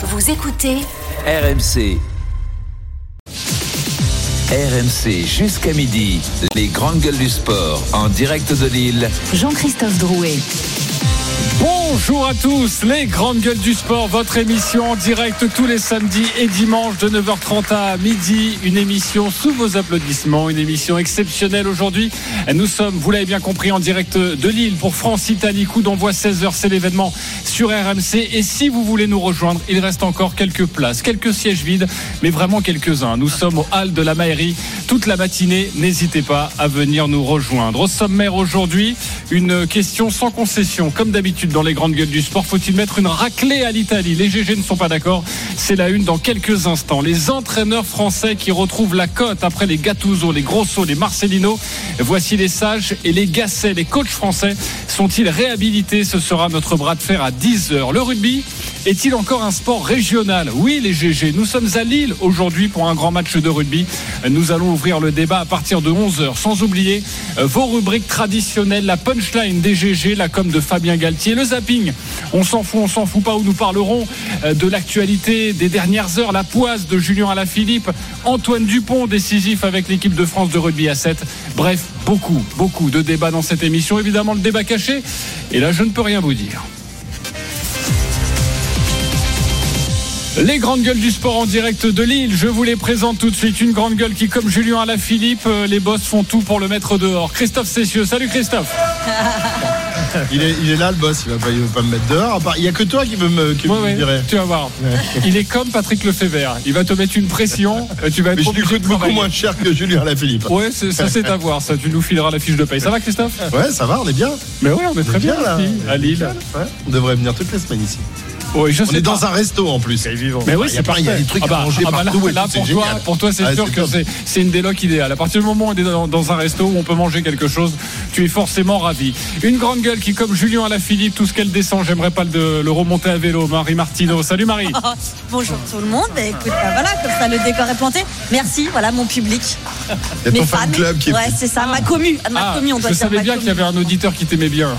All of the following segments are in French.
Vous écoutez RMC. RMC jusqu'à midi, les grandes gueules du sport en direct de Lille. Jean-Christophe Drouet. Bonjour à tous, les grandes gueules du sport, votre émission en direct tous les samedis et dimanches de 9h30 à midi. Une émission sous vos applaudissements, une émission exceptionnelle aujourd'hui. Nous sommes, vous l'avez bien compris, en direct de Lille pour France-Italie. Coup d'envoi 16h, c'est l'événement sur RMC. Et si vous voulez nous rejoindre, il reste encore quelques places, quelques sièges vides, mais vraiment quelques-uns. Nous sommes au hall de la Maillerie toute la matinée. N'hésitez pas à venir nous rejoindre. Au sommaire aujourd'hui, une question sans concession, comme d'habitude dans les grandes gueules du sport. Faut-il mettre une raclée à l'Italie? Les GG ne sont pas d'accord. C'est la une dans quelques instants. Les entraîneurs français qui retrouvent la cote après les Gattuso, les Grosso, les Marcelino. Voici les sages et les Gasset. Les coachs français sont-ils réhabilités? Ce sera notre bras de fer à 10h. Le rugby est-il encore un sport régional? Oui, les GG. Nous sommes à Lille aujourd'hui pour un grand match de rugby. Nous allons ouvrir le débat à partir de 11h. Sans oublier euh, vos rubriques traditionnelles, la punchline des GG, la com de Fabien Galtier, le zapping. On s'en fout, on s'en fout pas où nous parlerons euh, de l'actualité des dernières heures, la poisse de Julien Alaphilippe, Antoine Dupont décisif avec l'équipe de France de rugby à 7. Bref, beaucoup, beaucoup de débats dans cette émission. Évidemment, le débat caché. Et là, je ne peux rien vous dire. Les grandes gueules du sport en direct de Lille. Je vous les présente tout de suite. Une grande gueule qui, comme Julien Alaphilippe, euh, les boss font tout pour le mettre dehors. Christophe Cessieux. Salut Christophe. Il est, il est là le boss, il va pas, il pas me mettre dehors. Il y a que toi qui veux me, qui Ouais, me ouais, virer. tu vas voir. Il est comme Patrick Lefebvre. Il va te mettre une pression. Tu vas être Mais je lui coûte beaucoup moins cher que Julien Alaphilippe. Ouais, ça c'est à voir. Ça, tu nous fileras la fiche de paye. Ça va, Christophe? Ouais, ça va, on est bien. Mais oui, on est très bien, bien, là. ici, à Lille. Ouais, on devrait venir toutes les semaines ici. Oui, je On sais est pas. dans un resto en plus. Mais oui, Il y c'est a pas- il y a des trucs Ah bah, à manger ah bah là- partout. pour toi, pour toi, c'est Ah, sûr que c'est c'est une déloc idéale. À partir du moment où on est dans, dans un resto où on peut manger quelque chose, tu es forcément ravi. Une grande gueule qui, comme Julien Alaphilippe, tout ce qu'elle descend, j'aimerais pas le, le remonter à vélo. Marie Martineau. Salut Marie. Bonjour tout le monde. Bah, écoute, bah, voilà, comme ça le décor est planté. Merci, voilà mon public. Il y a Mes ton fans. fan club qui est. Ouais, c'est ça, ma commu. Ma Ah, commu, on doit je dire savais bien qu'il y avait un auditeur qui t'aimait bien.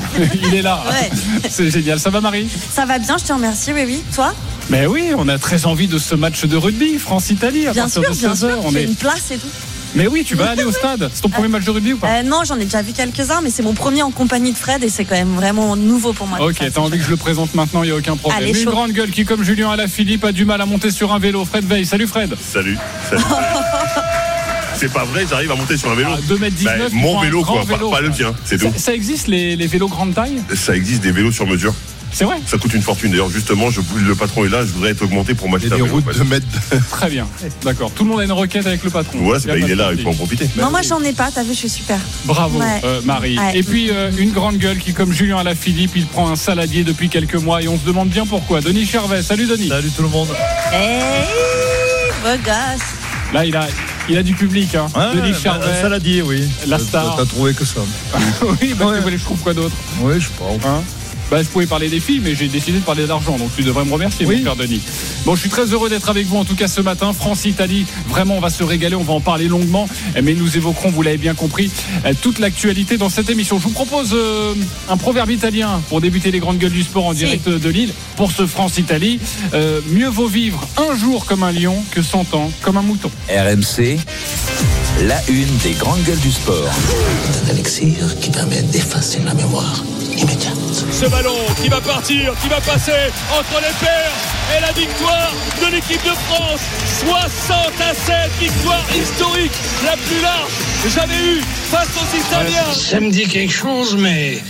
Il est là. Ouais. C'est génial. Ça va Marie Ça va bien, je te remercie, oui, oui. Toi Mais oui, on a très envie de ce match de rugby, France-Italie, à Bien partir sûr, de bien 16 sûr. heures. On est... une place et tout. Mais oui, tu vas aller au stade. C'est ton premier match de rugby ou pas Euh, non, j'en ai déjà vu quelques-uns, mais c'est mon premier en compagnie de Fred et c'est quand même vraiment nouveau pour moi. Ok, t'as envie que je le présente maintenant, il n'y a aucun problème. Allez, Une chaud. grande gueule qui, comme Julien Alaphilippe, a du mal à monter sur un vélo. Fred Veil, salut Fred. Salut. Salut. C'est pas vrai, j'arrive à monter sur un vélo. Ah, 2m19, Bah, il prend mon vélo, quoi, pas- vélo. pas, le tien, c'est Ça, tout. ça existe les, les vélos grande taille? Ça existe des vélos sur mesure. C'est vrai Ça coûte une fortune. D'ailleurs, justement, je, le patron est là, je voudrais être augmenté pour m'acheter un des vélo. routes de mètres. Très bien. D'accord. Tout le monde a une requête avec le patron. Voilà, c'est- Y a bah, pas il est là, il faut en profiter. Non, moi j'en ai pas, t'as vu, je suis super. Bravo, Ouais. euh, Marie. Ouais. Et puis, euh, une grande gueule qui, comme Julien Alaphilippe, il prend un saladier depuis quelques mois et on se demande bien pourquoi. Denis Charvet, salut Denis. Salut tout le monde. Hey, beau gosse. Là, il a, il a du public. Hein. Denis Charvet, Saladier, oui. La star. T'as trouvé que ça. oui, bah, Ouais. tu voulais que je trouve quoi d'autre? Oui, je sais pas. Hein? Bah, je pouvais parler des filles, mais j'ai décidé de parler d'argent, donc tu devrais me remercier, Oui. mon cher Denis. Bon, je suis très heureux d'être avec vous en tout cas ce matin. France-Italie, vraiment, on va se régaler, on va en parler longuement, mais nous évoquerons, vous l'avez bien compris, euh, toute l'actualité dans cette émission. Je vous propose euh, un proverbe italien pour débuter les grandes gueules du sport en Si. direct de Lille pour ce France-Italie. Euh, mieux vaut vivre un jour comme un lion que 100 ans comme un mouton. RMC, la une des grandes gueules du sport. un élixir qui permet d'effacer la mémoire immédiate. Ce ballon qui va partir, qui va passer entre les paires et la victoire de l'équipe de France. 60 à 7, victoire historique, la plus large jamais eue face aux Italiens. Ça me dit quelque chose, mais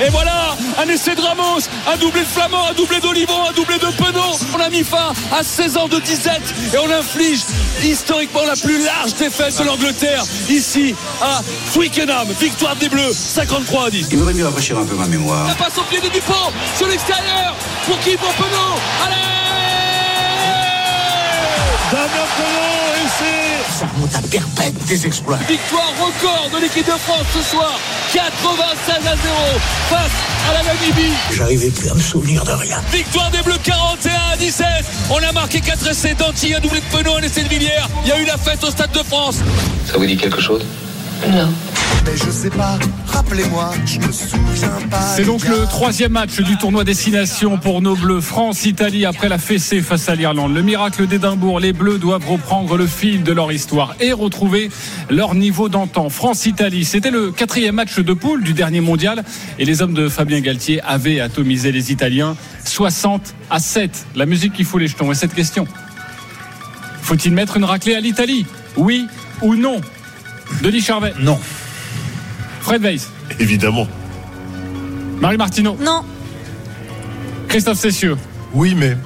Et voilà, un essai de Ramos, un doublé de Flamand, un doublé d'Olivon, un doublé de Penaud. On a mis fin à 16 ans de disette et on inflige historiquement la plus large défaite de l'Angleterre ici à Twickenham. Victoire des Bleus, 53 à 10. il vaudrait mieux rafraîchir un peu ma mémoire. La passe au pied de Dupont sur l'extérieur. Pour qui Pour Penaud. Allez Damien Penaud Ça remonte à perpète des exploits. victoire record de l'équipe de France ce soir. 96 à 0 face à la Namibie. J'arrivais plus à me souvenir de rien. Victoire des Bleus 41 à 17. On a marqué 4 essais d'Antilles, un doublé de Penaud, un essai de Villiers. Il y a eu la fête au Stade de France. Ça vous dit quelque chose? Non. Mais je sais pas. Rappelez-moi, je me souviens pas. C'est donc le troisième match du tournoi destination pour nos Bleus. France-Italie après la fessée face à l'Irlande. Le miracle d'Édimbourg. Les Bleus doivent reprendre le fil de leur histoire et retrouver leur niveau d'antan. France-Italie, c'était le quatrième match de poule du dernier mondial et les hommes de Fabien Galtier avaient atomisé les Italiens 60 à 7. La musique qui fout les jetons. Et cette question faut-il mettre une raclée à l'Italie? Oui ou non? Denis Charvet? Non. Fred Weiss Évidemment. Marie Martineau Non. Christophe Cessieux Oui, mais.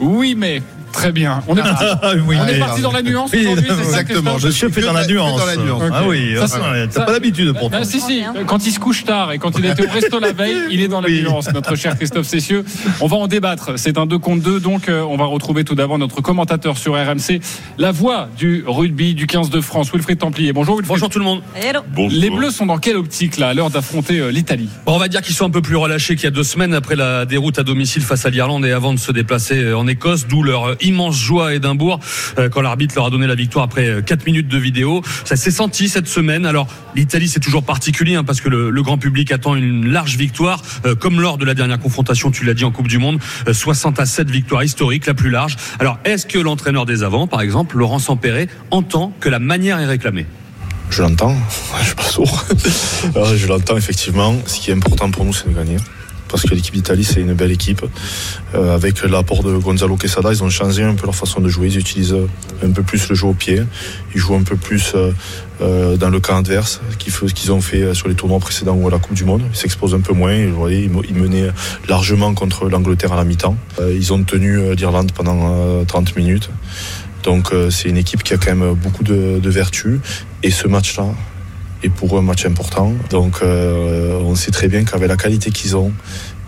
Oui, mais. Très bien. On est parti, Oui, on est parti dans la nuance Oui, aujourd'hui, c'est ça, exactement. Je suis fait dans la nuance. dans la nuance. Ah oui, ah, t'as ça- pas l'habitude pourtant. Ah, si, si. Quand il se couche tard et quand il était au resto la veille, il est dans la Oui. nuance, notre cher Christophe Cessieux. On va en débattre. C'est un 2 contre 2, donc euh, on va retrouver tout d'abord notre commentateur sur RMC, la voix du rugby du 15 de France, Wilfried Templier. Bonjour Wilfried. Bonjour tout le monde. Hello. Bonjour. Les Bleus sont dans quelle optique là, à l'heure d'affronter euh, l'Italie? Bon, on va dire qu'ils sont un peu plus relâchés qu'il y a deux semaines après la déroute à domicile face à l'Irlande et avant de se déplacer en Écosse, d'où leur immense joie à Édimbourg euh, quand l'arbitre leur a donné la victoire après 4 minutes de vidéo. Ça s'est senti cette semaine. Alors l'Italie c'est toujours particulier hein, parce que le, grand public attend une large victoire, euh, comme lors de la dernière confrontation, tu l'as dit en Coupe du Monde, euh, 60 à 7 victoire historique, la plus large. Alors est-ce que l'entraîneur des avants, par exemple, Laurent Sampéré, entend que la manière est réclamée? Je l'entends, je suis pas. Euh, je l'entends effectivement. Ce qui est important pour nous, c'est de gagner. Parce que l'équipe d'Italie, c'est une belle équipe. Euh, avec l'apport de Gonzalo Quesada, ils ont changé un peu leur façon de jouer. Ils utilisent un peu plus le jeu au pied. Ils jouent un peu plus euh, euh, dans le camp adverse, f- qu'ils ont fait sur les tournois précédents ou à la Coupe du Monde. Ils s'exposent un peu moins. Vous voyez, ils me- ils menaient largement contre l'Angleterre à la mi-temps. Ils ont tenu l'Irlande pendant euh, 30 minutes. Donc c'est une équipe qui a quand même beaucoup de vertus. Et ce match-là est pour eux un match important. Donc euh, on sait très bien qu'avec la qualité qu'ils ont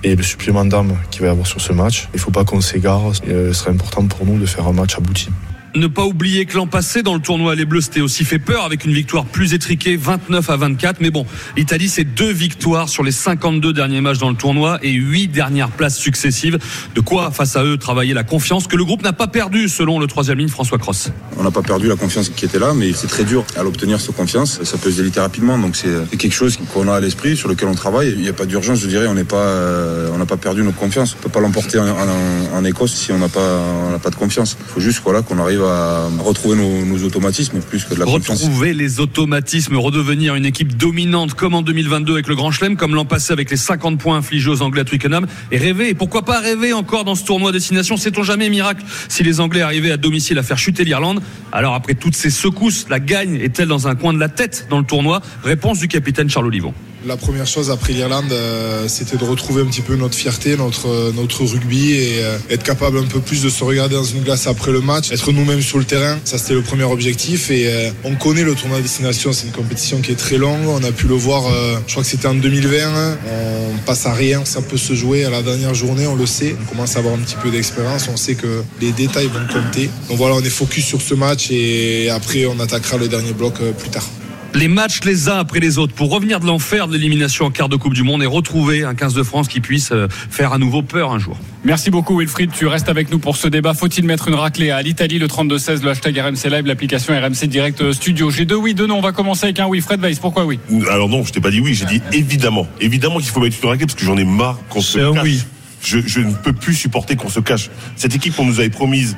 et le supplément d'âme qu'il va y avoir sur ce match, il ne faut pas qu'on s'égare. Euh, Ce serait important pour nous de faire un match abouti. Ne pas oublier que l'an passé, dans le tournoi, les Bleus s'étaient aussi fait peur avec une victoire plus étriquée, 29 à 24. Mais bon, l'Italie, c'est deux victoires sur les 52 derniers matchs dans le tournoi et huit dernières places successives. De quoi, face à eux, travailler la confiance que le groupe n'a pas perdu, selon le troisième ligne François Cross. On n'a pas perdu la confiance qui était là, mais c'est très dur à l'obtenir, cette confiance. Ça peut se déliter rapidement, donc c'est quelque chose qu'on a à l'esprit, sur lequel on travaille. Il n'y a pas d'urgence, je dirais, on pas, euh, n'a pas perdu notre confiance. On peut pas l'emporter en, en- Écosse si on n'a pas, pas de confiance. Il faut juste voilà, qu'on arrive retrouver nos, automatismes plus que de la confiance. Retrouver les automatismes, redevenir une équipe dominante comme en 2022 avec le Grand Chelem, comme l'an passé avec les 50 points infligés aux Anglais à Twickenham, et rêver. Et pourquoi pas rêver encore dans ce tournoi destination Sait-on jamais miracle si les Anglais arrivaient à domicile à faire chuter l'Irlande Alors après toutes ces secousses, la gagne est-elle dans un coin de la tête dans le tournoi? Réponse du capitaine Charles Olivon. La première chose après l'Irlande, euh, c'était de retrouver un petit peu notre fierté, notre, euh, notre rugby et euh, être capable un peu plus de se regarder dans une glace après le match, être nous-mêmes sur le terrain. Ça, c'était le premier objectif. Et on connaît le tournoi de destination, c'est une compétition qui est très longue. On a pu le voir, je crois que c'était en 2020. hein. On passe à rien, ça peut se jouer à la dernière journée, on le sait. On commence à avoir un petit peu d'expérience, on sait que les détails vont compter. Donc voilà, on est focus sur ce match et après, on attaquera le dernier bloc plus tard. Les matchs les uns après les autres pour revenir de l'enfer de l'élimination en quart de Coupe du Monde et retrouver un 15 de France qui puisse euh, faire à nouveau peur un jour. Merci beaucoup Wilfried, tu restes avec nous pour ce débat. Faut-il mettre une raclée à l'Italie Le 32-16, le hashtag RMC Live, l'application RMC Direct Studio. J'ai deux? Oui, deux non. On va commencer avec un oui. Fred Weiss, pourquoi oui? Alors non, je t'ai pas dit oui, j'ai dit évidemment. Évidemment qu'il faut mettre une raclée parce que j'en ai marre qu'on se cache. oui. Je, je ne peux plus supporter qu'on se cache. Cette équipe qu'on nous avait promise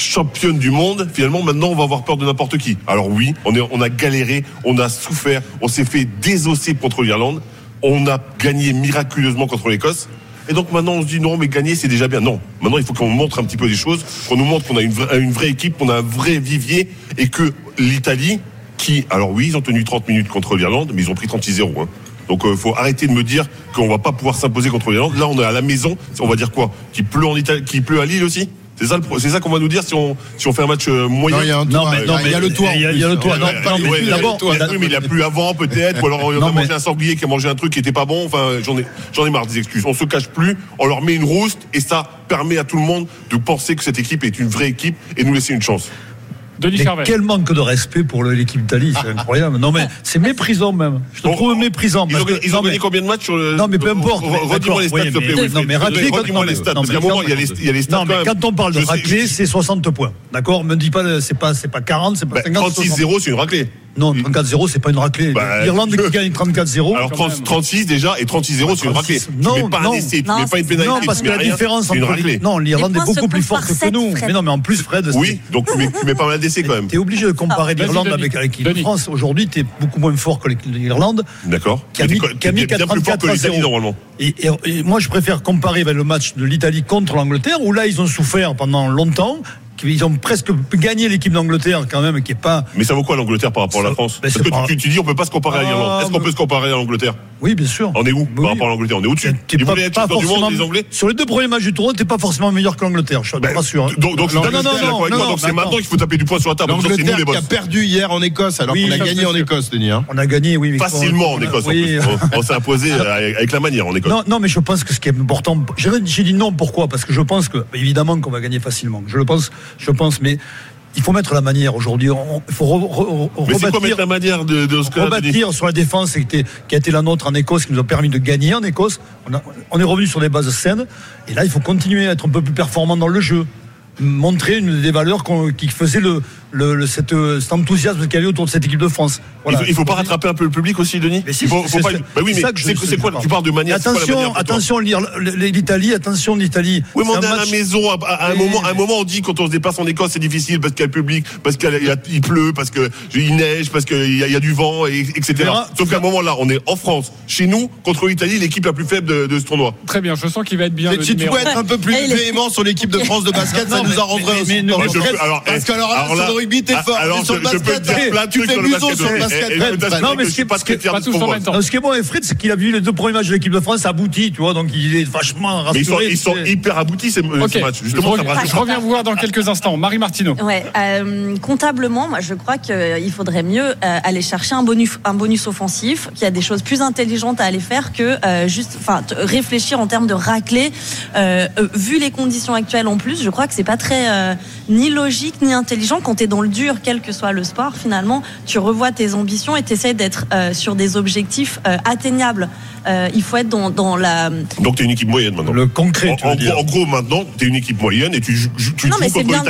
championne du monde, finalement maintenant on va avoir peur de n'importe qui. Alors oui, on, est, a galéré, on a souffert, on s'est fait désosser contre l'Irlande, on a gagné miraculeusement contre l'Écosse. Et donc maintenant on se dit non mais gagner c'est déjà bien. Non, maintenant il faut qu'on montre un petit peu des choses, qu'on nous montre qu'on a une vraie, équipe, qu'on a un vrai vivier et que l'Italie qui, alors oui ils ont tenu 30 minutes contre l'Irlande mais ils ont pris 36-0. Hein. Donc il faut arrêter de me dire qu'on va pas pouvoir s'imposer contre l'Irlande. Là on est à la maison, on va dire quoi? Qu'il pleut en Italie, qu'il pleut à Lille aussi? C'est ça, c'est qu'on va nous dire si on, si on fait un match euh, moyen. Non, il y a un toit. Non, mais- non, il y a mais- le toit. il y a- plus. le toit. Non, Ouais, non, mais d'abord, il y a- oui, mais il a plu avant peut-être, ou alors on a mangé mais- un sanglier qui a mangé un truc qui était pas bon. Enfin, j'en ai, j'en ai marre des excuses. On se cache plus, on leur met une rouste et ça permet à tout le monde de penser que cette équipe est une vraie équipe et nous laisser une chance. Denis Mais Charvet. quel manque de respect pour l'équipe d'Italie, c'est incroyable. Non mais c'est méprisant même. Je te Bon, trouve méprisant. Ils parce ont, que- ils ont non, gagné combien de matchs sur le. Non, mais peu importe, Redis-moi les stats, s'il te oui, plaît. non, mais Redis-moi quand- les stats. non, Parce mais qu'à un moment, il y a les, quand- il y a les stats Non, mais quand même. quand on parle de raclée, c'est 60 points. D'accord Me dis pas, c'est pas, c'est pas 40, c'est pas Bah, 50. 36-0, c'est une raclée. Non, 34-0, c'est pas une raclée. Bah, L'Irlande je- qui gagne 34-0. Alors 30 36 déjà et 36-0 c'est une raclée. 36. Tu mets pas un non. essai, tu Non, mets pas une pénalité. Non, parce que la rien, différence c'est une entre raclée. non, l'Irlande Les est beaucoup plus forte que nous. Fred. Mais non, mais en plus, Fred, Oui, donc tu mets, tu mets pas mal d'essais quand même. T'es obligé de comparer Vas-y, l'Irlande avec, avec l'équipe de Denis. France. Aujourd'hui, t'es beaucoup moins fort que l'Irlande. D'accord. Qui a mis- qui a mis bien plus fort que 84 à l'Italie 0. normalement. Et, et- et moi, je préfère comparer avec le match de l'Italie contre l'Angleterre, où là, ils ont souffert pendant longtemps. Ils ont presque gagné l'équipe d'Angleterre, quand même, qui est pas. Mais ça vaut quoi l'Angleterre par rapport à la France mais Parce que pas- tu, tu dis on peut pas se comparer à Ah, l'Irlande. Est-ce qu'on peut se comparer à l'Angleterre Oui, bien sûr. On est où Oui. par rapport à l'Angleterre On est au-dessus. Ils pas- voulaient être pas du monde forcément- les Anglais Sur les deux premiers matchs du tournoi, t'es pas forcément meilleur que l'Angleterre, je te Ben, rassure. hein. Donc, donc, Non, non, suis non, non, Donc c'est maintenant qu'il faut taper du poing sur la table. L'Angleterre qui a perdu hier en Écosse alors Oui, qu'on a gagné c'est en sûr. Écosse, Denis. hein. On a gagné, oui. mais Facilement en on a- Écosse. On- s'est imposé euh, avec la manière en Écosse. Non, non, mais je pense que ce qui est important, j'ai j'ai dit non, pourquoi? Parce que je pense que, évidemment, qu'on va gagner facilement. Je le pense, je pense, mais il faut mettre la manière aujourd'hui. Il faut re- re- Mais c'est quoi rebâtir, la manière de, rebâtir sur la défense qui, était- qui a été la nôtre en Écosse, qui nous a permis de gagner en Écosse. On, a- on est revenu sur des bases saines, et là, il faut continuer à être un peu plus performant dans le jeu. Montrer une des valeurs qui faisaient le, le- le- cette, euh, cet enthousiasme qu'il y avait autour de cette équipe de France. Il Voilà. faut, pas rattraper un peu le public aussi, Denis Mais si, Il faut, c'est- faut pas. Bah oui, c'est mais ça que je- c'est c'est quoi Tu parles de manière. Attention, manière attention, l'Italie, attention, l'Italie. Oui, mais on est un à la maison. À, un moment, à un moment, on dit quand on se déplace en Écosse, c'est difficile parce qu'il y a le public, parce qu'il a- a- pleut, parce que il neige, parce qu'il y, a- y a du vent, et, etc. verras. Sauf qu'à un moment là, on est en France, chez nous, contre l'Italie, l'équipe la plus faible de, de ce tournoi. Très bien, je sens qu'il va être bien. Si tu pouvait être un peu plus Eh, véhément sur l'équipe de France de basket, ça nous arrangerait aussi. peux- alors, Eh, rugby, t'es ah, fort. alors je- je peux te dire plein de tu trucs fais sur le museau basket, sur Fred. et- Non, mais ce qui- pas très fier de ce ce est bon avec Fred, c'est qu'il a vu les deux premiers matchs de l'équipe de France aboutis, tu vois, donc il est vachement rassuré. Ils sont, hyper aboutis ces, ces matchs. je, Justement, reviens, rassure. je reviens vous voir dans quelques instants. Marie Martineau. Ouais, euh, comptablement, moi je crois qu'il faudrait mieux euh, aller chercher un bonus, un bonus offensif, qu'il y a des choses plus intelligentes à aller faire que euh, juste, enfin, réfléchir en termes de. Euh, euh, vu les conditions actuelles en plus, je crois que c'est pas très euh, ni logique ni intelligent quand tu es dans le dur, quel que soit le sport. Finalement, tu revois tes ambitions et tu essaies d'être euh, sur des objectifs euh, atteignables. Euh, il faut être dans, dans la Donc t'es une équipe moyenne maintenant. Le concret, En, tu veux en dire. gros, en gros, maintenant, t'es une équipe moyenne et tu, joues- tu Non, joues mais c'est contre bien,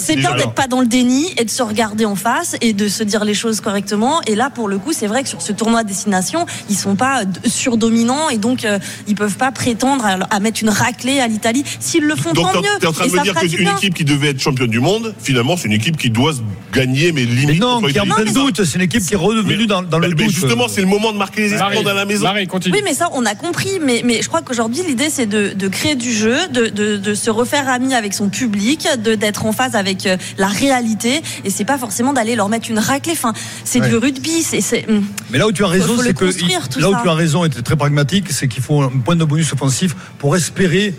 c'est bien, d'être pas dans le déni et de se regarder en face et de se dire les choses correctement. Et là, pour le coup, c'est vrai que sur ce tournoi à destination, ils sont pas surdominants et donc euh, ils peuvent pas prétendre à, à mettre une raclée à l'Italie. S'ils le font, Donc tant mieux. t'es en train de me dire qu'une équipe qui devait être championne du monde, finalement, c'est une équipe qui doit se gagner, mais limite. Mais non, qui l'Italie. plein doute. C'est une équipe qui est redevenue dans, dans Mais- le mais doute. justement, c'est le moment de marquer les esprits à la maison. Marie, continue. Oui, mais ça, on a compris. Mais, mais je crois qu'aujourd'hui, l'idée, c'est de, de créer du jeu, de, de, de se refaire ami avec son public, de d'être en phase avec euh, la réalité. Et c'est pas forcément d'aller leur mettre une raclée. Enfin, c'est Ouais. du rugby. C'est, c'est, hum. Mais là où tu as raison, c'est que là où ça. tu as raison, et tu es très pragmatique, c'est qu'il faut un point de bonus offensif pour espérer.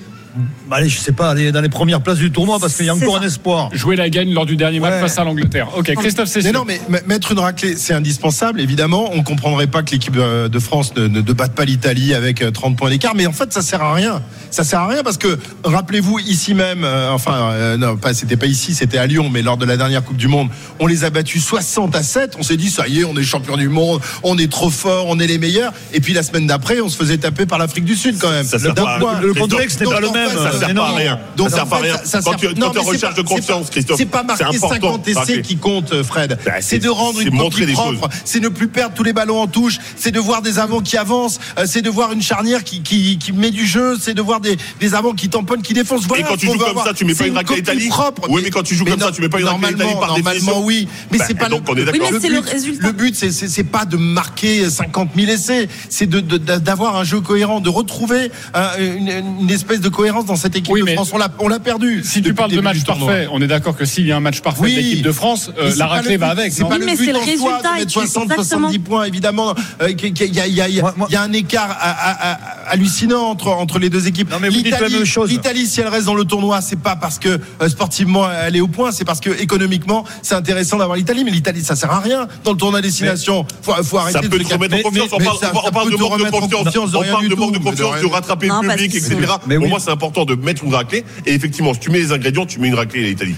Allez, je sais pas, aller dans les premières places du tournoi parce qu'il y a encore ça. un espoir. Jouer la gagne lors du dernier match Ouais. face à l'Angleterre. Ok, Christophe Mais Cessieux. non, mais mettre une raclée, c'est indispensable, évidemment. On comprendrait pas que l'équipe de France ne, ne, ne batte pas l'Italie avec euh, 30 points d'écart, mais en fait, ça sert à rien. Ça sert à rien parce que, rappelez-vous, ici même, euh, enfin, euh, non, pas, c'était pas ici, c'était à Lyon, mais lors de la dernière Coupe du Monde, on les a battus 60 à 7. On s'est dit, ça y est, on est champion du monde, on est trop fort, on est les meilleurs. Et puis la semaine d'après, on se faisait taper par l'Afrique du Sud quand même. Ça pas point. Le Mais contexte n'est pas le même. fait, Ça mais sert pas à rien. Donc, ça sert pas à rien. Quand tu es en recherche pas- de confiance, c'est Christophe. C'est pas marquer important, 50 essais qui comptent, euh, Fred. Bah, c'est de rendre c'est une montrer copie des propre. C'est ne plus perdre tous les ballons en touche. C'est de voir des avants qui avancent. Euh, C'est de voir une charnière qui, qui, qui met du jeu. C'est de voir des, des avants qui tamponnent, qui défoncent. Voilà, Et quand tu joues comme avoir- ça, tu mets pas une raclée à copie l'Italie propre. Oui, mais quand tu joues comme non- ça, tu mets pas une raclée à l'Italie par Normalement, définition. oui. Mais Bah, c'est pas donc le, on est d'accord. Oui, mais c'est le but- résultat. Le but, c'est- pas de marquer 50 000 essais. C'est de- de- d'avoir un jeu cohérent, de retrouver euh, une, une espèce de cohérence dans cette équipe Oui, de France. On l'a, perdu. Si tu parles le de match parfait, on est d'accord que s'il y a un match parfait Oui. de l'équipe de France, euh, la raclée va avec. C'est pas Oui, le but en soi de mettre et- 60, exactement. 70 points, évidemment. euh, qu'il y, a- il y y y a- un écart à- à- à- hallucinant entre, entre les deux équipes. Non, mais vous dites la même chose. L'Italie, si elle reste dans le tournoi, c'est pas parce que euh, sportivement elle est au point, c'est parce que économiquement c'est intéressant d'avoir l'Italie. Mais l'Italie, ça sert à rien dans le tournoi à destination. Faut, faut arrêter Ça de peut te remettre en confiance. On parle de te manque de remettre en confiance. confiance de On parle de manque de confiance, de rattraper le public, etc. Pour moi, c'est important de mettre une raclée. Et effectivement, si tu mets les ingrédients, tu mets une raclée à l'Italie.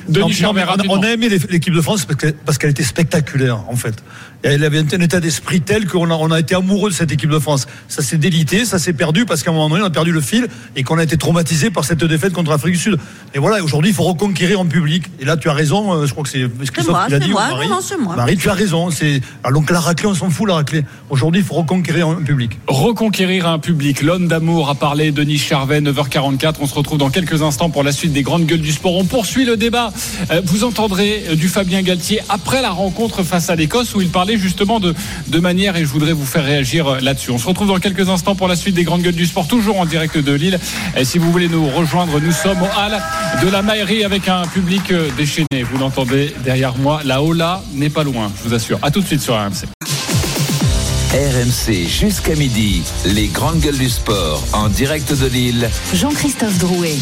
On, a aimé l'équipe de France parce qu'elle était spectaculaire, en fait. Elle avait un état d'esprit tel qu'on a, on a été amoureux de cette équipe de France. Ça s'est délité, ça s'est perdu parce qu'à un moment donné, on a perdu le fil et qu'on a été traumatisé par cette défaite contre l'Afrique du Sud. Et voilà, aujourd'hui, il faut reconquérir en public. Et là, tu as raison, euh, je crois que c'est Christophe moi, qui l'a c'est dit. moi. Marie. Non, non, c'est moi. Marie, tu as raison. C'est, alors, donc la raclée, on s'en fout, la raclée. Aujourd'hui, il faut reconquérir en public. Reconquérir un public. L'homme d'amour a parlé, Denis Charvet, 9h44. On se retrouve dans quelques instants pour la suite des grandes gueules du sport. On poursuit le débat. Euh, Vous entendrez euh, du Fabien Galtier après la rencontre face à l'Écosse où il parlait justement de, de manière et je voudrais vous faire réagir euh, là-dessus. On se retrouve dans quelques instants pour la suite des grandes gueules du sport, toujours en direct de Lille. Et si vous voulez nous rejoindre, nous sommes au hall de la Maillerie avec un public euh, déchaîné. Vous l'entendez derrière moi. La Ola n'est pas loin, je vous assure. À tout de suite sur RMC. RMC jusqu'à midi, les grandes gueules du sport en direct de Lille. Jean-Christophe Drouet.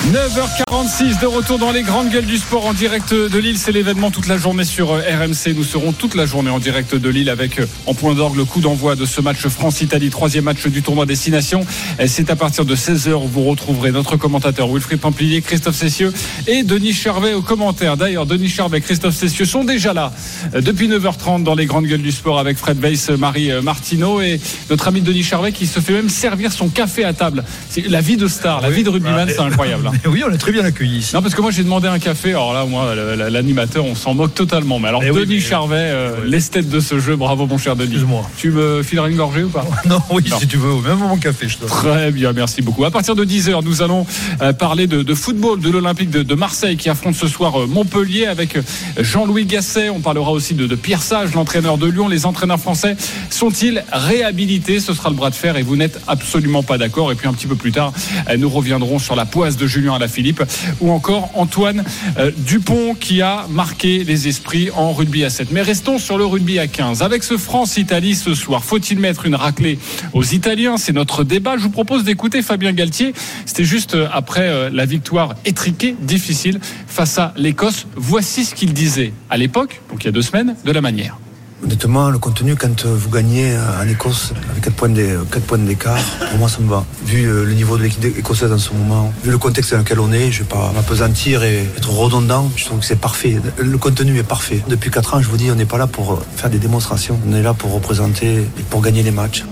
9h46 de retour dans les grandes gueules du sport en direct de Lille. C'est l'événement toute la journée sur euh, RMC. Nous serons toute la journée en direct de Lille avec euh, en point d'orgue le coup d'envoi de ce match France-Italie, troisième match du tournoi Destination. Et C'est à partir de 16h où vous retrouverez notre commentateur Wilfried Templier, Christophe Cessieux et Denis Charvet aux commentaires. D'ailleurs, Denis Charvet et Christophe Cessieux sont déjà là euh, depuis 9h30 dans les grandes gueules du sport avec Fred Weiss, Marie euh, Martineau et notre ami Denis Charvet qui se fait même servir son café à table. C'est la vie de star, la vie de rugbyman, c'est incroyable. Hein. Oui, on est très bien accueillis ici. Non, parce que moi j'ai demandé un café. Alors là, moi, l'animateur, on s'en moque totalement. Mais alors, Eh oui, Denis mais- Charvet, euh, l'esthète de ce jeu, bravo mon cher Denis. Excuse-moi. Tu me fileras une gorgée ou pas Non, oui, Non. si tu veux, même mon café, je te Très bien, merci beaucoup. À partir de 10h, nous allons euh, parler de, de football de l'Olympique de, de Marseille qui affronte ce soir euh, Montpellier avec Jean-Louis Gasset. On parlera aussi de, de Pierre Sage, l'entraîneur de Lyon. Les entraîneurs français sont-ils réhabilités? Ce sera le bras de fer et vous n'êtes absolument pas d'accord. Et puis un petit peu plus tard, nous reviendrons sur la poisse de Julien Alaphilippe ou encore Antoine euh, Dupont qui a marqué les esprits en rugby à 7. Mais restons sur le rugby à 15. Avec ce France-Italie ce soir, faut-il mettre une raclée aux Italiens? C'est notre débat. Je vous propose d'écouter Fabien Galtier. C'était juste euh, après euh, la victoire étriquée, difficile, face à l'Écosse. Voici ce qu'il disait à l'époque, donc il y a deux semaines, de la manière. Honnêtement, le contenu, quand euh, vous gagnez euh, en Écosse avec 4 points d'é- 4 points d'écart, pour moi, ça me va. Vu euh, le niveau de l'équipe écossaise en ce moment, vu le contexte dans lequel on est, je ne vais pas m'apesantir et être redondant. Je trouve que c'est parfait. Le contenu est parfait. Depuis 4 ans, je vous dis, on n'est pas là pour euh, faire des démonstrations. On est là pour représenter et pour gagner les matchs.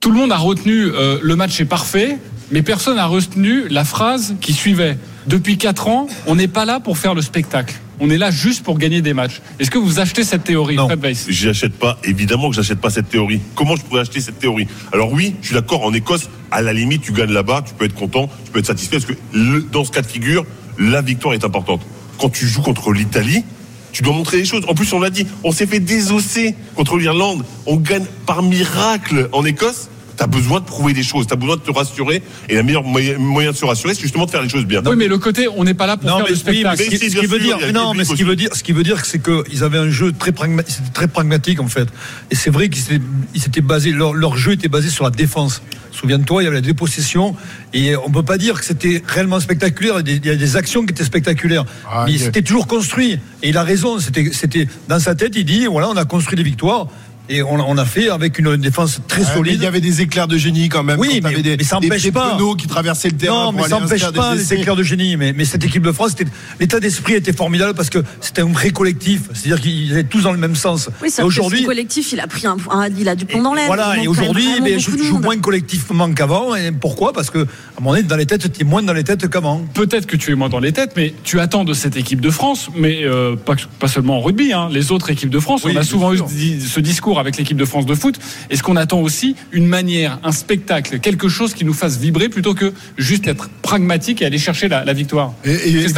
Tout le monde a retenu euh, le match est parfait, mais personne n'a retenu la phrase qui suivait. Depuis 4 ans, on n'est pas là pour faire le spectacle. On est là juste pour gagner des matchs. Est-ce que vous achetez cette théorie, Fred Weiss? J'achète pas, évidemment que j'achète pas cette théorie. Comment je pourrais acheter cette théorie? Alors oui, je suis d'accord, en Écosse, à la limite, tu gagnes là-bas, tu peux être content, tu peux être satisfait, parce que le- dans ce cas de figure, la victoire est importante. Quand tu joues contre l'Italie, tu dois montrer les choses. En plus, on l'a dit, on s'est fait désosser contre l'Irlande. On gagne par miracle en Écosse. T'as besoin de prouver des choses, t'as besoin de te rassurer. Et le meilleur moyen, moyen de se rassurer, c'est justement de faire les choses bien. Oui, mais le côté, on n'est pas là pour Non, faire mais, le oui, mais spectacle. ce qui, ce qui veut dire, mais non, mais ce qui veut dire, ce qui veut dire, c'est qu'ils avaient un jeu très pragmatique, c'était très pragmatique en fait. Et c'est vrai qu'ils s'étaient, basés, leur, leur jeu était basé sur la défense. Souviens-toi, il y avait la dépossession et on peut pas dire que c'était réellement spectaculaire. Il y a des, actions qui étaient spectaculaires, Ah, mais c'était toujours construit. Et il a raison. C'était, c'était dans sa tête, il dit voilà, on a construit des victoires. Et on, on a fait avec une défense très Ouais, mais solide. Il y avait des éclairs de génie quand même. Oui, quand mais- des, ça des- empêche des pas. pneus qui traversaient le terrain. Non, mais ça n'empêche des pas les éclairs de génie. Mais, mais cette équipe de France, l'état d'esprit était formidable parce que c'était un vrai collectif. C'est-à-dire qu'ils étaient tous dans le même sens. Oui, aujourd'hui, le collectif, il a pris un, un- il a du plomb dans l'aile. voilà, Il et aujourd'hui, ben, je joue moins collectivement qu'avant. Et pourquoi? Parce que, à un moment donné, dans les têtes, tu es moins dans les têtes qu'avant. Peut-être que tu es moins dans les têtes, mais tu attends de cette équipe de France, mais euh, pas, pas seulement en rugby, hein, les autres équipes de France. Oui, on a souvent eu ce discours avec l'équipe de France de foot. Est-ce qu'on attend aussi une manière, un spectacle, quelque chose qui nous fasse vibrer plutôt que juste être pragmatique et aller chercher la, la victoire? Et, et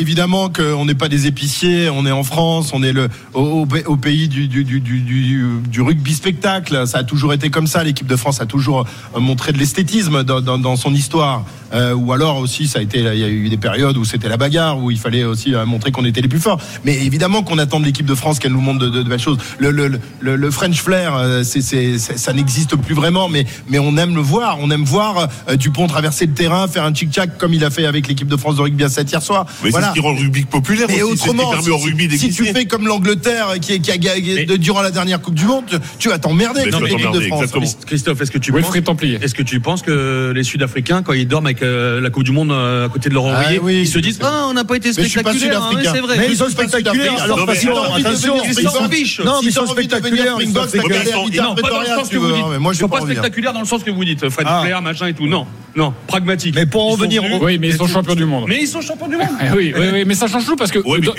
évidemment, qu'on n'est pas des épiciers, on est en France, on est le, au, pays du, du, du, du, du- du rugby spectacle. Ça a toujours été comme ça. L'équipe de France a toujours euh, montré de l'esthétisme dans, dans, dans son histoire. Euh, ou alors aussi, ça a été, il y a eu des périodes où c'était la bagarre, où il fallait aussi euh, montrer qu'on était les plus forts. Mais évidemment qu'on attend de l'équipe de France qu'elle nous montre de, de- de belles choses. Le, le, le, le French flair, euh, c'est, c'est, c'est- ça n'existe plus vraiment, mais, mais on aime le voir. On aime voir euh, Dupont traverser le terrain, faire un chic-chac comme il a fait avec l'équipe de France de rugby à 7 hier soir. Mais c'est ce qui rend le rugby populaire Mais aussi, c'est ce qui autrement, si, au rugby si tu fais comme l'Angleterre qui, qui a gagné durant la dernière Coupe du Monde, tu, tu vas t'emmerder Mais avec l'équipe de France. exactement. Christophe, est-ce que tu Wilfried penses, est-ce que tu penses que les Sud-Africains, quand ils dorment avec avec euh, la Coupe du Monde euh, à côté de leur Ah oui. Ils se disent Ah, on n'a pas été Mais je suis pas spectaculaire. hein, sud-africain. c'est vrai. Mais ils sont spectaculaires. Alors, Non, mais attention, attention. Ils s'en fichent. Non, mais ils sont spectaculaires. Ils sont spectaculaires. Non, pas dans le Pretoria, sens tu que vous veux, dites. mais moi, Ils je sont pas revenir. spectaculaires dans le sens que vous dites. Fred Ah. Flair, machin et tout. Non, non, pragmatique. Mais pour en Ils sont venir venus- au- Oui, mais ils sont champions du monde. Mais ils sont champions du monde. Eh oui, oui, oui, mais ça change tout parce que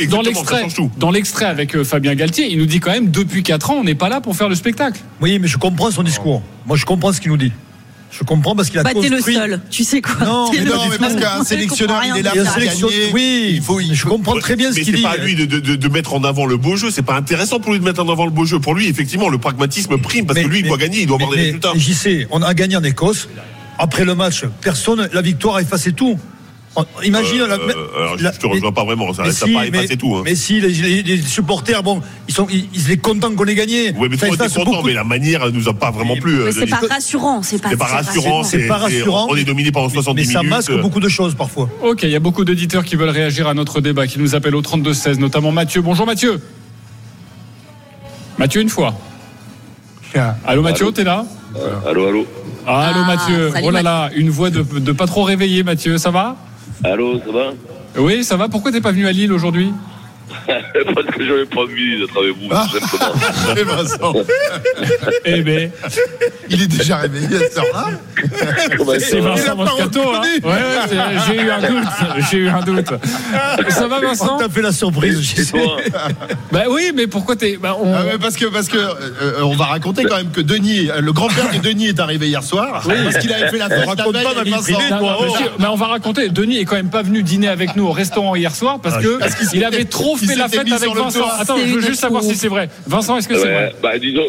dans- l'extrait, dans l'extrait avec euh, Fabien Galtier, il nous dit quand même depuis 4 ans, on n'est pas là pour faire le spectacle. Oui, mais je comprends son discours. Moi, je comprends ce qu'il nous dit. Je comprends parce qu'il a Bah, t'es le construit. seul. Tu sais quoi Non, mais non, mais parce qu'un On sélectionneur, il est là pour un sélection- gagner. Oui, Il faut- il je faut- comprends très bien ce Mais qu'il c'est dit. pas à lui de, de- de- de mettre en avant le beau jeu. C'est pas intéressant pour lui de mettre en avant le beau jeu. Pour lui, effectivement, le pragmatisme prime parce Mais- que lui, il doit gagner, il doit avoir des mais résultats. J'y sais, on a gagné en Écosse. Après le match, personne, la victoire a effacé tout. Imagine. Euh, la- euh, alors, la- je te rejoins pas vraiment. Ça mais ça si, pas mais- effacé tout. hein. Mais si, les, les- les supporters, bon, ils sont, ils, ils sont contents qu'on ait gagné. Oui, mais Ça toi, t'es content, beaucoup mais la manière elle nous a pas vraiment plu. Mais euh, c'est Denis. pas rassurant. C'est pas, C'est pas rassurant. C'est pas rassurant. On est dominé pendant 70 Mais ça minutes. masque beaucoup de choses parfois. Ok, il y a beaucoup d'auditeurs qui veulent réagir à notre débat, qui nous appellent au 32-16, notamment Mathieu. Bonjour Mathieu. Mathieu, une fois. Allô Mathieu, t'es là? Allô, allô. Allô Ah, Mathieu. Oh là là, une voix de, de pas trop réveillé Mathieu, ça va? Allô, ça va? Oui, ça va. Pourquoi t'es pas venu à Lille aujourd'hui? Parce que j'avais pas envie d'être avec vous, Ah. tout simplement. Et Vincent, Eh ben, il est déjà réveillé à cette heure-là. C'est Vincent Moscato. Hein ouais, ouais, c'est- j'ai eu un doute. J'ai eu un doute. Ça va Vincent On t'a fait la surprise, sais. toi Bah oui, mais pourquoi t'es bah, on- Ah parce que parce que euh, on va raconter quand même que Denis, euh, le grand-père de Denis est arrivé hier soir parce qu'il avait fait la fête raconte pas Vincent. privée, Non, toi. non, Oh. monsieur, mais on va raconter. Denis est quand même pas venu dîner avec nous au restaurant hier soir parce que Parce qu'il il avait trop fait la fête avec Vincent. Attends, je veux juste savoir si c'est vrai. Vincent, est-ce que c'est vrai bah disons,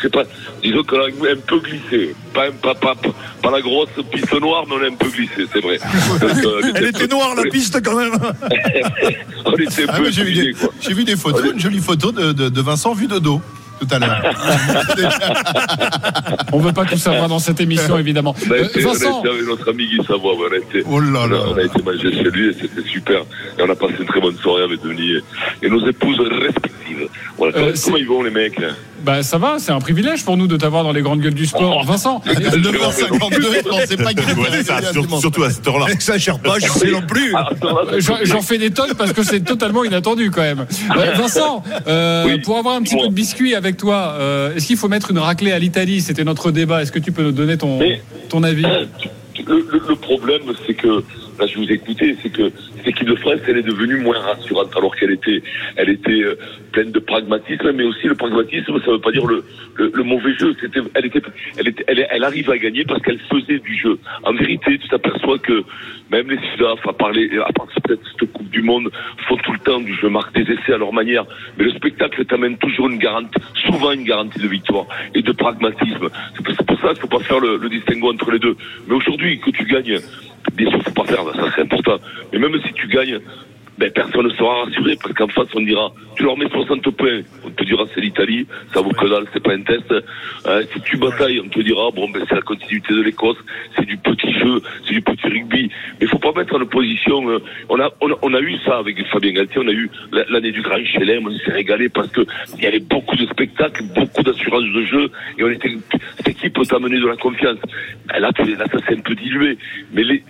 c'est pas, disons qu'on a un peu glissé. Pas, pas, pas, pas, pas la grosse piste noire, mais on a un peu glissé, c'est vrai. Donc, euh, Elle était noire, la piste, quand même. on était un Ah, peu j'ai vu, des, vu photos, une jolie photo de, de, de Vincent vu de dos tout à l'heure. On veut pas tout savoir dans cette émission, évidemment. On a, Euh, été, on a Vincent, été avec notre ami Guy Savoie, on a été, Oh là là. on a été manger chez lui et c'était super. Et on a passé une très bonne soirée avec Denis et, et nos épouses respectives. Voilà, Euh, comment ils vont les mecs hein? Bah ça va, c'est un privilège pour nous de t'avoir dans les grandes gueules du sport. Oh. Vincent, À 9h52, je pensais pas qu'il Ouais, c'est ça, sur- surtout à cette heure-là. Exagère pas, je sais non plus. Ah, j'en j'en fais des tonnes parce que c'est totalement inattendu quand même. Euh, Vincent, euh, Oui, pour avoir un petit peu de biscuit avec toi, euh, est-ce qu'il faut mettre une raclée à l'Italie? C'était notre débat. Est-ce que tu peux nous donner ton, Mais- ton avis? Le, le- le problème, c'est que, là je vous ai écouté, c'est que cette équipe de France, elle est devenue moins rassurante alors qu'elle était, elle était euh, pleine de pragmatisme, mais aussi le pragmatisme, ça veut pas dire le, le, le mauvais jeu. C'était, elle était, elle était, elle, elle arrive à gagner parce qu'elle faisait du jeu. En vérité, tu t'aperçois que même les Sudaf, à parler, à part cette Coupe du Monde, font tout le temps du jeu, marquent des essais à leur manière. Mais le spectacle t'amène toujours une garantie, souvent une garantie de victoire et de pragmatisme. C'est pour, ça qu'il faut pas faire le, le distinguo entre les deux. Mais aujourd'hui, que tu gagnes, bien sûr, faut pas faire, ça c'est important. Mais même si tu gagnes, ben, personne ne sera rassuré parce qu'en face on dira tu leur mets 60 points. On te dira c'est l'Italie ça vaut que dalle c'est pas un test. Euh, si tu batailles on te dira bon ben c'est la continuité de l'Écosse c'est du petit jeu c'est du petit rugby. Mais faut pas mettre en opposition euh, on a on a, on a eu ça avec Fabien Galtier on a eu la- l'année du Grand Chelem on s'est régalé parce que il y avait beaucoup de spectacles beaucoup d'assurance de jeu et on était cette équipe t'a amené de la confiance. Ben là, là ça s'est un peu dilué. Mais les,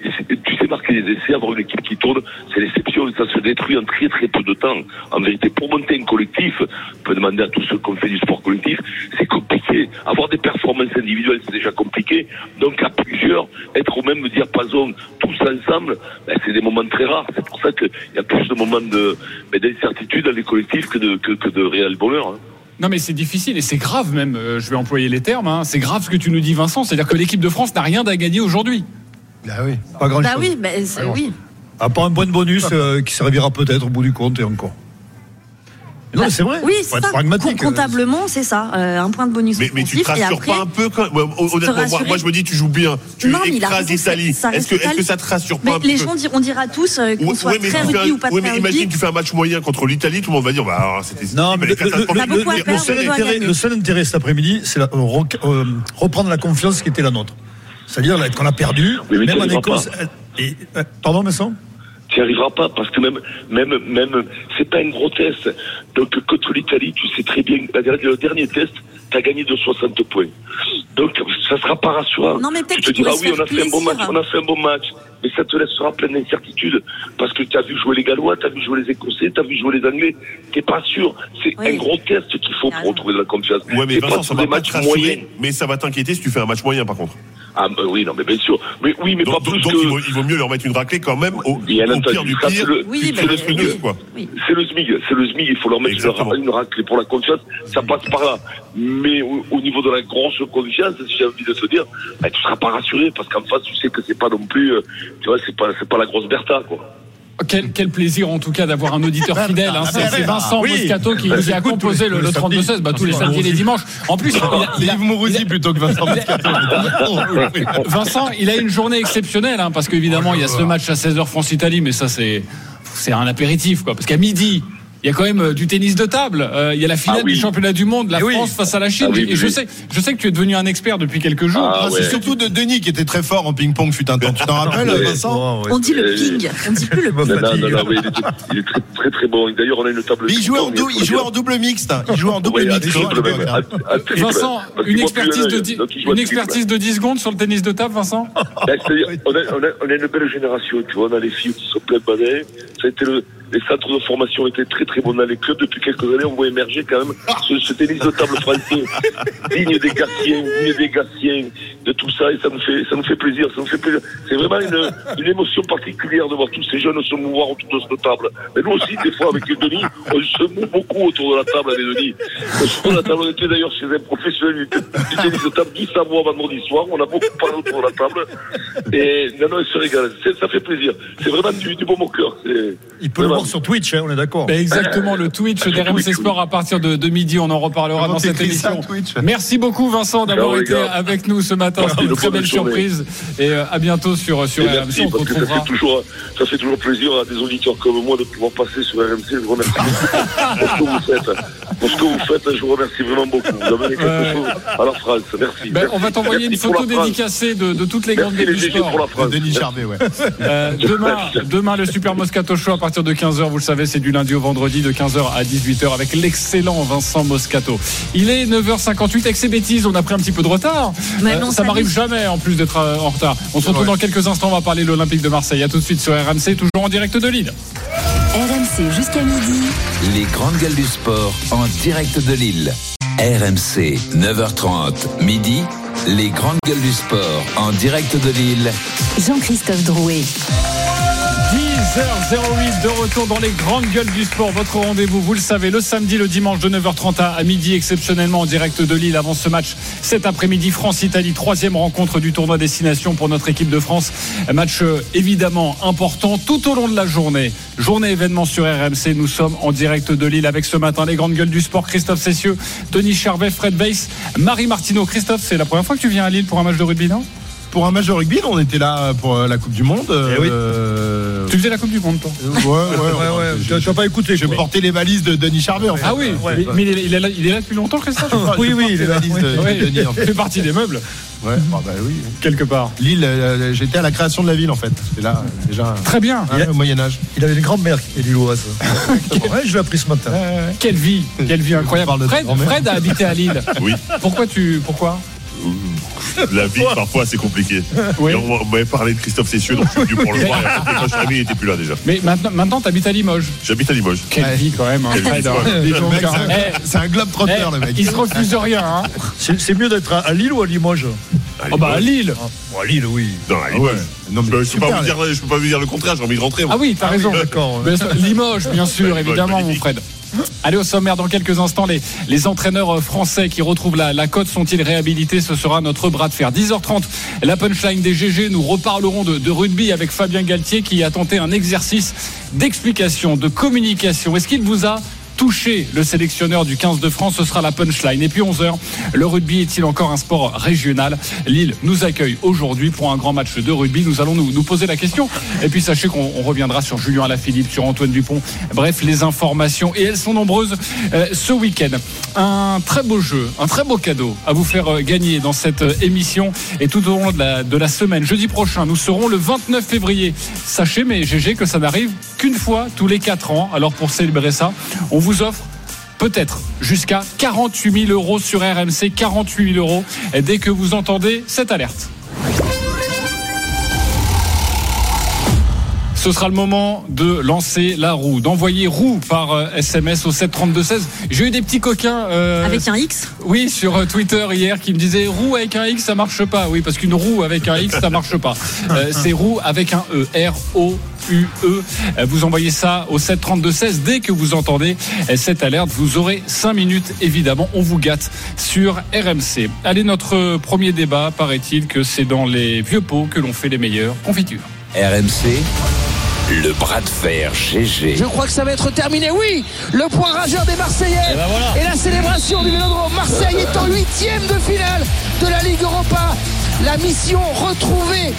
tu sais marquer des essais avoir une équipe qui tourne c'est l'exception ça se détruit en très très peu de temps en vérité pour monter un collectif on peut demander à tous ceux qui ont fait du sport collectif c'est compliqué avoir des performances individuelles c'est déjà compliqué donc à plusieurs être au même diapason tous ensemble ben, c'est des moments très rares c'est pour ça qu'il y a plus de moments de ben, d'incertitude dans les collectifs que de, que, que de réel bonheur hein. Non mais c'est difficile et c'est grave même, euh, je vais employer les termes, hein. c'est grave ce que tu nous dis Vincent, c'est-à-dire que l'équipe de France n'a rien à gagner aujourd'hui. Bah oui. Pas grand Bah oui, mais c'est- oui. À part un point de bonus euh, qui servira peut-être au bout du compte et encore. Non, mais c'est vrai. Oui, c'est ça. pragmatique. Com- Comptablement, c'est ça. Euh, un point de bonus Mais, mais tu te rassures après, pas un peu quand ouais, honnêtement, moi, je me dis tu joues bien, tu Non, écrases l'Italie. Est-ce que, est-ce que ça te rassure pas Mais un les peu gens diront, on dira tous euh, qu'on Ouais, soit ouais, très rugby ou pas très mais imagine tu fais un match moyen contre l'Italie, tout le monde va dire bah alors, c'était Non, mais le, seul intérêt, cet après-midi, c'est euh, reprendre la confiance qui était la nôtre. C'est-à-dire qu'on a perdu, même en Écosse. Et- pardon, Vincent? Tu n'y arriveras pas parce que même, même, même, c'est pas un gros test. Donc contre l'Italie, tu sais très bien, le dernier test, tu as gagné de 60 points. Donc, ça sera pas rassurant. Non, mais peut-être tu te diras, oui, on a fait un bon match, on a fait un bon match. Mais ça te laissera plein d'incertitudes. Parce que tu as vu jouer les Gallois, tu as vu jouer les Écossais, tu as vu jouer les Anglais. T'es pas sûr. C'est un gros test qu'il faut pour retrouver de la confiance. Ouais, mais Vincent, pas ça sur va des pas matchs te rassurer, moyens. mais ça va t'inquiéter si tu fais un match moyen, par contre. Ah, bah oui, non, mais bien sûr. Mais oui, mais donc, pas plus donc, que. il, vaut, il vaut mieux leur mettre une raclée quand même au, Bien au entendu, pire du pire. c'est le- Oui, bah, laisses le oui. mieux, quoi. C'est le SMIG, c'est le SMIG, il faut leur mettre Exactement. une, raclée pour la confiance, ça passe par là. Mais au, au niveau de la grosse confiance, si j'ai envie de se dire, bah, tu seras pas rassuré parce qu'en face, tu sais que c'est pas non plus, euh, tu vois, c'est pas, c'est pas la grosse Bertha, quoi. Quel, quel plaisir en tout cas d'avoir un auditeur fidèle. hein. C'est c'est Vincent Oui. Moscato qui, Bah, qui a composé le, le le 32-16 bah, tous les samedis et les dimanches. En plus, il a- Mourouzi plutôt que Vincent Moscato. Vincent, il a une journée exceptionnelle hein, parce qu'évidemment, il y a ce match à 16h France-Italie, mais ça, c'est c'est un apéritif. quoi. Parce qu'à midi, il y a quand même euh, du tennis de table. Euh, il y a la finale Ah oui. du championnat du monde, la Eh oui. France face à la Chine. Ah oui, et je sais, je sais que tu es devenu un expert depuis quelques jours. Ah Ah, ouais. C'est surtout de Denis qui était très fort en ping-pong fut un temps. Tu t'en rappelles. Vincent On dit le Euh, ping, on dit plus le ping. non, non, non, il, était- il est très, très, très bon. D'ailleurs, on a une table. Mais il jouait, en de dou- il jouait en double mixte. Il jouait en double mixte. triple, à l'époque, même, hein. à- à triple. Vincent, une expertise, de œil, dix- donc il joue à une triple. expertise de 10 secondes sur le tennis de table, Vincent Ben, on, a, on, a, on a une belle génération, tu vois, on a les filles qui sont pleines de balais. Ça a été le, les centres de formation étaient très très bons dans les clubs. Depuis quelques années, on voit émerger quand même ce, ce tennis de table français, digne des Gassiens, digne des Gassiens, de tout ça, et ça nous fait, ça nous fait plaisir, ça nous fait plaisir. C'est vraiment une, une émotion particulière de voir tous ces jeunes se mouvoir autour de cette table. Mais nous aussi, des fois, avec Denis, on se moue beaucoup autour de la table avec Denis. Autour de la table, on était d'ailleurs chez un professionnel du, du tennis de table du Savoie vendredi soir. On a beaucoup parlé autour de la table. Et non, non, il se régale. C'est- Ça fait plaisir. C'est vraiment du, du bon au cœur. Il peut le sur Twitch, hein, on est d'accord. Ben, exactement, le Twitch Ah, d'RMC Sport à partir de, de midi, on en reparlera dans cette ça, émission. Merci beaucoup Vincent d'avoir été avec nous ce matin, c'était une très belle surprise et euh, à bientôt sur, sur RMC, merci, on te parce que ça fait, toujours, ça fait toujours plaisir à des auditeurs comme moi de pouvoir passer sur RMC. Je vous remercie beaucoup pour ce que vous faites. Pour ce que vous faites, je vous remercie vraiment beaucoup. Vous avez quelque Ouais. chose à la France. Merci. Ben, on va Merci. t'envoyer une Merci photo dédicacée de, de toutes les grandes Merci gueules les du GG sport. pour la France. Denis Charvet, ouais. Euh, demain, demain, le Super Moscato Show à partir de 15h. Vous le savez, c'est du lundi au vendredi de 15h à 18h avec l'excellent Vincent Moscato. Il est 9h58 avec ses bêtises. On a pris un petit peu de retard. Mais non, ça ça m'arrive jamais en plus d'être euh, en retard. On se retrouve Ouais. dans quelques instants. On va parler de l'Olympique de Marseille. À tout de suite sur RMC, toujours en direct de Lille. RMC jusqu'à midi. Les grandes gueules du sport en direct de Lille. RMC, 9h30, midi. Les grandes gueules du sport en direct de Lille. Jean-Christophe Drouet. 10h08 de retour dans les grandes gueules du sport. Votre rendez-vous, vous le savez, le samedi, le dimanche de 9h30 à midi, exceptionnellement en direct de Lille avant ce match. Cet après-midi, France-Italie, troisième rencontre du tournoi destination pour notre équipe de France. Match euh, évidemment important tout au long de la journée. Journée événement sur RMC. Nous sommes en direct de Lille avec ce matin les grandes gueules du sport. Christophe Cessieux, Denis Charvet, Fred Weiss, Marie Martineau. Christophe, c'est la première fois que tu viens à Lille pour un match de rugby, non? Pour un match de rugby, on était là pour euh, la Coupe du Monde. Eh oui. euh, Tu faisais la Coupe du Monde, toi Ouais, ouais, ouais. Ouais, tu n'as pas écouté. J'ai porté les valises de Denis Charvet, en fait. Ah oui, Ouais. mais, mais il, est, là, il est là depuis longtemps, Christophe Oui, oui, il est là. Les valises de, Oui, de Denis, en il fait. partie des meubles, Ouais, ah bah oui. quelque part. Lille, euh, j'étais à la création de la ville, en fait. C'est là, déjà, Très bien. hein, au Moyen-Âge. Il avait une grand-mère qui était lilloise. ouais, je l'ai appris ce matin. Quelle vie, quelle vie incroyable. Fred. Fred a habité à Lille. Oui. Pourquoi tu, pourquoi? La vie, parfois, c'est compliqué. Oui. Et on m'avait parlé de Christophe Cessieux, donc je suis venu pour le voir. Et après, quand je suis arrivé, il n'était plus là déjà. Mais maintenant, maintenant tu habites à Limoges. J'habite à Limoges. Quelle Ouais. vie quand même, hein, c'est un- globe trotteur, eh, le mec. Il se refuse rien. Hein. C'est mieux d'être à, à Lille ou à Limoges Oh bah à Lille. Bon, à Lille, oui. Non, à Limoges. Non, mais Je peux super, pas vous dire, je peux pas vous dire le contraire, j'ai envie de rentrer. moi. Ah oui, t'as raison. D'accord. Limoges, bien sûr, évidemment, mon. Fred. Allez, au sommaire, dans quelques instants, les, les entraîneurs euh, français qui retrouvent la, la cote sont-ils réhabilités? Ce sera notre bras de fer. 10h30, la punchline des GG. Nous reparlerons de, de rugby avec Fabien Galtier qui a tenté un exercice d'explication, de communication. Est-ce qu'il vous a touché le sélectionneur du 15 de France, ce sera la punchline. Et puis 11h, le rugby est-il encore un sport régional? Lille nous accueille aujourd'hui pour un grand match de rugby. Nous allons nous, poser la question. Et puis sachez qu'on on reviendra sur Julien Alaphilippe, sur Antoine Dupont. Bref, les informations, et elles sont nombreuses euh, ce week-end. Un très beau jeu, un très beau cadeau à vous faire euh, gagner dans cette euh, émission et tout au long de la, de la semaine. Jeudi prochain, nous serons le 29 février. Sachez, mais GG, que ça n'arrive qu'une fois tous les 4 ans. Alors pour célébrer ça, on vous offre peut-être jusqu'à 48 000 euros sur RMC, 48 000 euros dès que vous entendez cette alerte. Ce sera le moment de lancer la roue, d'envoyer roue par euh, SMS au 732-16. J'ai eu des petits coquins. euh, Avec un X Oui, sur euh, Twitter hier qui me disaient roue avec un X, ça marche pas. Oui, parce qu'une roue avec un X, ça marche pas. Euh, C'est roue avec un E. R-O. UE. Euh, Vous envoyez ça au 732-16 dès que vous entendez euh, cette alerte. Vous aurez 5 minutes, évidemment. On vous gâte sur RMC. Allez, notre premier débat, paraît-il que c'est dans les vieux pots que l'on fait les meilleures confitures. RMC, le bras de fer GG. Je crois que ça va être terminé. Oui, le point rageur des Marseillais. Et ben voilà. Et la célébration du Vélodrome. Marseille est en huitième de finale de la Ligue Europa. La mission, retrouver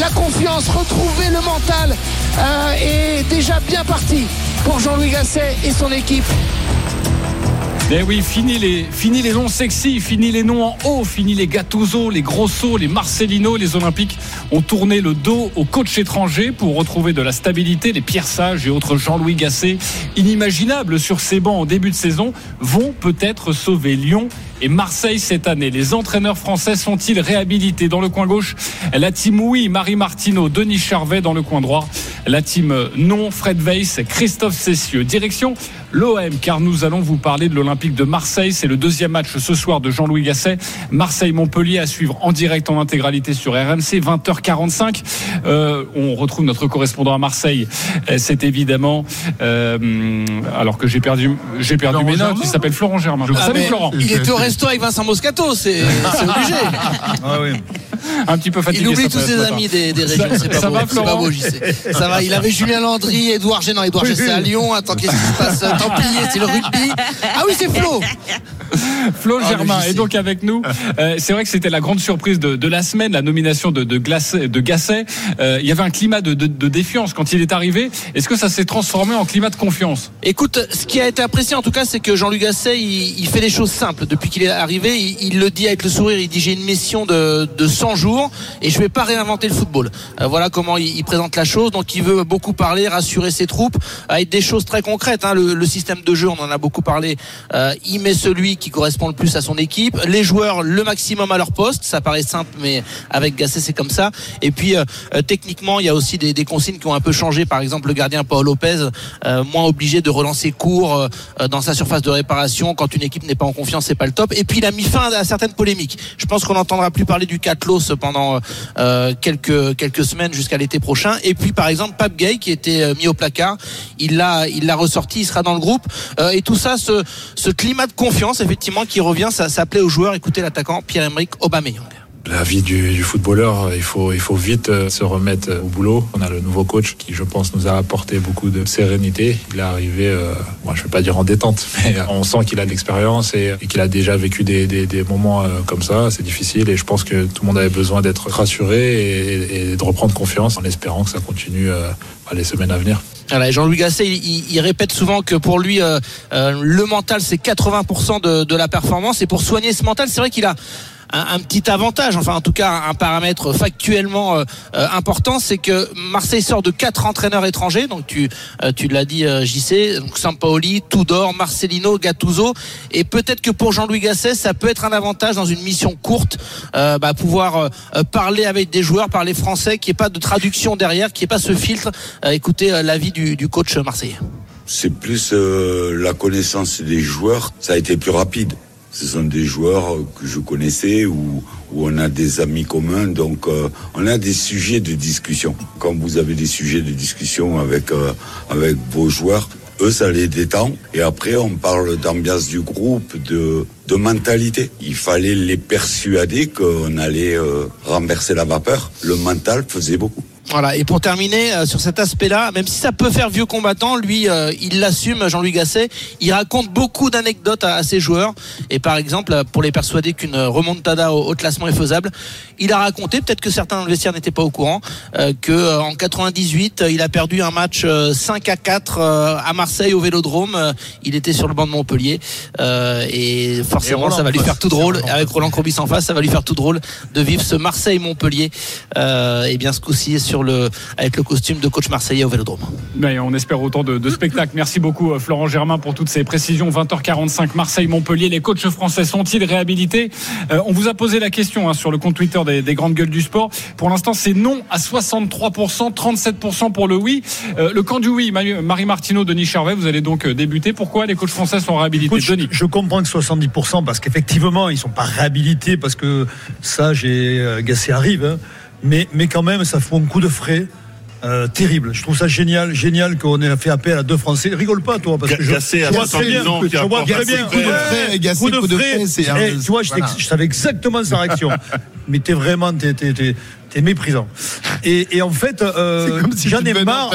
la confiance, retrouver le mental euh, est déjà bien partie pour Jean-Louis Gasset et son équipe. Eh oui, fini les, fini les noms sexy, fini les noms en haut, fini les Gattuso, les Grosso, les Marcelino. Les Olympiques ont tourné le dos aux coachs étrangers pour retrouver de la stabilité. Les Pierre Sage et autres Jean-Louis Gasset, inimaginables sur ces bancs en début de saison, vont peut-être sauver Lyon et Marseille cette année. Les entraîneurs français sont-ils réhabilités Dans le coin gauche, la team oui, Marie Martineau, Denis Charvet dans le coin droit. La team non, Fred Weiss, Christophe Cessieux. Direction l'OM, car nous allons vous parler de l'Olympique de Marseille. C'est le deuxième match ce soir de Jean-Louis Gasset. Marseille-Montpellier à suivre en direct en intégralité sur RMC, 20h45. Euh, on retrouve notre correspondant à Marseille. Euh, C'est évidemment, euh, alors que j'ai perdu, j'ai perdu mes notes. Il s'appelle Florent Germain. Ah, Salut Florent. Il resto avec Vincent Moscato, c'est obligé. Un petit peu fatigué. Il oublie tous ses amis des, des Ça- régions. C'est pas, ça beau, va, c'est Florent pas beau, j'y sais. Ça va. Il avait Julien Landry, Edouard G. Non, Edouard G, c'est à Lyon. Attends, qu'est-ce qui se passe Templier, c'est le rugby. Ah oui, c'est Flo. Flo Ah, Germain est donc avec nous. Euh, c'est vrai que c'était la grande surprise de, de la semaine, la nomination de, de, Glacé- de Gasset. Euh, il y avait un climat de, de- de défiance quand il est arrivé. Est-ce que ça s'est transformé en climat de confiance? Écoute, ce qui a été apprécié en tout cas, c'est que Jean-Luc Gasset, il, il fait des choses simples. Depuis qu'il est arrivé, il, il le dit avec le sourire, il dit j'ai une mission de, de 100 jours et je vais pas réinventer le football. Euh, voilà comment il, il présente la chose. Donc il veut beaucoup parler, rassurer ses troupes, avec des choses très concrètes. hein. Le, système de jeu, on en a beaucoup parlé. Euh, il met celui qui correspond le plus à son équipe. Les joueurs, le maximum à leur poste. Ça paraît simple, mais avec Gasset, c'est comme ça. Et puis euh, euh, techniquement, il y a aussi des, consignes qui ont un peu changé. Par exemple, le gardien Paul Lopez, euh, moins obligé de relancer court euh, euh, dans sa surface de réparation quand une équipe n'est pas en confiance, c'est pas le top. Et puis il a mis fin à certaines polémiques. Je pense qu'on n'entendra plus parler du Catlos pendant euh, quelques quelques semaines jusqu'à l'été prochain. Et puis par exemple Pape Gay qui était euh, mis au placard, il l'a il l'a ressorti, il sera dans le groupe. Euh, et tout ça, ce climat de confiance effectivement qui revient, ça, ça plaît aux joueurs. Écoutez l'attaquant Pierre-Emerick Aubameyang. La vie du, du footballeur, il faut, il faut vite euh, se remettre euh, au boulot. On a le nouveau coach qui, je pense, nous a apporté beaucoup de sérénité. Il est arrivé, euh, moi, je vais pas dire en détente, mais on sent qu'il a de l'expérience et, qu'il a déjà vécu des, des, des moments euh, comme ça. C'est difficile et je pense que tout le monde avait besoin d'être rassuré et, de reprendre confiance en espérant que ça continue euh, les semaines à venir. Voilà, et Jean-Louis Gasset, il, il- répète souvent que pour lui, euh, euh, le mental, c'est 80% de, de la performance. Et pour soigner ce mental, c'est vrai qu'il a un, petit avantage, enfin en tout cas un paramètre factuellement euh, euh, important, c'est que Marseille sort de quatre entraîneurs étrangers. Donc tu, euh, tu l'as dit, euh, JC, donc Sampaoli, Tudor, Marcelino, Gattuso. Et peut-être que pour Jean-Louis Gasset, ça peut être un avantage dans une mission courte, bah, pouvoir parler avec des joueurs, parler français, qu'il n'y ait pas de traduction derrière, qu'il n'y ait pas ce filtre. Écoutez l'avis du, coach marseillais. C'est plus la connaissance des joueurs, ça a été plus rapide. Ce sont des joueurs euh, que je connaissais ou où on a des amis communs, donc euh, on a des sujets de discussion. Quand vous avez des sujets de discussion avec euh, avec vos joueurs, eux ça les détend. Et après on parle d'ambiance du groupe, de mentalité. Il fallait les persuader qu'on allait renverser la vapeur. Le mental faisait beaucoup. Voilà, et pour terminer euh, sur cet aspect-là, même si ça peut faire vieux combattant, lui, euh, il l'assume, Jean-Louis Gasset. Il raconte beaucoup d'anecdotes à, à ses joueurs. Et par exemple, euh, pour les persuader qu'une remontada au, au classement est faisable, il a raconté, peut-être que certains dans le vestiaire n'étaient pas au courant, euh, que euh, en 98, euh, il a perdu un match euh, 5 à 4 euh, à Marseille au Vélodrome. Il était sur le banc de Montpellier. Euh, et forcément, Et Roland ça va lui faire tout drôle. Roland. Avec Roland Courbis en face, ça va lui faire tout drôle de vivre ce Marseille-Montpellier. Euh, et bien ce coup-ci sur avec le costume de coach marseillais au Vélodrome. Ben, on espère autant de, de spectacles. Merci beaucoup euh, Florent Germain pour toutes ces précisions. 20h45 Marseille-Montpellier. Les coachs français sont-ils réhabilités? Euh, on vous a posé la question hein, sur le compte Twitter des, grandes gueules du sport. Pour l'instant, c'est non à 63%, 37% pour le oui. Euh, le camp du oui, Marie Martineau, Denis Charvet, vous allez donc débuter. Pourquoi les coachs français sont réhabilités? Denis Je comprends que 70% parce qu'effectivement, ils ne sont pas réhabilités parce que ça, j'ai Gassé arrive. Hein mais, mais quand même, ça fout un coup de frais. Euh, terrible. Je trouve ça génial, génial qu'on ait fait appel à deux Français. Rigole pas, toi, parce que je, Gassé je vois très bien. Je vois très bien. Coup de frais, Gassé, coup de frais. C'est eh, un, tu vois, voilà. je, savais exactement sa réaction. Mais t'es vraiment, t'es, t'es, t'es, méprisant. Et, en fait, euh, j'en ai marre.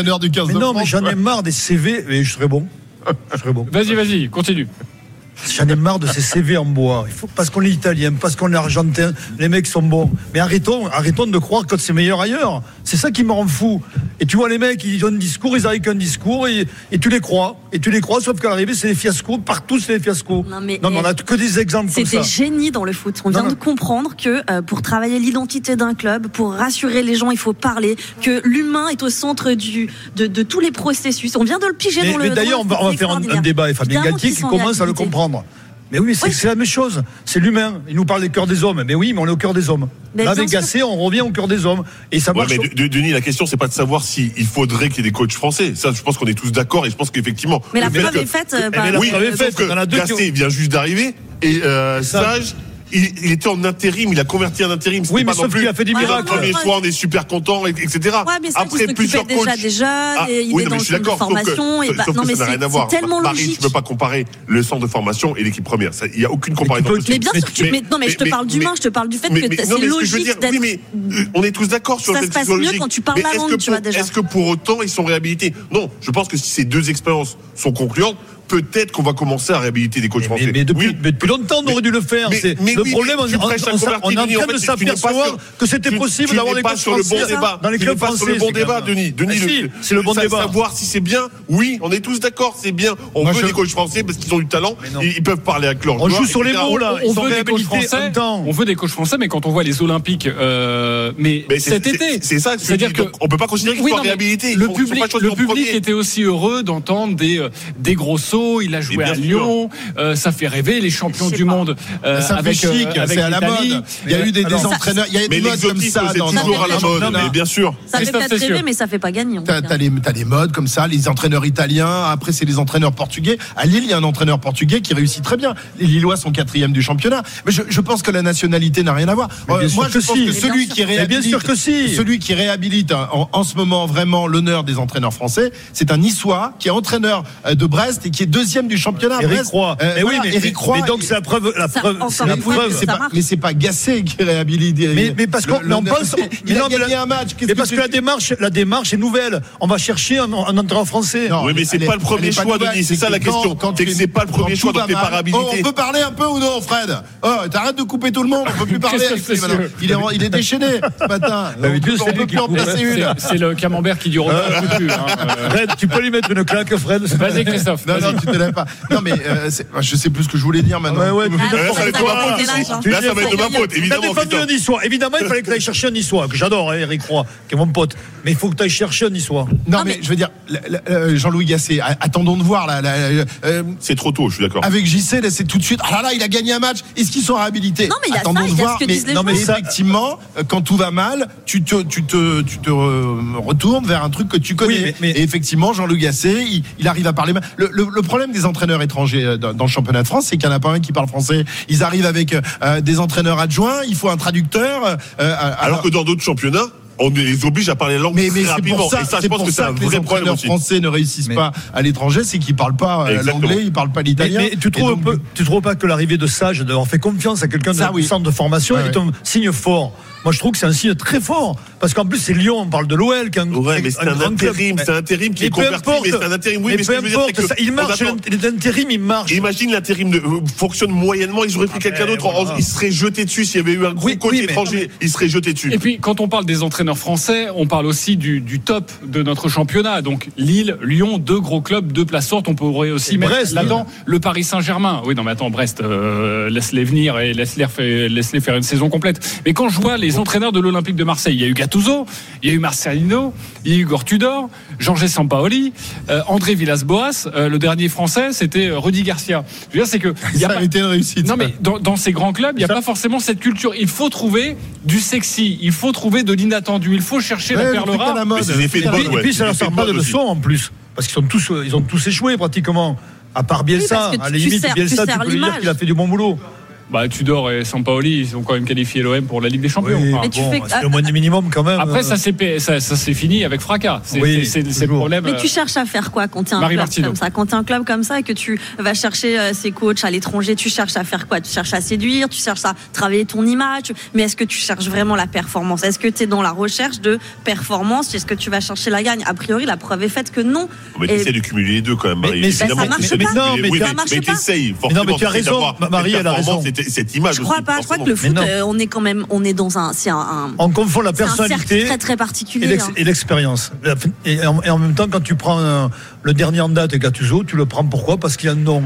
J'en ai marre des CV. Mais je serais bon. Je serais bon. Vas-y, vas-y, continue. J'en ai marre de ces CV en bois. Il parce qu'on est italien, parce qu'on est argentin, les mecs sont bons. Mais arrêtons, arrêtons de croire que c'est meilleur ailleurs. C'est ça qui me rend fou. Et tu vois, les mecs, ils ont un discours, ils arrivent avec un discours et, tu les crois. Et tu les crois, sauf qu'à l'arrivée, c'est des fiascos. Partout, c'est des fiascos. Non, mais non, mais on n'a eh, que des exemples comme ça. C'est des génies dans le foot. On vient de comprendre que euh, pour travailler l'identité d'un club, pour rassurer les gens, il faut parler, que l'humain est au centre de, tous les processus. On vient de le piger dans le. D'ailleurs, on va, faire un, un débat. Et Fabien Gatti qui commence à le comprendre mais oui, c'est la même chose. C'est l'humain. Il nous parle des cœurs des hommes. Mais oui, mais on est au cœur des hommes. Là, avec Gassé, on revient au cœur des hommes. Et ça marche. Mais. Denis, la question, c'est pas de savoir s'il faudrait qu'il y ait des coachs français. Ça, je pense qu'on est tous d'accord. Et je pense qu'effectivement. Mais la preuve est faite. Eh, euh, par... Oui, la preuve est faite. Gassé vient juste d'arriver. Et euh, Sage il, était en intérim, il a converti en intérim. Oui, mais pas sauf a fait des miracles. Le premier soir, on est super content, etc. Ouais, mais Après, plusieurs déjà coachs. Des jeunes, ah, et il oui, est non, mais dans je suis d'accord. Formation, bah, que, et ça n'a rien à voir. Tellement Paris, logique. tu peux pas comparer le centre de formation et l'équipe première. Il n'y a aucune comparaison. Mais, bien sûr, que tu, mais, non, mais je te parle du d'humain, je te parle du fait que c'est logique. Oui, mais euh, on est tous d'accord sur le fait que Ça se passe mieux quand tu parles la langue, tu vois déjà. Est-ce que pour autant ils sont réhabilités Non, je pense que si ces deux expériences sont concluantes, peut-être qu'on va commencer à réhabiliter des coachs français. Mais, depuis, longtemps, on aurait dû le faire. Le problème, on, on, on, on, est en train de s'apercevoir que c'était possible d'avoir des coachs sur le bon français débat. dans. C'est le bon débat, Denis. Denis, c'est le bon débat. Savoir si c'est bien, oui, on est tous d'accord, c'est bien. On veut des coachs français parce qu'ils ont du talent, ils peuvent parler avec leur On joue sur les mots, là. On veut des coachs français. On veut des coachs français, mais quand on voit les Olympiques, euh, mais cet été. C'est ça, c'est-à-dire qu'on peut pas considérer qu'ils sont réhabilités. Le public était aussi heureux d'entendre des gros sauts il a joué à Lyon. Euh, ça fait rêver les champions du monde. Euh, ça avec, chic, c'est à la mode. Il y a eu des, entraîneurs, il y a eu des modes comme ça. C'est toujours à la mode, mais bien sûr. Ça fait rêver, mais ça fait pas gagner. T'as as les, as les modes comme ça, les entraîneurs italiens. Après, c'est les entraîneurs portugais. À Lille, il y a un entraîneur portugais qui réussit très bien. Les Lillois sont quatrième du championnat. Mais je, pense que la nationalité n'a rien à voir. Euh, moi, je pense que celui qui réhabilite, celui qui réhabilite en, ce moment vraiment l'honneur des entraîneurs français, c'est un Niçois qui est entraîneur de Brest et qui est deuxième du championnat. Eric Roy. Euh, mais oui, voilà, mais, Eric Roy mais, donc c'est la preuve, la preuve, la preuve. Mais c'est pas, Gassé qui réhabilite. Mais, mais parce qu'on pense, il a gagné un match. Mais parce que la démarche, la démarche est nouvelle. On va chercher un, entraîneur français. Oui, mais c'est pas le premier choix, Denis. C'est ça la question. C'est que c'est pas le premier choix, donc t'es pas oh, On peut parler un peu ou non, Fred? Oh, t'arrêtes de couper tout le monde. On peut plus parler. Il est, il est déchaîné ce matin. Bah, on peut plus en placer une. C'est le camembert qui dure. Hein. Fred, tu peux lui mettre une claque, Fred. Vas-y, Christophe. Non, non, non, tu te pas. Non, mais euh, je sais plus ce que je voulais dire maintenant. Ouais, ouais, mais Ah, Là, ça va être de ma faute de ma faute, évidemment. un niçois. Évidemment, il fallait que tu ailles chercher un niçois, que j'adore, hein, Eric Roy, qui est mon pote. Mais il faut que tu ailles chercher un niçois. Non, mais, je veux dire, Jean-Louis Gasset, attendons de voir. Euh, c'est trop tôt, je suis d'accord. avec JC, c'est tout de suite. Ah là là, il a gagné un match. Est-ce qu'ils sont réhabilités Non, mais il y a Attendons de voir. mais, non, mais effectivement, euh, quand tout va mal, tu te, tu te, tu te euh, retournes vers un truc que tu connais. Et effectivement, Jean-Louis Gasset, il, arrive à parler. le le problème des entraîneurs étrangers euh, dans, le championnat de France, c'est qu'il n'y en a pas un qui parle français. Ils arrivent avec euh, euh, des entraîneurs adjoints, il faut un traducteur. Alors que dans d'autres championnats, on les oblige à parler langue mais, mais très rapidement. Pour ça, je pense que c'est un vrai les problème français ne réussissent pas à l'étranger, c'est qu'ils ne parlent pas l'anglais, ils ne parlent pas l'italien. Mais, tu trouves trouves pas que l'arrivée de Sage, de, on fait confiance à quelqu'un de oui. centre de formation, est un signe fort moi, je trouve que c'est un signe très fort. Parce qu'en plus, c'est Lyon, on parle de l'OL, mais c'est un, intérim, c'est un intérim qui est peu importe, mais c'est un intérim, oui, mais, mais il marche, l'intérim, il marche. Imagine l'intérim euh, fonctionne moyennement, ils auraient pris ah, quelqu'un ben, d'autre, voilà. il serait jeté dessus, s'il y avait eu un gros oui, coach oui, étranger, il serait jeté dessus. Et puis, quand on parle des entraîneurs français, on parle aussi du, du top de notre championnat. Donc, Lille, Lyon, deux gros clubs, deux places sortes, on pourrait aussi mettre là-dedans le Paris Saint-Germain. Oui, non, mais attends, Brest, euh, laisse-les venir et laisse-les faire une saison complète. Mais quand je vois les les entraîneurs de l'Olympique de Marseille. Il y a eu Gattuso, il y a eu Marcelino, il y a eu Igor Tudor, Georges Sampaoli, euh, André Villas-Boas. euh, le dernier français, c'était euh, Rudy Garcia. Je veux dire, c'est que y a Ça a pas- été une réussite. Non, mais dans, dans ces grands clubs, il n'y a pas forcément cette culture. Il faut trouver du sexy, il faut trouver de l'inattendu, il faut chercher la Ouais, perle le truc à rare. la mode. Mais c'est des effets de Et puis, mode, et ouais, puis, ça leur sert pas de leçon en plus. Parce qu'ils sont tous, ils ont tous échoué pratiquement. À part Bielsa. que à la limite, sers- Bielsa, tu tu peux lui dire qu'il a fait du bon boulot. Bah, Tudor et Sampaoli, ils ont quand même qualifié l'OM pour la Ligue des Champions. Oui, Enfin, Mais bon, fais- c'est le moins du minimum quand même. Après, ça s'est pa- ça, ça fini avec fracas. C'est Oui, c'est- c'est- c'est le problème. Mais tu euh, cherches à faire quoi quand tu es un Marie club comme ça Quand tu un club comme ça et que tu vas chercher euh, ces coachs à l'étranger, tu cherches à faire quoi? Tu cherches à séduire, tu cherches à travailler ton image, mais est-ce que tu cherches vraiment la performance? Est-ce que tu es dans la recherche de performance? Est-ce que tu vas chercher la gagne? A priori, la preuve est faite que non. Mais tu essaies de cumuler les deux quand même, Mais- mais ça marche pas. Non, mais oui, ça mais, marche mais pas. t'essayes, non, forcément. mais tu as raison, d'avoir Marie, elle a raison. Cette, cette image je crois aussi, pas. Je crois que le foot, euh, on est quand même, on est dans un, c'est un, un- On confond la un personnalité très très et particulier. l'ex- hein. et l'expérience. Et, en- et en même temps, quand tu prends euh, le dernier en date, Gattuso, tu le prends pourquoi? Parce qu'il a un nom.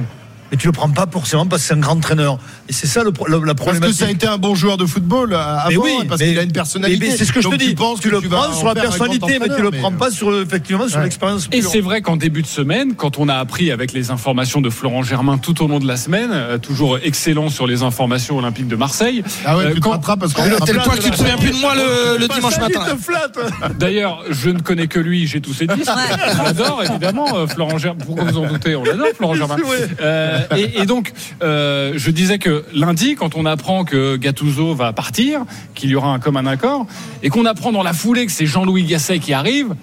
Mais tu le prends pas forcément parce que c'est un grand entraîneur. Et c'est ça le, pro- la, la Parce que problématique. ça a été un bon joueur de football euh, avant, Mais oui, parce qu'il a une personnalité. mais- mais c'est ce que je te dis. Tu, penses tu que le tu prends en sur la personnalité, mais tu le prends pas sur effectivement sur Ouais. l'expérience. Et c'est vrai qu'en début de semaine, quand on a appris avec les informations de Florent Germain tout au long de la semaine, euh, toujours excellent sur les informations olympiques de Marseille. Ah ouais, euh, tu te quand- rattrapes parce qu'on À tel point que tu te souviens plus de moi le, le dimanche matin. te flatte. D'ailleurs, je ne connais que lui, j'ai tous ses disques. On l'adore, évidemment, euh, Florent Germain. Pourquoi vous en doutez On l'adore, Florent Germain. Euh, et, et donc, euh, je disais que lundi, quand on apprend que Gattuso va partir, qu'il y aura un commun accord, et qu'on apprend dans la foulée que c'est Jean-Louis Gasset qui arrive,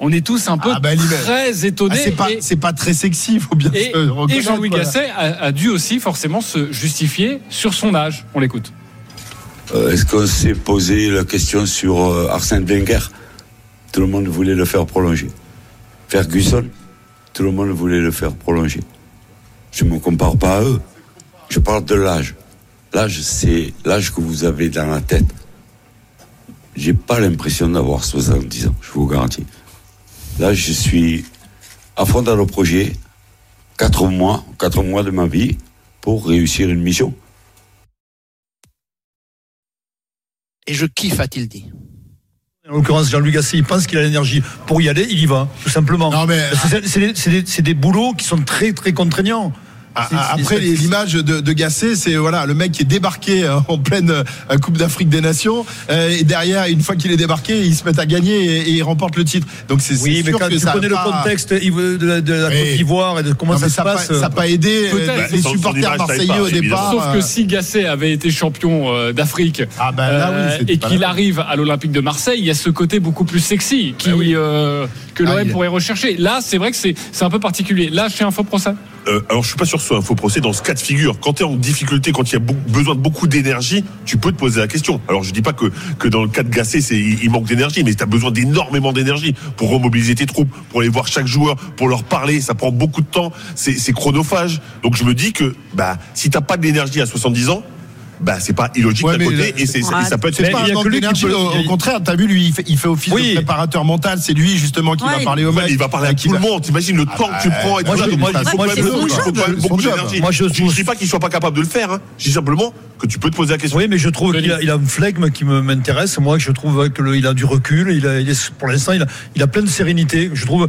on est tous un peu Ah bah, très étonnés. Ah, c'est pas, et- c'est pas très sexy, il faut bien et, se reconnaître. et Jean-Louis voilà. Gasset a, a dû aussi forcément se justifier sur son âge. On l'écoute. Euh, Est-ce qu'on s'est posé la question sur euh, Arsène Wenger? Tout le monde voulait le faire prolonger. Ferguson, tout le monde voulait le faire prolonger. Je ne me compare pas à eux. Je parle de l'âge. L'âge, c'est l'âge que vous avez dans la tête. J'ai pas l'impression d'avoir 70 ans, je vous garantis. Là, je suis à fond dans le projet, quatre mois, quatre mois de ma vie pour réussir une mission. Et je kiffe, a-t-il dit. En l'occurrence, Jean-Luc Gasset, il pense qu'il a l'énergie pour y aller, il y va, tout simplement. Non, mais- C'est- des- des, c'est des boulots qui sont très très contraignants. Ah, Après, l'image de, de Gasset, c'est voilà le mec qui est débarqué euh, en pleine euh, Coupe d'Afrique des Nations euh, et derrière, une fois qu'il est débarqué, ils se mettent à gagner et, et ils remportent le titre. Donc c'est Oui, c'est mais sûr quand que tu ça a connais le pas- contexte il veut de la, de la Oui. Côte d'Ivoire et de comment Non, ça se ça n'a passe. pas, ça a pas aidé les son supporters marseillais pas, au évidemment. départ. Sauf que si Gasset avait été champion euh, d'Afrique Ah bah là, oui, euh, et qu'il arrive à l'Olympique de Marseille, il y a ce côté beaucoup plus sexy qui, euh, que Ah, l'OM pourrait rechercher. Là, c'est vrai que c'est c'est un peu particulier. Là, chez Info Procès. Euh, alors je suis pas sûr que ce soit un faux procès dans ce cas de figure. Quand tu es en difficulté, quand il y a besoin de beaucoup d'énergie, tu peux te poser la question. Alors je dis pas que, que dans le cas de Gasset, c'est, il il manque d'énergie, mais tu as besoin d'énormément d'énergie pour remobiliser tes troupes, pour aller voir chaque joueur, pour leur parler. Ça prend beaucoup de temps, c'est, c'est chronophage. Donc je me dis que bah, si t'as pas d'énergie à 70 ans, bah, c'est pas illogique Ouais, d'un mais côté et, c'est, Ouais. et ça peut être C'est Mais pas un manque d'énergie. Au, au contraire, t'as vu, lui, il fait, il fait office Oui. de préparateur mental. C'est lui justement qui Ouais. va parler au mec. il va parler à euh, tout le monde. T'imagines le temps que tu prends et tout moi, ça. beaucoup- d'énergie. Moi, je je, trouve- dis pas qu'il soit pas capable de le faire. Hein. Je dis simplement que tu peux te poser la question. Oui, mais je trouve qu'il a, il a un flegme qui me- m'intéresse. Moi, je trouve qu'il a du recul. Il a, il est, pour l'instant, il a, il a plein de sérénité. Je trouve,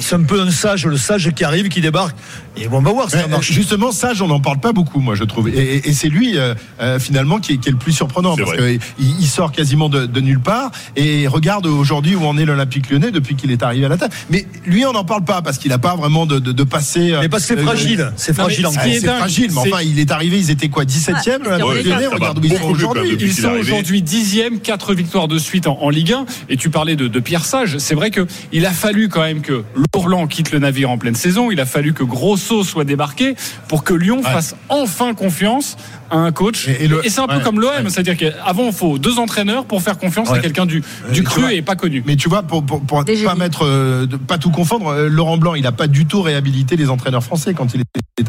c'est un peu un sage, le sage qui arrive, qui débarque. Et bon, on va voir si ça Ouais, marche. Justement, Sage, on n'en parle pas beaucoup, moi, je trouve. Et, et- et c'est lui, euh, euh, finalement, qui est, qui est le plus surprenant. Parce qu'il il sort quasiment de, de nulle part. Et regarde aujourd'hui où en est l'Olympique lyonnais depuis qu'il est arrivé à la tête. Mais lui, on n'en parle pas parce qu'il n'a pas vraiment de, de, de passé. euh, Mais parce que c'est euh, fragile. C'est Non, mais fragile c'est fragile, mais enfin, il est arrivé, ils étaient quoi, 17e Ouais, l'Olympique lyonnais Regarde où ils sont aujourd'hui. Ils qu'il sont aujourd'hui dixième, quatre victoires de suite en, en Ligue 1. Et tu parlais de, de Pierre Sage. C'est vrai que il a fallu quand même que Lourlan quitte le navire en pleine saison. Il a fallu que Soit débarqué pour que Lyon fasse enfin confiance à un coach. Et- Et, et le- c'est un peu ouais, comme l'OM. ouais. C'est-à-dire qu'avant, il faut deux entraîneurs pour faire confiance à quelqu'un du, du tu cru vois, et pas connu. Mais tu vois, pour, pour, pour pas génies. mettre, euh, pas tout confondre, euh, Laurent Blanc, il n'a pas du tout réhabilité les entraîneurs français quand il est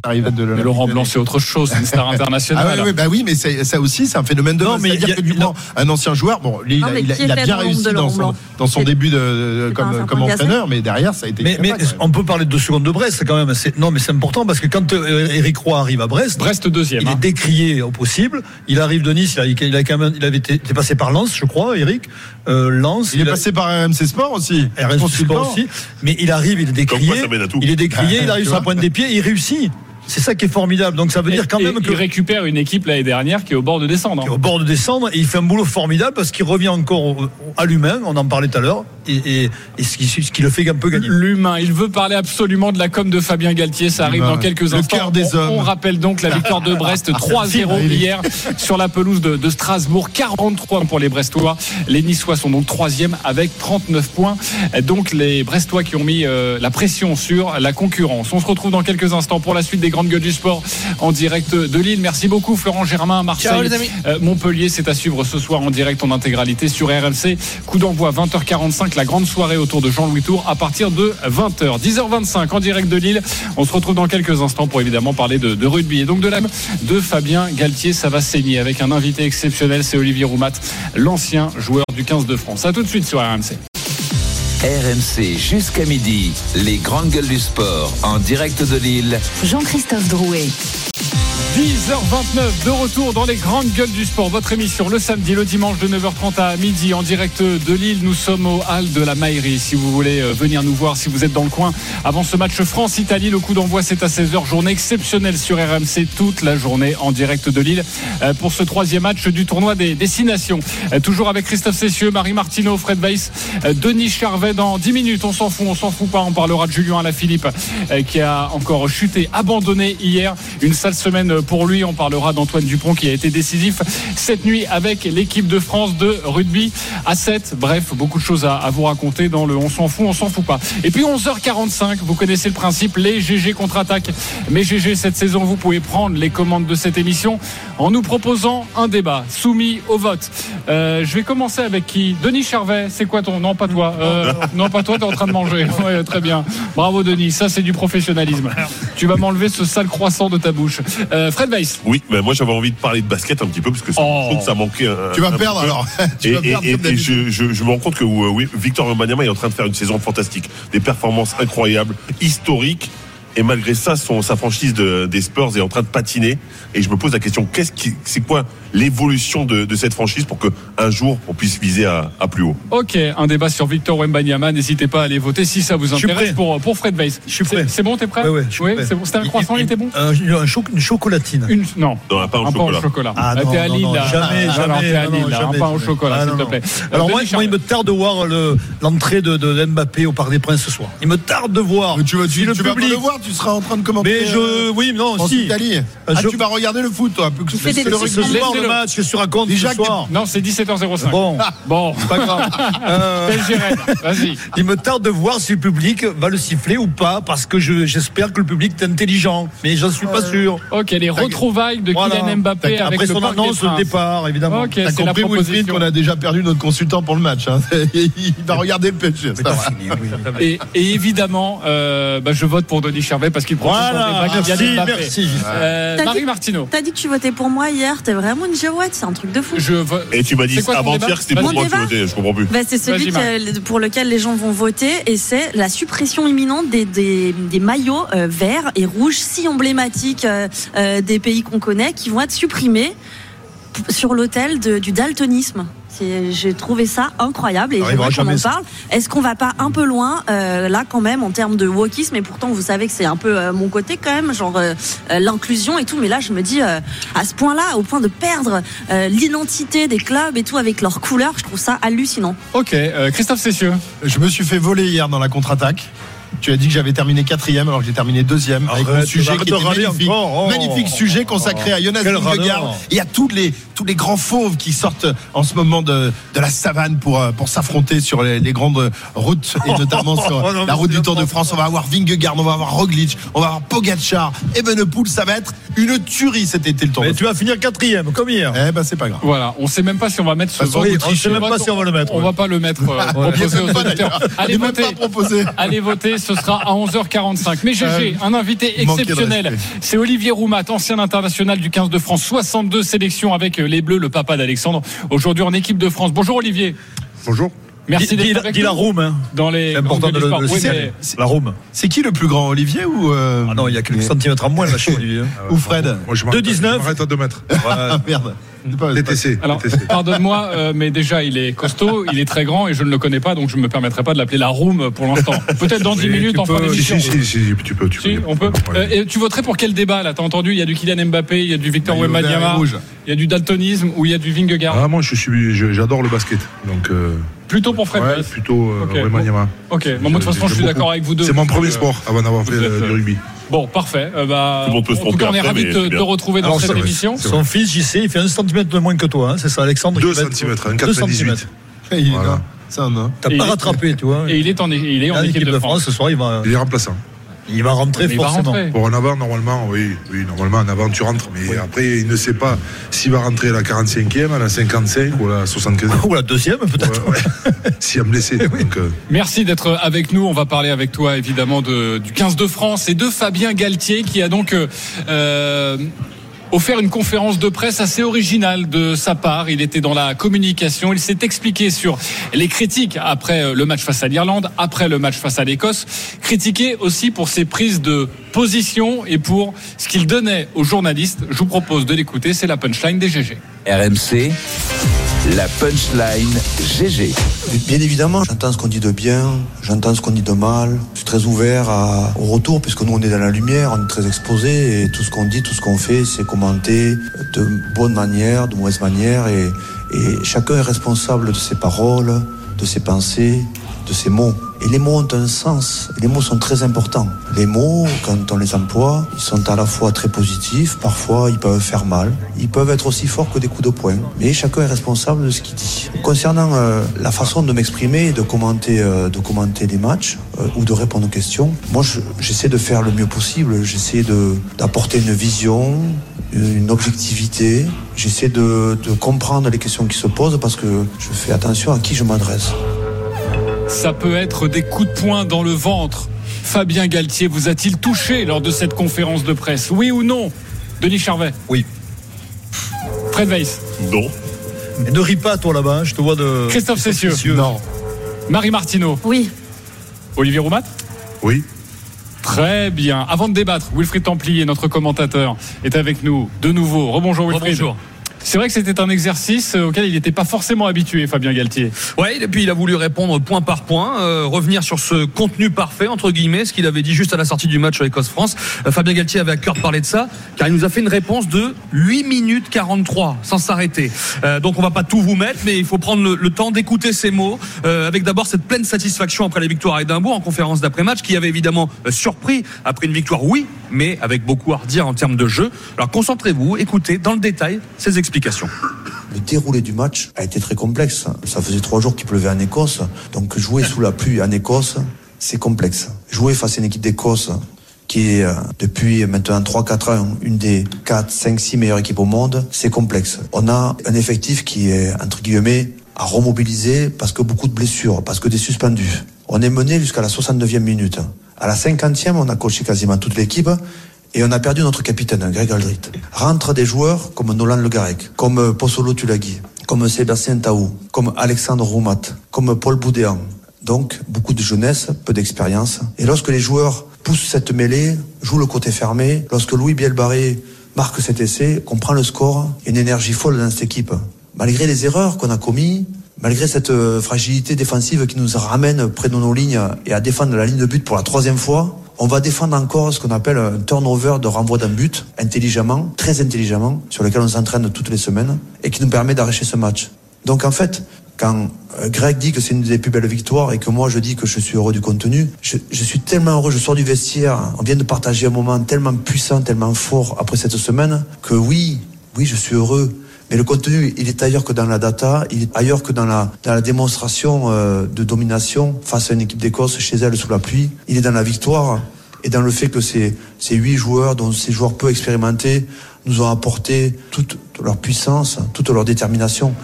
arrivé de Mais Laurent. Blanc, c'est autre chose. C'est une star internationale. Ah bah oui, mais c'est- ça aussi, c'est un phénomène de Non, mais C'est-à-dire il y a- que un ancien joueur, bon, lui, il Non, a, mais il a- qui il a était bien réussi dans son, dans début de, comme, comme entraîneur, mais derrière, ça a été. Mais, on peut parler de deux secondes de Brest quand même. Non, mais c'est important parce que quand euh, Eric Roy arrive à Brest, Brest deuxième. il hein. est décrié au possible. Il arrive de Nice, il, a, il, a quand même, il avait été, été passé par Lens, je crois, Eric. Euh, Lens. Il est a- passé par RMC Sport aussi. RMC. Sport aussi. Mais il arrive, il est décrié. quoi. Il est décrié, il Ah, arrive tu sur la pointe des pieds il réussit. C'est ça qui est formidable. Donc ça veut dire quand même et que il récupère une équipe l'année dernière qui est au bord de descendre. qui est au bord de descendre et il fait un boulot formidable parce qu'il revient encore au- au- à l'humain, on en parlait tout à l'heure, et, et- et ce, qui, ce qui le fait un peu gagner. L'humain, il veut parler absolument de la com de Fabien Galtier, ça arrive dans quelques Le instants. cœur des on, hommes. on rappelle donc la victoire de Brest 3-0 hier sur la pelouse de, de Strasbourg, 43 pour les Brestois. Les Niçois sont donc troisième avec 39 points. Donc les Brestois qui ont mis euh, la pression sur la concurrence. On se retrouve dans quelques instants pour la suite des grandes gueules du sport en direct de Lille. Merci beaucoup Florent Germain, Marseille, Ciao, les amis. euh, Montpellier, c'est à suivre ce soir en direct en intégralité sur RMC. Coup d'envoi 20h45, la grande soirée autour de Jean-Louis Tour à partir de 20h. 10h25 en direct de Lille. On se retrouve dans quelques instants pour évidemment parler de, de rugby et donc de l'âme de Fabien Galtier. Ça va saigner avec un invité exceptionnel, c'est Olivier Roumat, l'ancien joueur du 15 de France. À tout de suite sur RMC. RMC jusqu'à midi, les grandes gueules du sport en direct de Lille. Jean-Christophe Drouet. 10h29 de retour dans les grandes gueules du sport. Votre émission le samedi, le dimanche de 9h30 à midi en direct de Lille. Nous sommes au hall de la Maillerie. Si vous voulez euh, venir nous voir, si vous êtes dans le coin, avant ce match France-Italie, le coup d'envoi c'est à 16h. Journée exceptionnelle sur RMC toute la journée en direct de Lille euh, pour ce troisième match du tournoi des destinations. Euh, Toujours avec Christophe Cessieux, Marie Martineau, Fred Weiss, Denis Charvet dans 10 minutes. On s'en fout, on s'en fout pas. On parlera de Julien Alaphilippe qui a encore chuté, abandonné hier. Une sale semaine pour lui. On parlera d'Antoine Dupont qui a été décisif cette nuit avec l'équipe de France de rugby à 7. Bref, beaucoup de choses à, à vous raconter dans le on s'en fout, on s'en fout pas. Et puis 11h45, vous connaissez le principe, les GG contre-attaque. Mais GG, cette saison, vous pouvez prendre les commandes de cette émission en nous proposant un débat soumis au vote. Euh, je vais commencer avec qui? Denis Charvet, c'est quoi ton... Non, pas toi. Euh, non, pas toi, t'es en train de manger. Ouais, très bien. Bravo Denis, ça c'est du professionnalisme. Tu vas m'enlever ce sale croissant de ta bouche. Euh, Fred Weiss. Oui, mais moi j'avais envie de parler de basket un petit peu parce que ça, Oh. je trouve que ça manquait. un- Tu vas un perdre peu. alors. Tu et vas perdre et- comme et d'habitude. je, je- je me rends compte que euh, oui, Victor Wembanyama est en train de faire une saison fantastique, des performances incroyables, historiques. Et malgré ça, son, sa franchise de- des Spurs est en train de patiner. Et je me pose la question qu'est-ce qui, c'est quoi l'évolution de, de cette franchise pour que un jour on puisse viser à, à plus haut Ok, un débat sur Victor Wembanyama. N'hésitez pas à aller voter si ça vous intéresse prêt. pour, pour Fred Weiss. Je suis prêt. C'est bon, t'es prêt Ouais, ouais, prêt. c'est bon. C'était un croissant, il, était bon Un- un une chocolatine. Une, Non. Non, pas au un pain chocolat. au chocolat. Ah Euh, non, t'es à non, Lille, non, là. jamais, Ah, non, jamais, t'es à non, Lille, non, là. Un jamais, pain au chocolat, Ah, s'il te plaît. Alors Euh, moi, Denis moi, il me tarde de voir le- l'entrée de, de Mbappé au Parc des Princes ce soir. Il me tarde de voir. Mais tu vas, tu, Si le tu vas pas public- le voir, tu seras en train de commenter. Mais je, oui, non, si. Italie. Euh, Ah, je- tu vas regarder le foot, toi. plus que le rugby. Le match, que tu racontes Déjà ce soir Non, c'est 17h05. Bon, Bon. c'est pas grave. Euh, Vas-y. il me tarde de voir si le public va le siffler ou pas, parce que je- j'espère que le public est intelligent. Mais j'en suis pas sûr. Ok, les retrouvailles de Voilà. Kylian Mbappé avec Après le son Parc annonce, le départ, évidemment. Ok, T'as c'est la compris, Wilfried, qu'on a déjà perdu notre consultant pour le match. hein. Il va regarder le PSG. Et, et évidemment, euh, bah, je vote pour Denis Charvet parce qu'il propose Voilà, un débat merci, merci. Euh, T'as dit- Marie Martineau. T'as dit que tu votais pour moi hier, t'es vraiment une girouette, c'est un truc de fou. Je. Et tu m'as dit avant-hier que c'était pour Mon moi que tu votais, je comprends plus. Bah, c'est celui que- pour lequel les gens vont voter et c'est la suppression imminente des, des, des maillots euh, verts et rouges si emblématiques euh, euh, des pays qu'on connaît qui vont être supprimés sur l'autel du daltonisme. J'ai trouvé ça incroyable et j'aimerais qu'on en parle. Est-ce qu'on va pas un peu loin euh, là quand même en termes de wokisme? Et pourtant vous savez que c'est un peu euh, mon côté quand même, genre euh, l'inclusion et tout. Mais là je me dis euh, à ce point-là, au point de perdre euh, l'identité des clubs et tout avec leurs couleurs, je trouve ça hallucinant. Ok, euh, Christophe Cessieux. Je me suis fait voler hier dans la contre-attaque. Tu as dit que j'avais terminé quatrième alors que j'ai terminé deuxième avec Arrête, mon sujet qui était magnifique. oh. magnifique sujet consacré à Jonas Vingegaard et à tous les tous les grands fauves qui sortent en ce moment de, de la savane pour euh, pour s'affronter sur les, les grandes routes et notamment sur Oh, non, la route du Tour de France. On va avoir Vingegaard, on va avoir Roglic, on va avoir Pogacar, Evenepoel. Ça va être une tuerie cet été le Tour. Mais de tu vas finir quatrième, comme hier. Eh ben c'est pas grave. Voilà, on sait même pas si on va mettre ce Bah, doute, on sait même pas si on va le mettre, On ouais. va pas le mettre euh, proposé aux Pas, auditeurs. d'ailleurs. Allez voter. Allez voter, ce sera à 11h45. Mais GG, Euh, un invité exceptionnel. C'est Olivier Roumat, ancien international du 15 de France, 62 sélections avec les Bleus, le papa d'Alexandre. Aujourd'hui en équipe de France. Bonjour Olivier. Bonjour. Merci d'être dis- avec la room, hein. dans les C'est important de le, le. Oui, mais- La room. C'est qui le plus grand, Olivier ou euh, Ah non, il y a quelques centimètres en moins là chez Olivier. hein. ou Fred Moi, je m'arrête- 2,19. je m'arrête à 2 mètres. Ah merde. C'est pas- TTC. Alors, pardonne-moi, euh, mais déjà, il est costaud, il est très grand et je ne le connais pas, donc je ne me permettrai pas de l'appeler la room pour l'instant. Peut-être dans 10 Oui, minutes tu en fin d'émission. Si, si, si, si, tu peux. Tu Si, peux. on peut. Ouais. Euh, et tu voterais pour quel débat là? T'as entendu Il y a du Kylian Mbappé, il y a du Victor Wembanyama, rouge. il y a du daltonisme ou il y a du Vingegaard? Ah, moi, je suis, je- j'adore le basket. Donc, euh, Plutôt pour Fred ouais, plutôt euh, Ok, Wembanyama. Ok, bon, moi, de toute façon, je suis d'accord avec vous deux. C'est mon premier Euh, sport avant d'avoir fait êtes, euh, du euh, rugby. Bon, parfait. Euh, bah, Tout le monde peut se en tout cas, on est ravis de te retrouver dans Alors, cette émission. Son fils, JC, il fait un centimètre de moins que toi, hein, c'est ça, Alexandre 2 qui va être- cm, Deux 1,98. centimètres. Il est Voilà. T'as pas rattrapé, tu vois. Et il est en, il est en En équipe de France. ce soir, il va, Il est remplaçant. Il va rentrer Mais il va forcément. rentrer. Pour un avant, normalement, oui, oui, normalement, en avant, tu rentres. Mais après, il ne sait pas s'il va rentrer à la 45e, à la 55 ou à la 75e. Ou la deuxième, peut-être. Ouais, ouais. S'il a blessé. Donc, euh, Merci d'être avec nous. On va parler avec toi évidemment de, du 15 de France et de Fabien Galtier qui a donc euh, euh, offert une conférence de presse assez originale de sa part. Il était dans la communication. Il s'est expliqué sur les critiques après euh, le match face à l'Irlande, après le match face à l'Écosse. Critiqué aussi pour ses prises de position et pour ce qu'il donnait aux journalistes. Je vous propose de l'écouter. C'est la punchline des GG. RMC, la punchline GG. Bien évidemment, j'entends ce qu'on dit de bien, j'entends ce qu'on dit de mal. Je suis très ouvert à- au retour, puisque nous on est dans la lumière, on est très exposé, et tout ce qu'on dit, tout ce qu'on fait, c'est de bonne manière, de mauvaise manière, et chacun est responsable de ses paroles, de ses pensées, de ses mots. Et les mots ont un sens, les mots sont très importants. Les mots, quand on les emploie, ils sont à la fois très positifs, parfois ils peuvent faire mal, ils peuvent être aussi forts que des coups de poing, mais chacun est responsable de ce qu'il dit. Concernant euh, la façon de m'exprimer et de commenter, euh, de commenter les matchs euh, ou de répondre aux questions, moi je- j'essaie de faire le mieux possible, j'essaie d'apporter une vision, une objectivité, j'essaie de comprendre les questions qui se posent parce que je fais attention à qui je m'adresse. Ça peut être des coups de poing dans le ventre. Fabien Galtier vous a-t-il touché lors de cette conférence de presse? Oui ou non? Denis Charvet? Oui. Fred Weiss? Non. Mais ne ris pas, toi, là-bas, hein, je te vois de. Christophe Cessieux Non. Marie Martineau? Oui. Olivier Roumat? Oui. Très bien. Avant de débattre, Wilfried Templier, notre commentateur, est avec nous de nouveau. Rebonjour Wilfried. Bonjour. C'est vrai que c'était un exercice euh, auquel il n'était pas forcément habitué, Fabien Galtier. Ouais, et puis il a voulu répondre point par point, euh, revenir sur ce contenu parfait entre guillemets, ce qu'il avait dit juste à la sortie du match Écosse-France. Euh, Fabien Galtier avait à cœur de parler de ça, car il nous a fait une réponse de 8 minutes 43 sans s'arrêter. Euh, donc on va pas tout vous mettre, mais il faut prendre le, temps d'écouter ces mots, euh, avec d'abord cette pleine satisfaction après la victoire à Édimbourg en conférence d'après-match, qui avait évidemment surpris après une victoire, oui, mais avec beaucoup à redire en termes de jeu. Alors concentrez-vous, écoutez dans le détail ces explications. Le déroulé du match a été très complexe. Ça faisait trois jours qu'il pleuvait en Écosse, donc jouer sous la pluie en Écosse, c'est complexe. Jouer face à une équipe d'Écosse qui est euh, depuis maintenant 3-4 ans une des 4, 5, 6 meilleures équipes au monde, c'est complexe. On a un effectif qui est, entre guillemets, à remobiliser parce que beaucoup de blessures, parce que des suspendus. On est mené jusqu'à la 69e minute. À la 50e, on a coché quasiment toute l'équipe et on a perdu notre capitaine, Greg Aldrit. Rentrent des joueurs comme Nolan Le Garec, comme Possolo Tulagi, comme Sébastien Taou, comme Alexandre Roumat, comme Paul Boudéan. Donc, beaucoup de jeunesse, peu d'expérience. Et lorsque les joueurs poussent cette mêlée, jouent le côté fermé, lorsque Louis Bielbarré marque cet essai, qu'on prend le score, une énergie folle dans cette équipe. Malgré les erreurs qu'on a commises, malgré cette euh, fragilité défensive qui nous ramène près de nos lignes et à défendre la ligne de but pour la troisième fois, on va défendre encore ce qu'on appelle un turnover de renvoi d'un but, intelligemment, très intelligemment, sur lequel on s'entraîne toutes les semaines, et qui nous permet d'arracher ce match. Donc en fait, quand euh, Greg dit que c'est une des plus belles victoires et que moi je dis que je suis heureux du contenu, je, je suis tellement heureux, je sors du vestiaire, on vient de partager un moment tellement puissant, tellement fort après cette semaine, que oui, oui, je suis heureux. Mais le contenu, il est ailleurs que dans la data, il est ailleurs que dans la, dans la démonstration euh, de domination face à une équipe d'Écosse chez elle sous la pluie. Il est dans la victoire et dans le fait que ces, ces huit joueurs, dont ces joueurs peu expérimentés, nous ont apporté toute leur puissance, toute leur détermination.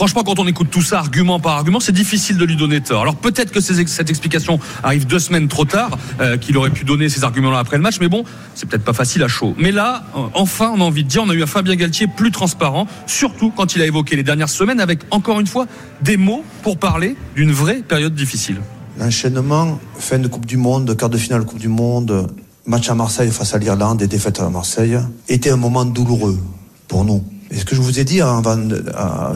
Franchement, quand on écoute tout ça, argument par argument, c'est difficile de lui donner tort. Alors peut-être que cette explication arrive deux semaines trop tard, euh, qu'il aurait pu donner ces arguments-là après le match, mais bon, c'est peut-être pas facile à chaud. Mais là, euh, enfin, on a envie de dire, on a eu un Fabien Galtier plus transparent, surtout quand il a évoqué les dernières semaines avec, encore une fois, des mots pour parler d'une vraie période difficile. L'enchaînement, fin de Coupe du Monde, quart de finale Coupe du Monde, match à Marseille face à l'Irlande et défaite à Marseille, était un moment douloureux pour nous. Et ce que je vous ai dit avant,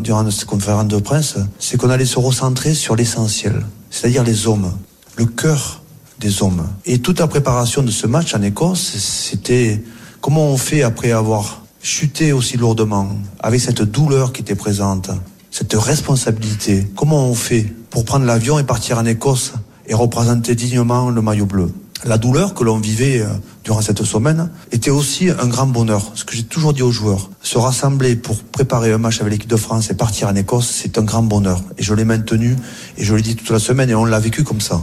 durant cette conférence de presse, c'est qu'on allait se recentrer sur l'essentiel, c'est-à-dire les hommes, le cœur des hommes. Et toute la préparation de ce match en Écosse, c'était comment on fait après avoir chuté aussi lourdement, avec cette douleur qui était présente, cette responsabilité. Comment on fait pour prendre l'avion et partir en Écosse et représenter dignement le maillot bleu? La douleur que l'on vivait euh, durant cette semaine était aussi un grand bonheur. Ce que j'ai toujours dit aux joueurs, se rassembler pour préparer un match avec l'équipe de France et partir en Écosse, c'est un grand bonheur. Et je l'ai maintenu et je l'ai dit toute la semaine et on l'a vécu comme ça.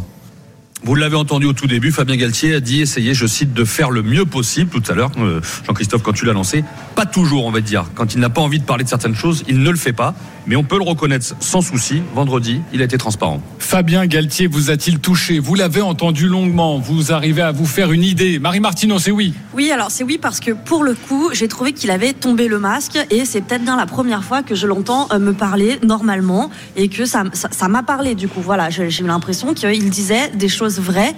Vous l'avez entendu au tout début, Fabien Galtier a dit essayer, je cite, de faire le mieux possible tout à l'heure. Euh, Jean-Christophe, quand tu l'as lancé, pas toujours, on va dire. Quand il n'a pas envie de parler de certaines choses, il ne le fait pas. Mais on peut le reconnaître sans souci. Vendredi, il a été transparent. Fabien Galtier vous a-t-il touché? Vous l'avez entendu longuement. Vous arrivez à vous faire une idée. Marie Martineau, c'est oui. Oui, alors c'est oui parce que pour le coup, j'ai trouvé qu'il avait tombé le masque et c'est peut-être bien la première fois que je l'entends euh, me parler normalement et que ça ça ça m'a parlé du coup. Voilà, j'ai j'ai eu l'impression qu'il disait des choses vraies.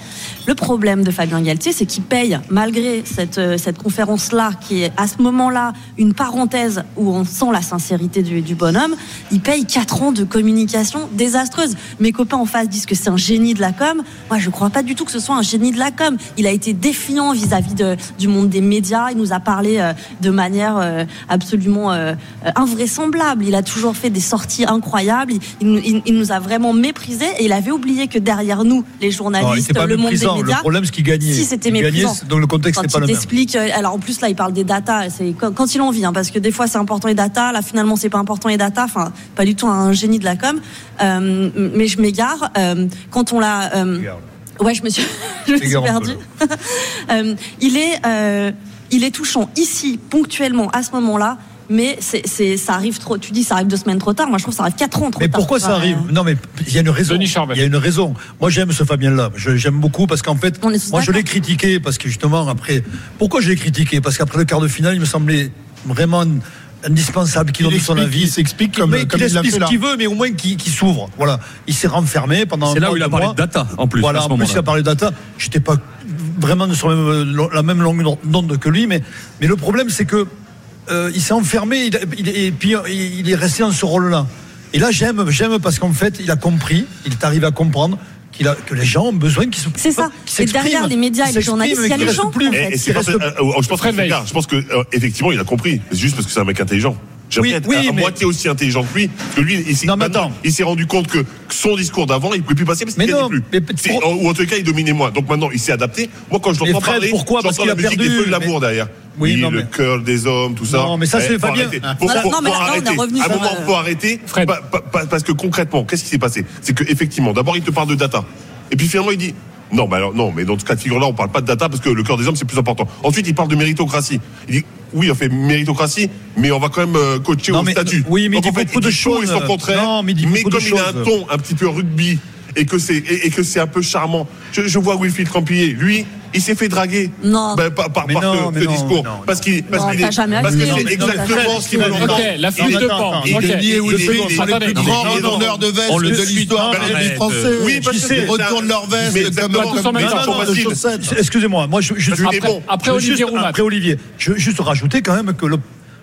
Le problème de Fabien Galtier, c'est qu'il paye malgré cette euh, cette conférence là qui est à ce moment-là une parenthèse où on sent la sincérité du, bonhomme. Il paye quatre ans de communication désastreuse. Mes copains en face disent que c'est un génie de la com. Moi, je crois pas du tout que ce soit un génie de la com. Il a été défiant vis-à-vis du monde des médias. Il nous a parlé euh, de manière euh, absolument invraisemblable. Il a toujours fait des sorties incroyables. Il, il nous- a vraiment méprisés et il avait oublié que derrière nous, les journalistes, pas le monde des médias. Le problème, c'est qu'il gagnait. Si c'était méprisant. donc le contexte n'est pas le même. euh, alors en plus là, il parle des data. C'est quand, il en vit, hein, parce que des fois c'est important les data. Là, finalement, c'est pas important les data. Enfin, pas du tout un génie de la com. Euh, mais je m'égare. Euh, quand on l'a, ouais, je me suis, je me suis perdue. Il est, il est touchant ici ponctuellement à ce moment-là. Mais c'est, c'est, ça arrive trop. Tu dis ça arrive deux semaines trop tard. Moi, je trouve que ça arrive quatre ans trop Mais tard. pourquoi ça arrive? Non, mais il y a une raison. Il y a une raison. Moi, j'aime ce Fabien-là. Je- J'aime beaucoup parce qu'en fait, moi, je l'ai critiqué parce que justement, après. Pourquoi je l'ai critiqué? Parce qu'après le quart de finale, il me semblait vraiment indispensable qu'il Il donne son explique- avis. il s'explique comme- Mais comme il explique fait ce là. qu'il veut, mais au moins qu'il qu'il s'ouvre. Voilà. Il s'est renfermé pendant. C'est là où il a parlé de data, en plus, Voilà, à ce en plus, il a parlé de data. J'étais pas vraiment sur la même, la même longue d'onde que lui, mais, mais le problème, c'est que euh, il s'est enfermé il, il- et puis il est resté dans ce rôle-là. Et là, j'aime, j'aime parce qu'en fait, il a compris, il est arrivé à comprendre qu'il a, que les gens ont besoin qu'il se C'est ça. Et derrière les médias et les journalistes, il y a les gens. en fait. Et, et c'est pas, reste- euh, je pense que c'est. Je pense que euh, effectivement il a compris. C'est juste parce que c'est un mec intelligent. Oui, être oui, à, à mais- moitié aussi intelligent que lui. Que lui, il s'est maintenant, il s'est rendu compte que son discours d'avant, il ne pouvait plus passer parce qu'il non, plus. Ou en tout cas, il dominait moins. Donc maintenant, il s'est adapté. Moi, quand je Mais l'entends Fred, parler, pourquoi? Parce j'entends la qu'il a musique perdu, des feux de mais- l'amour derrière. Oui, Oui, non, le mais- cœur des hommes, tout ça. Non, mais ça, Eh, c'est. Ah, Faut, voilà. faut- Non, mais faut arrêter. À un moment, euh, faut arrêter. Pa- pa- pa- Parce que concrètement, qu'est-ce qui s'est passé? C'est que effectivement, d'abord, il te parle de data. Et puis finalement, il dit. Non, bah alors, non, mais dans ce cas de figure-là, on parle pas de data parce que le cœur des hommes, c'est plus important. Ensuite, il parle de méritocratie. Il dit, oui, on fait méritocratie, mais on va quand même euh, coacher Non, au mais- statut. oui, mais il dit en fait, beaucoup il de dit choses. son contraire. Non, mais il dit mais beaucoup de comme il a un ton un petit peu rugby et que c'est et, et que c'est un peu charmant. Je, je vois Wilfried Campillier, lui, il s'est fait draguer. Non. Ben, par, par, Mais par non, ce, mais ce non, discours. non, parce qu'il parce qu'il que c'est exactement ce qu'il veut Ok, entendre. la Il flûte est- de pan. il Ok. est- est- Wilfried il est- sont les plus grands retourneurs de veste On le de l'histoire Non, du français. Oui, parce que Ils c'est- retournent leur Mais veste exactement, comme. Excusez-moi, moi je. Après, Olivier après Olivier, je veux juste rajouter quand même que le-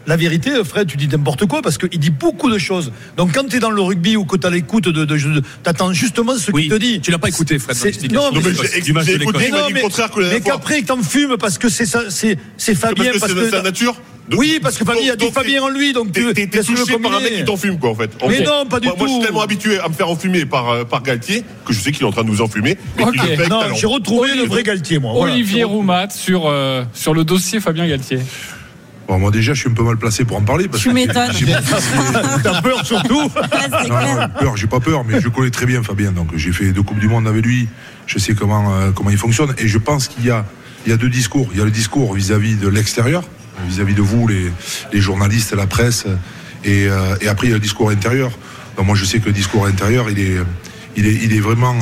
la vérité, Fred, tu dis n'importe quoi parce qu'il dit beaucoup de choses. Donc quand tu es dans le rugby ou que tu as l'écoute de, de, de- t'attends justement ce Oui, qu'il te dit. tu l'as pas écouté, Fred. Non, mais, mais j'ai écouté, il que la mais fois. qu'après t'en fumes parce que c'est ça, c'est c'est Fabien Parce que c'est sa nature. Oui, parce que Fabien a du Fabien en lui, donc tu laisse-le touché par un mec qui t'enfume, quoi, en fait. En Mais fait. non, pas du moi, Moi, je suis tout. tellement habitué à me faire enfumer par, euh, par Galtier que je sais qu'il est en train de nous enfumer. Mais qu'il Ok. le fait avec Non, j'ai retrouvé le vrai Galtier, moi. Voilà. Olivier Roumat sur, euh, sur le dossier Fabien Galtier. Bon, moi déjà, je suis un peu mal placé pour en parler. Parce Tu que m'étonnes. j'ai- T'as peur surtout Ouais, Non, clair. peur, j'ai pas peur, mais je connais très bien Fabien. Donc j'ai fait deux coupes du monde avec lui. Je sais comment euh, comment il fonctionne. Et je pense qu'il y a il y a deux discours. Il y a le discours vis-à-vis de l'extérieur, vis-à-vis de vous, les, les journalistes, la presse. Et, euh, et après, il y a le discours intérieur. Donc moi je sais que le discours intérieur, il est, il est, il est vraiment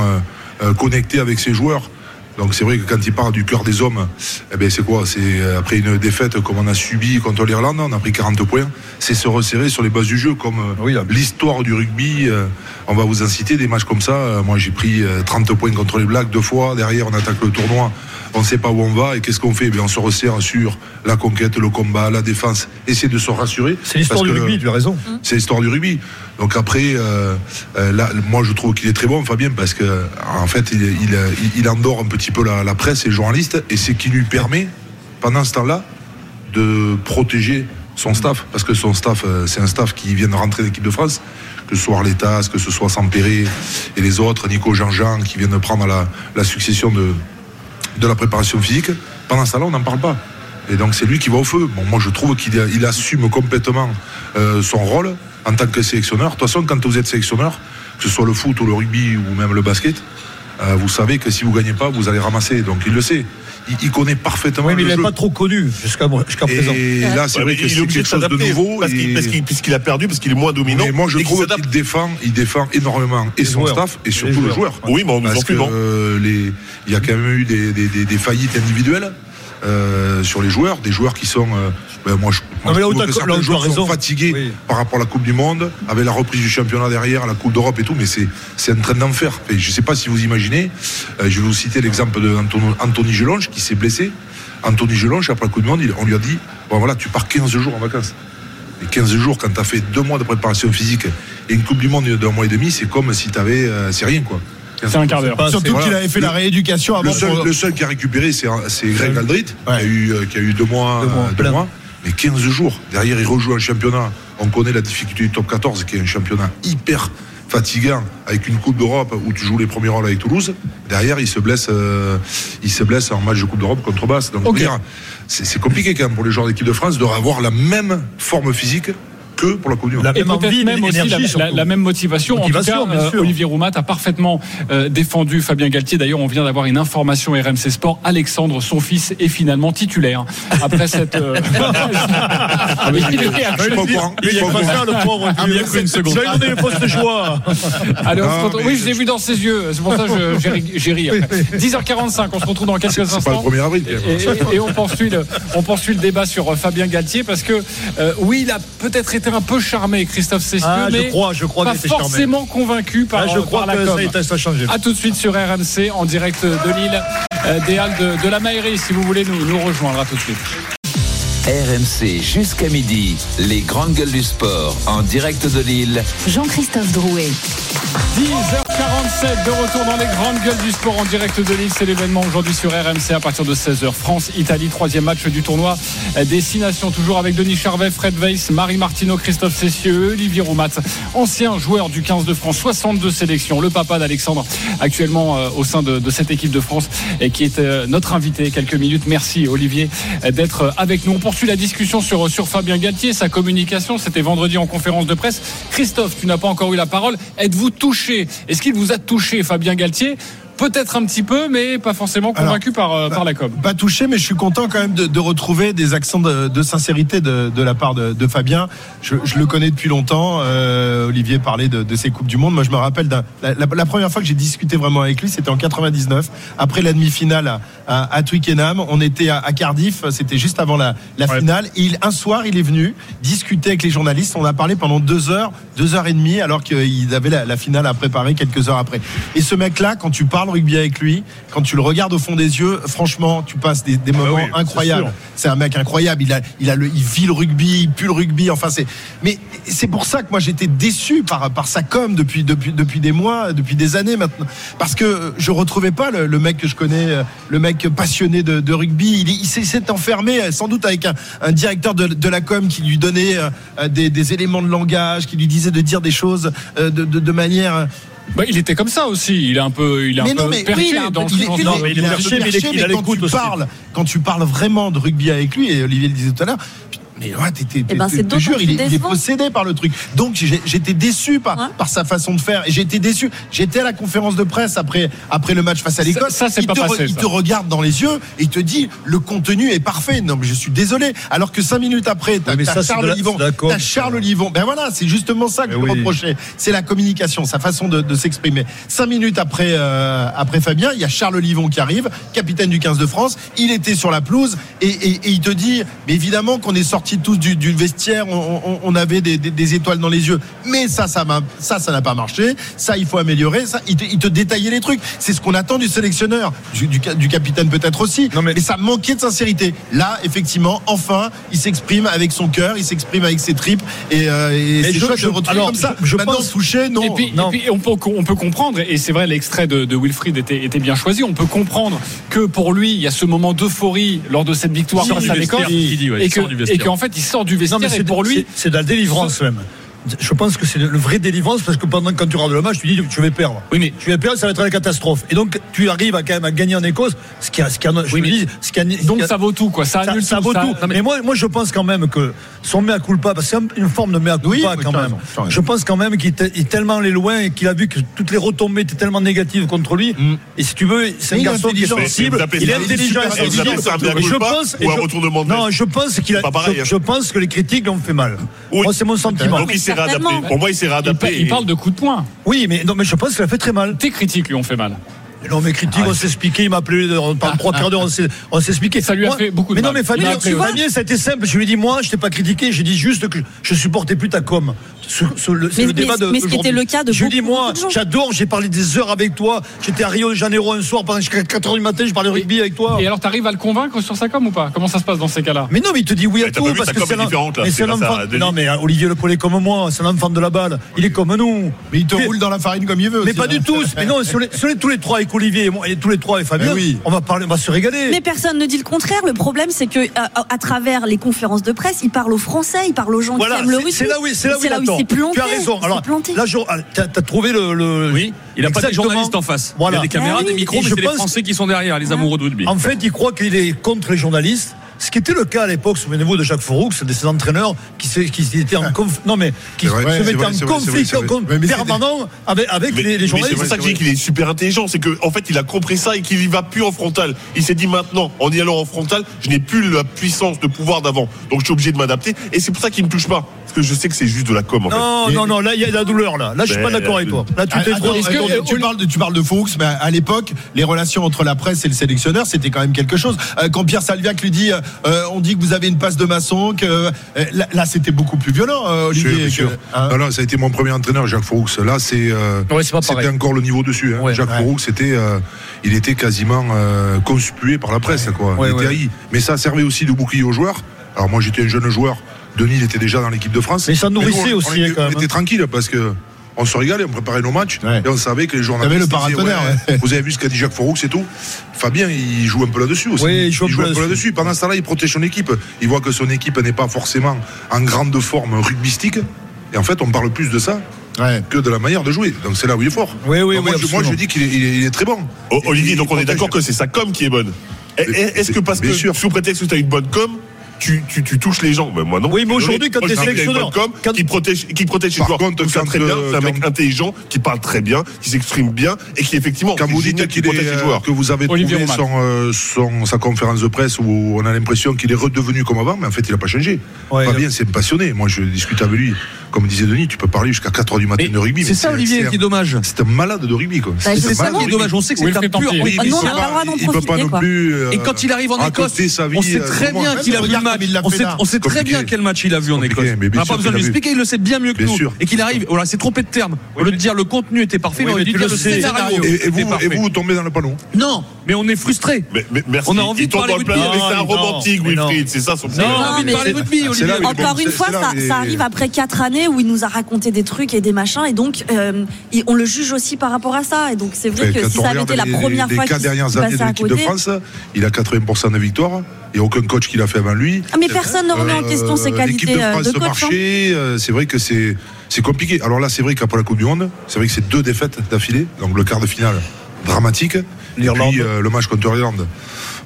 euh, connecté avec ses joueurs. Donc c'est vrai que quand il parle du cœur des hommes, eh ben c'est quoi? C'est euh, après une défaite comme on a subi contre l'Irlande, on a pris 40 points, c'est se resserrer sur les bases du jeu comme euh, l'histoire du rugby. euh, on va vous en citer des matchs comme ça. Moi j'ai pris euh, 30 points contre les Blacks deux fois. Derrière on attaque le tournoi, on ne sait pas où on va et qu'est-ce qu'on fait Eh bien, On se resserre sur la conquête, le combat, la défense, essayer de se rassurer. C'est l'histoire du rugby, tu as raison. c'est l'histoire du rugby. Donc après, euh, euh, là, moi je trouve qu'il est très bon, Fabien, parce que en fait, il, il, il- il endort un petit peu la, la presse et les journalistes, et c'est qui lui permet, pendant ce temps-là, de protéger son staff, parce que son staff, euh, c'est un staff qui vient de rentrer dans l'équipe de France, que ce soit Arletas, que ce soit Sampéré et les autres, Nico Jean-Jean, qui viennent de prendre la, la succession de, de la préparation physique. Pendant ce temps-là, on n'en parle pas. Et donc c'est lui qui va au feu. Bon, moi je trouve qu'il il assume complètement euh, son rôle en tant que sélectionneur. De toute façon, quand vous êtes sélectionneur, que ce soit le foot ou le rugby ou même le basket, euh, vous savez que si vous gagnez pas, vous allez ramasser. Donc il le sait. Il, il connaît parfaitement Oui, mais le il jeu. n'est pas trop connu jusqu'à présent. Et là, c'est Ouais, vrai que c'est obligé quelque chose de nouveau. parce qu'il- et- parce qu'il- puisqu'il a perdu, parce qu'il est moins dominant. Mais moi, je qu'il trouve qu'il défend, il défend énormément et son joueurs. staff et surtout le joueur. Oui, mais on nous en il y a quand même eu des, des- des- des faillites individuelles. Euh, sur les joueurs, des joueurs qui sont, euh, ben, moi je, moi, trouve que certains joueurs sont fatigués par rapport à la Coupe du Monde, avec la reprise du championnat derrière, la Coupe d'Europe et tout, mais c'est un train d'enfer. Et je ne sais pas si vous imaginez, euh, je vais vous citer l'exemple de Anton- Anthony Gelonge qui s'est blessé. Anthony Gelonge, après la Coupe du Monde, on lui a dit bon voilà, tu pars 15 jours en vacances. Et 15 jours, quand tu as fait deux mois de préparation physique et une Coupe du Monde d'un mois et demi, c'est comme si tu avais. c'est rien, quoi. C'est un quart d'heure. Surtout qu'il avait fait la rééducation avant Le seul, pour- le seul qui a récupéré, c'est c'est Greg Aldrit, qui, a eu, euh, qui a eu deux mois. Deux mois, deux mois. Mais 15 jours. Derrière, il rejoue un championnat. On connaît la difficulté du top 14, qui est un championnat hyper fatigant, avec une Coupe d'Europe où tu joues les premiers rôles avec Toulouse. Derrière, il se blesse, euh, il se blesse en match de Coupe d'Europe contre Basse. Donc, c'est compliqué quand même pour les joueurs d'équipe de France de avoir la même forme physique que pour la Coupe du Monde. Et peut-être même aussi la, la- la même motivation. Motivation, en tout cas, euh, Olivier Roumat a parfaitement euh, défendu Fabien Galtier. D'ailleurs, on vient d'avoir une information RMC Sport. Alexandre, son fils, est finalement titulaire après cette. euh, Ah, mais il au courant. Je suis pas. Ça, le pauvre. Bien cru une seconde. Avez donné le poste de choix. Mais Oui, je l'ai vu dans ses yeux. C'est pour ça que j'ai ri- j'ai ri. après. 10h45, on se retrouve dans quelques C'est instants. pas le 1er avril. même. Et, et- et on poursuit le, on poursuit le débat sur euh, Fabien Galtier parce que euh, oui, il a peut-être été un peu charmé, Christophe Cessieux, Ah, je crois, je crois pas était charmé. forcément convaincu par, Ah, je crois par la que com. ça, ça a changé. À tout de suite sur RMC en direct de Lille, euh, des Halles de, de la Maillerie, si vous voulez nous, nous rejoindre. À tout de suite. RMC jusqu'à midi, les grandes gueules du sport en direct de Lille. Jean-Christophe Drouet. 10h47 de retour dans les grandes gueules du sport en direct de Lille. C'est l'événement aujourd'hui sur RMC à partir de 16h. France-Italie, troisième match du tournoi des Six Nations. Toujours avec Denis Charvet, Fred Weiss, Marie Martineau, Christophe Cessieux, Olivier Roumat, ancien joueur du 15 de France, 62 sélections. Le papa d'Alexandre, actuellement euh, au sein de, cette équipe de France et qui est euh, notre invité. Quelques minutes. Merci Olivier d'être avec nous. On poursuit la discussion sur, Fabien Galtier, sa communication. C'était vendredi en conférence de presse. Christophe, tu n'as pas encore eu la parole. Êtes-vous touché? Vous a touché, Fabien Galtier? Peut-être un petit peu, mais pas forcément convaincu par, euh, par la com. Pas touché, mais je suis content quand même de, de retrouver des accents de, de sincérité de, de la part de, de Fabien. Je, je le connais depuis longtemps. Euh, Olivier parlait de, ses coupes du monde. Moi, je me rappelle la, la- la première fois que j'ai discuté vraiment avec lui, c'était en 99, après la demi-finale à, à, à Twickenham. On était à, à Cardiff, c'était juste avant la, la finale. Et il, un soir, il est venu discuter avec les journalistes. On a parlé pendant deux heures, deux heures et demie, alors qu'il avait la, la finale à préparer quelques heures après. Et ce mec-là, quand tu parles rugby avec lui, quand tu le regardes au fond des yeux, franchement, tu passes des, des moments oui, incroyables. C'est un mec incroyable. Il a, il a le, il vit le rugby, il pue le rugby. Enfin, c'est. Mais c'est pour ça que moi j'étais déçu par par sa com depuis depuis depuis des mois, depuis des années maintenant, parce que je retrouvais pas le, le mec que je connais, euh, le mec passionné de, de rugby. Il, est- il s'est enfermé, euh, sans doute avec un, un directeur de, de la com qui lui donnait euh, des, des éléments de langage, qui lui disait de dire des choses euh, de manière. Bah, il était comme ça aussi. Il est un peu, il est Mais un non, peu mais perché oui, il est un dans il Non, mais il est perché, mais il est- perché, il a mais quand tu parles, quand tu parles vraiment de rugby avec lui, et Olivier le disait tout à l'heure, mais ouais, t'es, eh ben jure, il, il, est possédé par le truc. Donc j'étais déçu par, par sa façon de faire. J'étais déçu. J'étais à la conférence de presse après, après le match face à l'Écosse. Ça, ça il, pas te, il te regarde dans les yeux et te dit le contenu est parfait. Non, mais je suis désolé. Alors que cinq minutes après, t'as, Charles Livon. Charles Livon. Ben voilà, c'est justement ça que mais je oui. reprochais. C'est la communication, sa façon de, de s'exprimer. Cinq minutes après, euh, après Fabien, il y a Charles Livon qui arrive, capitaine du 15 de France. Il était sur la pelouse et, et, et il te dit, mais évidemment qu'on est sorti tous du, vestiaire, on, avait des, étoiles dans les yeux. Mais ça, ça ça, ça n'a pas marché. Ça, il faut améliorer. Ça, il te, détaillait les trucs. C'est ce qu'on attend du sélectionneur, du, capitaine peut-être aussi. Non mais... mais... ça manquait de sincérité. Là, effectivement, enfin, il s'exprime avec son cœur, il s'exprime avec ses tripes, et, euh, je, de retrouver comme ça. Je, je Maintenant, pense... touché, non. Et puis, non. On, peut, comprendre, et c'est vrai, l'extrait de, Wilfried était, bien choisi. On peut comprendre que pour lui, il y a ce moment d'euphorie lors de cette victoire face à l'Écosse, et qu'en en fait, il sort du vestiaire non, mais c'est pour lui. C'est de la délivrance même je pense que c'est le vrai délivrance parce que pendant quand tu regardes le match, tu dis tu vas perdre. Oui, mais tu vas perdre, ça va être la catastrophe. Et donc tu arrives à quand même à gagner en Écosse, ce qui a, ce qui a, oui, dis, ce qui a, donc ça vaut tout quoi. Ça, ça, tout, vaut tout. Mais... moi, moi je pense quand même que son mea culpa, parce que c'est une forme de mea culpa oui, quand même. Je pense quand même qu'il est tellement allé loin et qu'il a vu que toutes les retombées étaient tellement négatives contre lui. Mm. Et si tu veux, c'est un garçon qui est sensible, il est intelligent, et je pense, non, je pense qu'il je pense que les critiques l'ont fait mal. Moi c'est mon sentiment. Pour moi, il s'est réadapté. Il, parle de coups de poing. Oui, mais non, mais je pense qu'il a fait très mal. Tes critiques lui ont fait mal. Non, mais critique, ah, on s'est expliqué, il m'a appelé pendant trois quarts d'heure, on s'est expliqué. Ça lui a fait beaucoup de Mais non, mais Fabien, Fabien, ça a été simple. Je lui ai dit, moi, je t'ai pas critiqué, j'ai dit juste que je supportais plus ta com le mais, débat de. Mais ce qui était le cas de. Julie, moi, j'adore, j'ai parlé des heures avec toi. J'étais à Rio de Janeiro un soir pendant 4h du matin, je parlais rugby avec toi. Et alors, t'arrives à le convaincre sur sa com ou pas? Comment ça se passe dans ces cas-là? Mais non, mais il te dit oui à tout. Parce que c'est là. Non, mais hein, Olivier Le Paulet, comme moi, c'est un enfant de la balle. Il est comme nous. Mais il te roule dans la farine comme il veut. Mais pas du tout. Mais non, sur tous les trois avec Olivier et tous les trois avec Fabien, on va on va se régaler. Mais personne ne dit le contraire. Le problème, c'est que euh, à travers les conférences de presse, il parle aux Français, il parle aux gens qui aiment le rugby. C'est là où c'est là s'est planté. Tu as raison. Alors là, ah, t'as as trouvé le. Oui. Il n'a pas de journalistes en face. Voilà. Il y a des caméras, des micros, mais c'est les Français qui sont derrière, les amoureux de rugby. En fait, il croit qu'il est contre les journalistes. Ce qui était le cas à l'époque, souvenez-vous de Jacques Fouroux, de ces entraîneurs qui, se, étaient en ah. conflit, non mais qui se mettaient en conflit permanent avec, avec les, les, journalistes. C'est ça que j'ai qu'il est super intelligent, c'est qu'en fait il a compris ça et qu'il y va plus en frontal. Il s'est dit maintenant, en y allant en frontal, je n'ai plus la puissance de pouvoir d'avant, donc je suis obligé de m'adapter. Et c'est pour ça qu'il me touche pas, parce que je sais que c'est juste de la com. En non, non, non, là il y a de la douleur là. Là je suis pas ben, d'accord avec euh, toi. Là tu ah, t'es tu parles de, tu parles de Foux, mais à l'époque, les relations entre la presse et le sélectionneur, c'était quand même quelque chose. Euh, quand Pierre Salviac lui dit euh, euh, on dit que vous avez une passe de maçon. Que, euh, là, c'était beaucoup plus violent, euh, Olivier. Sûr, hein. non, non, ça a été mon premier entraîneur, Jacques Fouroux. Là, c'est, c'était encore le niveau dessus. Hein. Jacques. Fouroux, c'était, il était quasiment conspué par la presse. Quoi. il était. Mais ça servait aussi de bouclier aux joueurs. Alors moi, j'étais un jeune joueur. Denis il était déjà dans l'équipe de France. Mais ça nourrissait aussi. Hein, était tranquille parce que on se régalait, on préparait nos matchs et on savait que les journalistes. Vous le paratonnerre. Ouais. Vous avez vu ce qu'a dit Jacques Foroux, c'est tout. Fabien, il joue un peu là-dessus aussi. Oui, il joue, un peu là-dessus. Pendant ce temps-là, il protège son équipe. Il voit que son équipe n'est pas forcément en grande forme rugbystique. Et en fait, on parle plus de ça que de la manière de jouer. Donc c'est là où il est fort. Oui, oui, oui, moi, je, dis qu'il est, très bon. Olivier, donc on est d'accord que c'est sa com qui est bonne. Est-ce que parce que sûr. sous prétexte que tu as une bonne com, tu, tu, touches les gens. Mais moi non. Oui, mais aujourd'hui, quand tu es sélectionneur, quand... qui protège, qui protège ses joueurs, contre, très bien. Euh, c'est un mec intelligent qui parle très bien, qui s'exprime bien et qui effectivement quand vous dites qui protège ses joueurs. Que vous avez trouvé son, euh, son, sa conférence de presse où on a l'impression qu'il est redevenu comme avant, mais en fait, il n'a pas changé. Fabien, c'est passionné. Moi, je discute avec lui. Comme disait Denis, tu peux parler jusqu'à 4h du matin de rugby. C'est ça, Olivier, qui est dommage. C'est un malade de rugby. C'est ça qui est dommage. On sait que c'est un pur. Il ne peut pas non plus. Euh, et quand il arrive en Écosse, on sait très bien qu'il a on sait, très bien quel match il a vu en Écosse. Mais n'a pas besoin de lui expliquer, il le sait bien mieux que nous. Sûr. Et qu'il arrive, voilà, c'est trompé de terme. Au lieu de dire le contenu était parfait, mais on a dû dire le. Et, et, vous, vous, tombez dans le panneau. Non, mais on est frustré. On a envie de parler. C'est un romantique, Wilfried, c'est ça son problème. De parler rugby, Olivier. Encore une fois, ça arrive après 4 années où il nous a raconté des trucs et des machins, et donc euh, on le juge aussi par rapport à ça. Et donc c'est vrai que si ça avait été la première fois qu'il passait à côté. de France, il a 80% de victoire il n'y a aucun coach qui l'a fait avant lui. Ah, mais personne ne remet en question ses L'équipe qualités de euh, France de de coach. hein. marché, euh, c'est vrai que c'est c'est compliqué. Alors là, c'est vrai qu'après la Coupe du Monde, c'est vrai que c'est deux défaites d'affilée, donc le quart de finale dramatique. L'Irlande. puis euh, le match contre l'Irlande.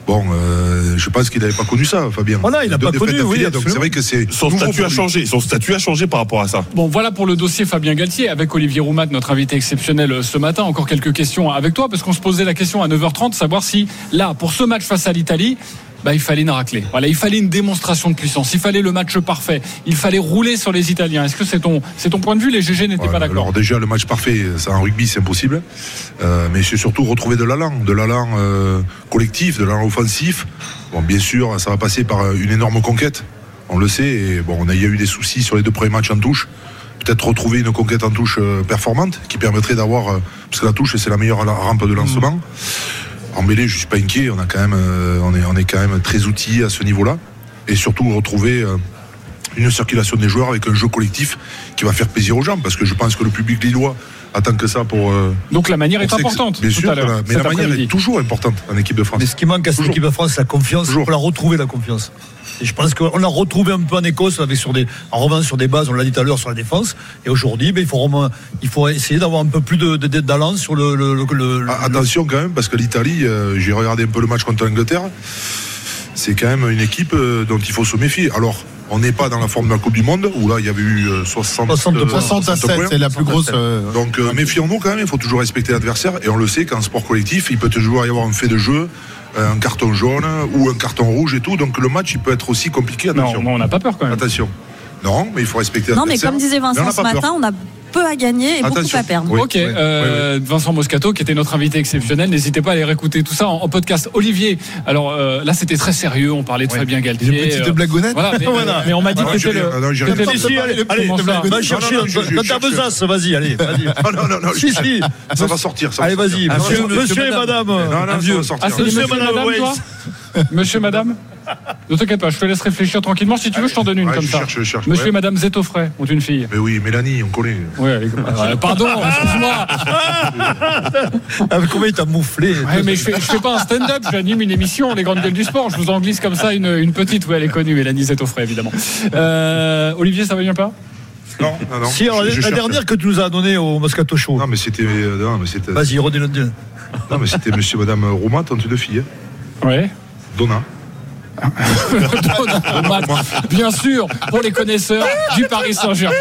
Bon, euh, je pense qu'il n'avait pas connu ça, Fabien. Voilà, il n'a pas défaites connu, oui, Donc c'est vrai que c'est. Son statut a changé. Son statut a changé par rapport à ça. Bon, voilà pour le dossier Fabien Galtier avec Olivier Roumat, notre invité exceptionnel euh, ce matin. Encore quelques questions avec toi, parce qu'on se posait la question à 9h30, savoir si là, pour ce match face à l'Italie, bah, il fallait une raclée. Voilà, il fallait une démonstration de puissance. Il fallait le match parfait. Il fallait rouler sur les Italiens. Est-ce que c'est ton, c'est ton point de vue? Les GG n'étaient pas d'accord. Alors déjà le match parfait, ça en rugby c'est impossible, Euh, mais c'est surtout retrouver de l'allant, de l'allant euh, collectif, de l'allant offensif. Bon bien sûr ça va passer par euh, une énorme conquête, on le sait. Et bon on a, il y a eu des soucis sur les deux premiers matchs en touche. Peut-être retrouver une conquête en touche euh, performante qui permettrait d'avoir, euh, parce que la touche c'est la meilleure rampe de lancement. En mêlée je suis pas inquiet, on a quand même, euh, on est, on est quand même très outillé à ce niveau-là, et surtout retrouver euh, une circulation des joueurs avec un jeu collectif qui va faire plaisir aux gens parce que je pense que le public lillois attend que ça pour. euh, Donc la manière est pour importante. Bien tout sûr, à l'heure, voilà. mais la manière est toujours importante en équipe de France. Mais ce qui manque à cette Toujours. équipe de France, c'est la confiance. Faut la retrouver, la confiance. Je pense qu'on l'a retrouvé un peu en Écosse, avec sur des, en revanche sur des bases, on l'a dit tout à l'heure, sur la défense. Et aujourd'hui, ben, il, faut vraiment- il faut essayer d'avoir un peu plus de, de, sur le. le, le- le- Ah, Attention quand même parce que l'Italie, euh, j'ai regardé un peu le match contre l'Angleterre, c'est quand même une équipe euh, dont il faut se méfier. Alors. On n'est pas dans la forme de la Coupe du Monde où là il y avait eu euh, 60, 60 euh, 67, points. c'est la plus grosse, euh, Donc euh, méfions-nous quand même, il faut toujours respecter l'adversaire et on le sait qu'en sport collectif, il peut toujours y avoir un fait de jeu, un carton jaune ou un carton rouge et tout. Donc le match il peut être aussi compliqué. Attention. Non, on n'a pas peur quand même. Attention. Non, mais il faut respecter Non, mais comme disait Vincent ce peur. matin, on a peu à gagner et beaucoup à perdre. Oui, ok, euh, Vincent Moscato, qui était notre invité exceptionnel, n'hésitez pas à aller réécouter tout ça en, en podcast. Olivier, alors euh, là c'était très sérieux, on parlait de Fabien Galtier. Une petite blagounette. Voilà, mais, Voilà. mais on m'a dit Ah, que j'ai c'était le. allez, va chercher dans ta besace, vas-y, allez, vas-y. Ah, non, non, non, Si, je- si. Ça va sortir. ça va Allez, vas-y, sortir. monsieur, et madame. Non, non, ça va sortir. Ah, c'est Monsieur, monsieur, madame madame, toi? Monsieur, madame? Ne t'inquiète pas, je te laisse réfléchir tranquillement. Si tu veux, je t'en donne une Ouais, comme je ça. cherche, je cherche, Monsieur ouais. et madame Zetoffray ont une fille. Mais oui, Mélanie, on connaît. Oui, pardon, excuse-moi. Ah, mais Comment il t'a mouflé Ouais, mais je fais, je fais pas un stand-up, j'anime une émission, les grandes gueules du sport. Je vous en glisse comme ça une, une petite. Oui, elle est connue, Mélanie Zetoffray, évidemment. Euh, Olivier, ça va bien pas? Non, non, non. Si, alors, Je- je la dernière que tu nous as donnée au Moscato Show. Non, mais c'était. euh, Non, mais c'était. Vas-y, redis-le. Non, mais c'était monsieur et madame Rouma, tante de fille. hein. Ouais. Donna. Bien sûr, pour les connaisseurs du Paris Saint-Germain.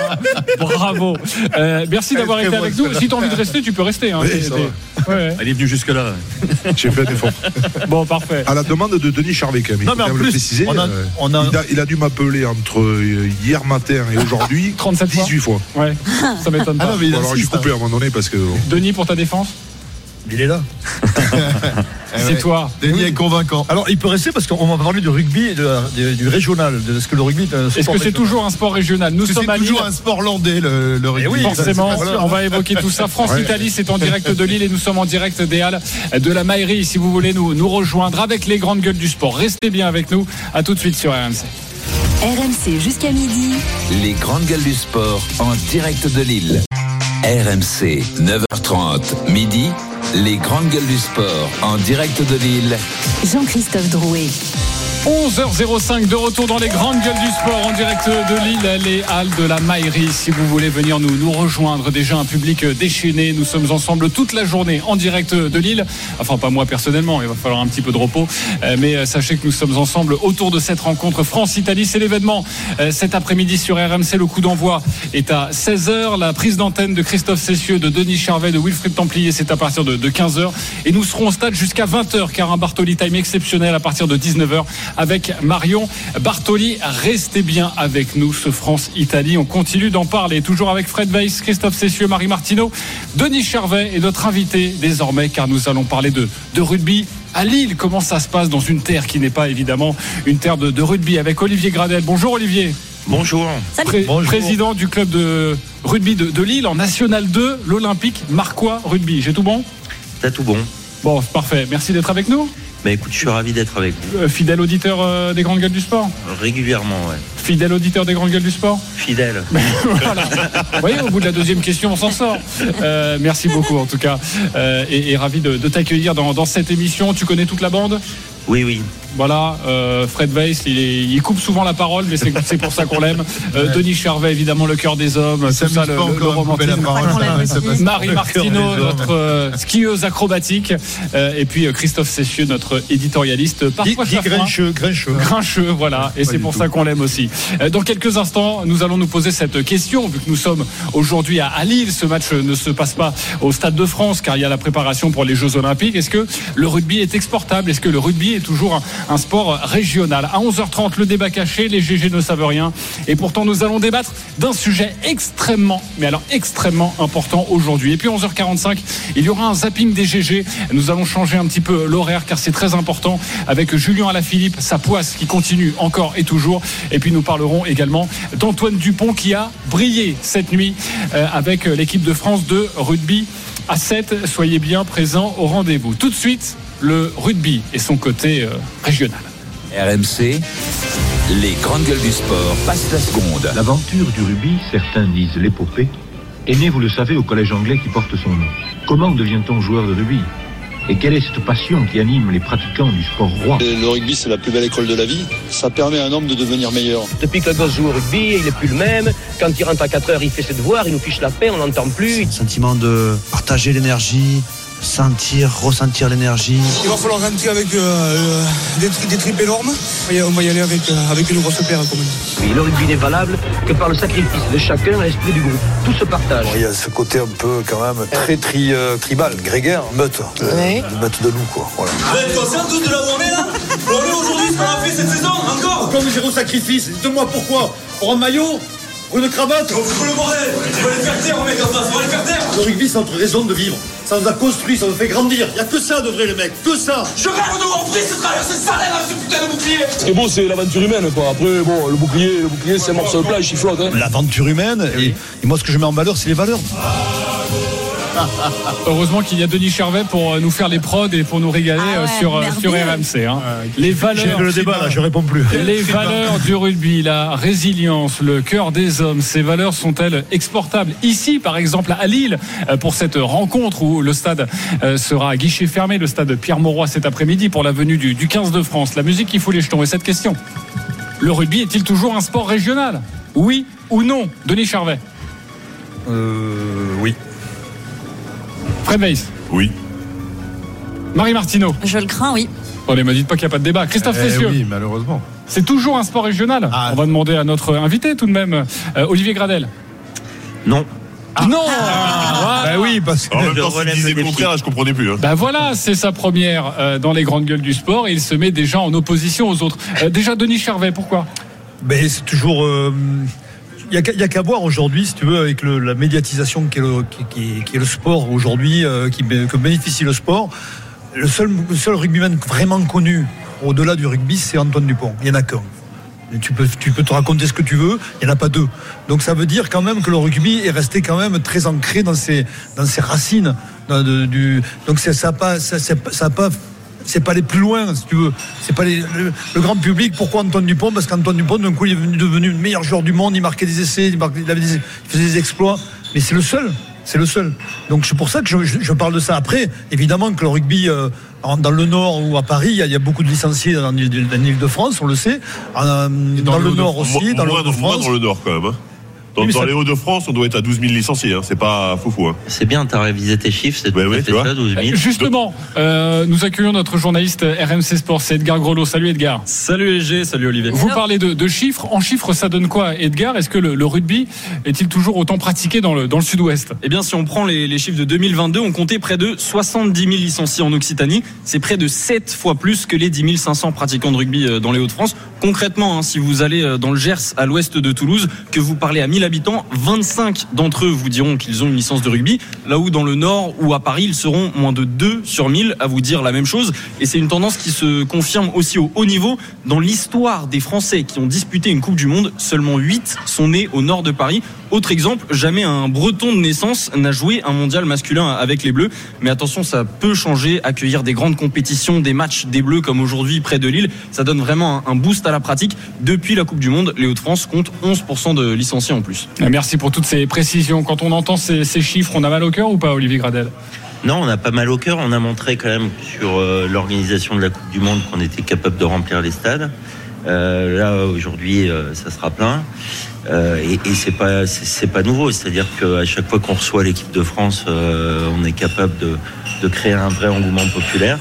Bravo. Euh, merci d'avoir été avec nous. Si tu as envie de rester, tu peux rester. hein. Oui, T'es- ça t'es- va. Ouais, ouais. Elle est venue jusque-là. J'ai fait un effort. Bon, parfait. À la demande de Denis Charvet, quand même. Non, mais en le préciser. on a- euh, on a- il, a, il a dû m'appeler entre euh, hier matin et aujourd'hui 37 fois 18 fois. Ouais, ça m'étonne Ah pas. non, mais il Bon, alors j'ai coupé à un moment donné parce que. Denis, pour ta défense? Il est là. C'est toi. Denis est convaincant. Alors, il peut rester parce qu'on va parler du rugby et de la- de- du régional. De ce que le rugby est un Est-ce sport que c'est régional. toujours un sport régional Nous C'est sommes à Lille. toujours un sport landais, le, le rugby. oui, Forcément, C'est on va évoquer tout ça. France-Italie, c'est en direct de Lille et nous sommes en direct des Halles de la Maillerie. Si vous voulez nous, nous rejoindre avec les grandes gueules du sport, restez bien avec nous. À tout de suite sur RMC. RMC jusqu'à midi. Les grandes gueules du sport en direct de Lille. RMC, 9h30, midi. Les grandes gueules du sport en direct de Lille. Jean-Christophe Drouet. 11h05 de retour dans les grandes gueules du sport en direct de Lille, les halles de la Maillerie. Si vous voulez venir nous, nous rejoindre, déjà un public déchaîné. Nous sommes ensemble toute la journée en direct de Lille. Enfin, pas moi personnellement, il va falloir un petit peu de repos. Euh, Mais euh, sachez que nous sommes ensemble autour de cette rencontre France-Italie. C'est l'événement euh, cet après-midi sur RMC. Le coup d'envoi est à 16h. La prise d'antenne de Christophe Cessieux, de Denis Charvet, de Wilfried Templier, c'est à partir de, de 15h. Et nous serons au stade jusqu'à 20h car un Bartoli Time exceptionnel à partir de 19h avec Marion Bartoli. Restez bien avec nous, ce France-Italie. On continue d'en parler, toujours avec Fred Weiss, Christophe Cessieux, Marie Martineau, Denis Charvet et notre invité désormais, car nous allons parler de, de rugby. À Lille, comment ça se passe dans une terre qui n'est pas évidemment une terre de, de rugby avec Olivier Gradel. Bonjour Olivier. Bonjour. Pré- Bonjour. Président du club de rugby de, de Lille en National 2, l'Olympique Marquois Rugby. J'ai tout bon? T'as tout bon. Bon, parfait. Merci d'être avec nous. Bah écoute, je suis ravi d'être avec vous. Euh, fidèle auditeur euh, des grandes gueules du sport. Régulièrement, ouais. Fidèle auditeur des grandes gueules du sport. Fidèle. voilà. Vous voyez, au bout de la deuxième question, on s'en sort. Euh, merci beaucoup en tout cas. Euh, et, et ravi de, de t'accueillir dans, dans cette émission. Tu connais toute la bande? Oui, oui. Voilà, euh, Fred Weiss, il, est- il coupe souvent la parole, mais c'est c'est pour ça qu'on l'aime. Euh, Ouais. Denis Charvet, évidemment, le cœur des hommes, tout ça, le, le- romantisme. passe. Marie hommes. notre euh, skieuse acrobatique, euh, et puis euh, Christophe Cessieux, notre éditorialiste, Dit, parfois dit chafouin. grincheux, grincheux. Grincheux, voilà, et c'est pour tout. ça qu'on l'aime aussi. Euh, Dans quelques instants, nous allons nous poser cette question, vu que nous sommes aujourd'hui à, à Lille. Ce match ne se passe pas au Stade de France, car il y a la préparation pour les Jeux Olympiques. Est-ce que le rugby est exportable? Est-ce que le rugby est toujours un, un sport régional À 11h30, le débat caché, les GG ne savent rien. Et pourtant, nous allons débattre d'un sujet extrêmement, mais alors extrêmement important aujourd'hui. Et puis 11h45, il y aura un zapping des GG. Nous allons changer un petit peu l'horaire, car c'est très important, avec Julien Alaphilippe, sa poisse qui continue encore et toujours. Et puis nous parlerons également d'Antoine Dupont qui a brillé cette nuit euh, avec l'équipe de France de rugby à 7. Soyez bien présents au rendez-vous. Tout de suite, le rugby et son côté euh, régional. RMC, les grandes gueules du sport passent la seconde. L'aventure du rugby, certains disent l'épopée, est née, vous le savez, au collège anglais qui porte son nom. Comment devient-on joueur de rugby? Et quelle est cette passion qui anime les pratiquants du sport roi? Le rugby, c'est la plus belle école de la vie. Ça permet à un homme de devenir meilleur. Depuis que le gosse joue au rugby, il est plus le même. Quand il rentre à 4 heures, il fait ses devoirs, il nous fiche la paix, on l'entend plus. Sentiment de partager l'énergie, sentir, ressentir l'énergie. Il va falloir rentrer avec euh, euh, des, tri- des tripes énormes. On va y- On va y aller avec, euh, avec une grosse paire, comme on dit. Oui, le rugby n'est valable que par le sacrifice de chacun à l'esprit du groupe. Tout se partage. Il y a ce côté un peu quand même très tri, euh, tribal, grégaire, meute, euh, une meute de loup quoi. Voilà. Vous êtes conscients tous de la journée là Pour nous aujourd'hui, ce qu'on a fait cette saison, encore Comme zéro sacrifice, dites-moi pourquoi Pour un maillot Une cravate On fout le bordel On va les faire taire, on met comme ça, on va les faire taire Le rugby, c'est notre raison de vivre. Ça nous a construit, ça nous fait grandir. Il n'y a que ça de vrai, les mecs, que ça. Je rêve de voir Brice traverser ce salaire avec ce putain de bouclier Ce qui est beau, c'est l'aventure humaine, quoi. Après, bon, le bouclier, le bouclier, c'est un morceau de plage, il flotte, hein. L'aventure humaine, et, et moi, ce que je mets en valeur, c'est les valeurs. Heureusement qu'il y a Denis Charvet pour euh, nous faire les prods et pour nous régaler Ah euh, ouais, sur, euh, sur. RMC. hein. Les valeurs. J'ai le débat, là, je réponds plus. Les valeurs du rugby, la résilience, le cœur des hommes, ces valeurs sont-elles exportables Ici, par exemple, à Lille, pour cette rencontre où le stade sera à guichet fermé, le stade Pierre-Mauroy cet après-midi pour la venue du, du 15 de France. La musique qui fout les jetons. Et cette question, le rugby est-il toujours un sport régional? Oui ou non? Denis Charvet Euh. Fred Weiss Oui. Marie Martineau Je le crains, oui. Oh, ne me dites pas qu'il n'y a pas de débat. Christophe Eh Cessieux oui, malheureusement. C'est toujours un sport régional. On va demander à notre invité tout de même, euh, Olivier Gradel. Non. Non Ah, Bah oui, parce que. En même temps, relève s'il disait le contraire, je comprenais plus. hein. Ben voilà, c'est sa première euh, dans les grandes gueules du sport et il se met déjà en opposition aux autres. Euh, déjà Denis Charvet, pourquoi? Mais c'est toujours. euh, n'y a, a qu'à voir aujourd'hui, si tu veux, avec la médiatisation qui est le, sport aujourd'hui, euh, que bénéficie le sport. Le seul, rugbyman vraiment connu au-delà du rugby, c'est Antoine Dupont. Il n'y en a qu'un. Tu peux, tu peux te raconter ce que tu veux, il n'y en a pas deux. Donc ça veut dire quand même que le rugby est resté quand même très ancré dans ses, racines. donc ça n'a pas, ça, c'est- ça pas c'est pas aller plus loin, si tu veux. C'est pas les- le, le grand public. Pourquoi Antoine Dupont? Parce qu'Antoine Dupont, d'un coup, il est venu- devenu le meilleur joueur du monde. Il marquait des essais, il, marquait- il avait des- il faisait des exploits. Mais c'est le seul. C'est le seul. Donc c'est pour ça que je, je- je parle de ça. Après, évidemment que le rugby euh, dans le Nord ou à Paris, il y a, il y a beaucoup de licenciés en Ile-de-France, on le sait. En- dans, le Nord aussi, dans le hein. moins Hauts-de-France. dans le Nord, quand même. hein. Dans, Oui, mais dans ça- les Hauts-de-France, on doit être à 12 000 licenciés. hein. C'est pas foufou. Hein. C'est bien, t'as révisé tes chiffres, c'est Ouais, tout à ouais, fait tu vois. ça, 12 000. Justement, euh, nous accueillons notre journaliste RMC Sport, c'est Edgar Grelot. Salut Edgar. Salut LG, salut Olivier. Vous parlez de, de chiffres. En chiffres, ça donne quoi, Edgar? Est-ce que le, le rugby est-il toujours autant pratiqué dans le, dans le sud-ouest? Eh bien, si on prend les, les chiffres de 2022, on comptait près de 70 000 licenciés en Occitanie. C'est près de 7 fois plus que les 10 500 pratiquants de rugby euh, dans les Hauts-de-France. Concrètement, hein, si vous allez euh, dans le Gers, à l'ouest de Toulouse, que vous parlez à 1000 habitants, 25 d'entre eux vous diront qu'ils ont une licence de rugby. Là où dans le Nord ou à Paris, ils seront moins de 2 sur 1000 à vous dire la même chose. Et c'est une tendance qui se confirme aussi au haut niveau. Dans l'histoire des Français qui ont disputé une Coupe du Monde, seulement 8 sont nés au nord de Paris. Autre exemple, jamais un breton de naissance n'a joué un mondial masculin avec les Bleus. Mais attention, ça peut changer. Accueillir des grandes compétitions, des matchs des Bleus comme aujourd'hui près de Lille, ça donne vraiment un boost à la pratique. Depuis la Coupe du Monde, les Hauts-de-France comptent 11% de licenciés en plus. Merci pour toutes ces précisions. Quand on entend ces, ces chiffres, on a mal au cœur ou pas, Olivier Gradel? Non, on a pas mal au cœur. On a montré quand même sur euh, l'organisation de la Coupe du Monde qu'on était capable de remplir les stades. Euh, là aujourd'hui, euh, ça sera plein. Euh, et et c'est pas c'est c'est pas nouveau. C'est-à-dire qu'à chaque fois qu'on reçoit l'équipe de France, euh, on est capable de, de créer un vrai engouement populaire.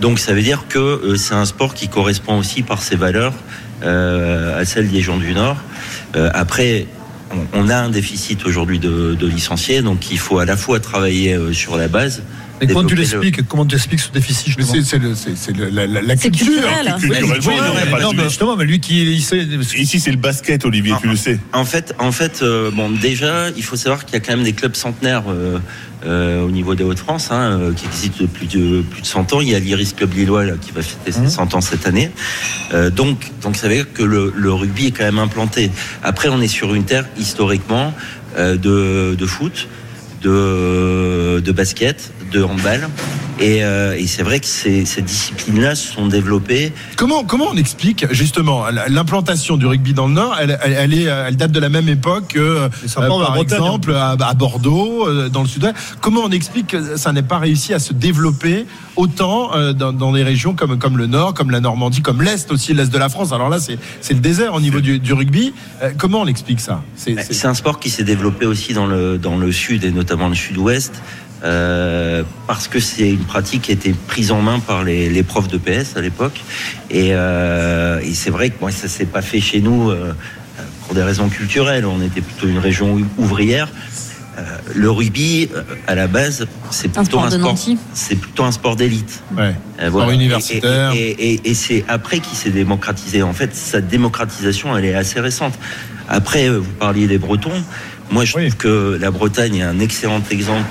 Donc ça veut dire que euh, c'est un sport qui correspond aussi par ses valeurs euh, à celles des gens du Nord. Euh, après, on, on a un déficit aujourd'hui de, de licenciés, donc il faut à la fois travailler euh, sur la base. Et comment tu le- l'expliques? Comment tu expliques ce déficit Mais c'est- la, la- la C'est culture. non, de- mais justement, mais lui qui il sait. Ici, c'est le basket, Olivier, tu le sais. En fait, en fait, euh, bon, déjà, il faut savoir qu'il y a quand même des clubs centenaires euh, euh, au niveau des Hauts-de-France, hein, euh, qui existent depuis plus de plus de 100 ans. Il y a l'Iris Club Lillois là, qui va fêter ses 100 ans cette année. Euh, donc, donc ça veut dire que le, le rugby est quand même implanté. Après, on est sur une terre historiquement euh, de, de foot, de, de basket, de handball. Et, euh, et c'est vrai que ces, ces disciplines-là se sont développées. Comment, comment on explique justement l'implantation du rugby dans le Nord elle, elle, elle est, elle date de la même époque que, euh, la par Bretagne, exemple, à, à Bordeaux, euh, dans le Sud-Ouest. Comment on explique que ça n'ait pas réussi à se développer autant euh, dans, dans des régions comme, comme le Nord, comme la Normandie, comme l'Est aussi, l'Est de la France? Alors là, c'est c'est le désert au niveau du, du rugby. Euh, comment on explique ça? C'est- c'est- C'est un sport qui s'est développé aussi dans le, dans le sud et notamment le sud-ouest. Euh, parce que c'est une pratique qui a été prise en main par les, les profs de PS à l'époque et, euh, et c'est vrai que moi ça s'est pas fait chez nous euh, pour des raisons culturelles on était plutôt une région ouvrière Euh, le rugby euh, à la base c'est plutôt sport un sport c'est plutôt un sport d'élite Ouais. euh, Sport universitaire. Et, et- et- et c'est après qu'il s'est démocratisé. En fait, sa démocratisation, elle est assez récente. Après, vous parliez des Bretons. Moi, je trouve que la Bretagne est un excellent exemple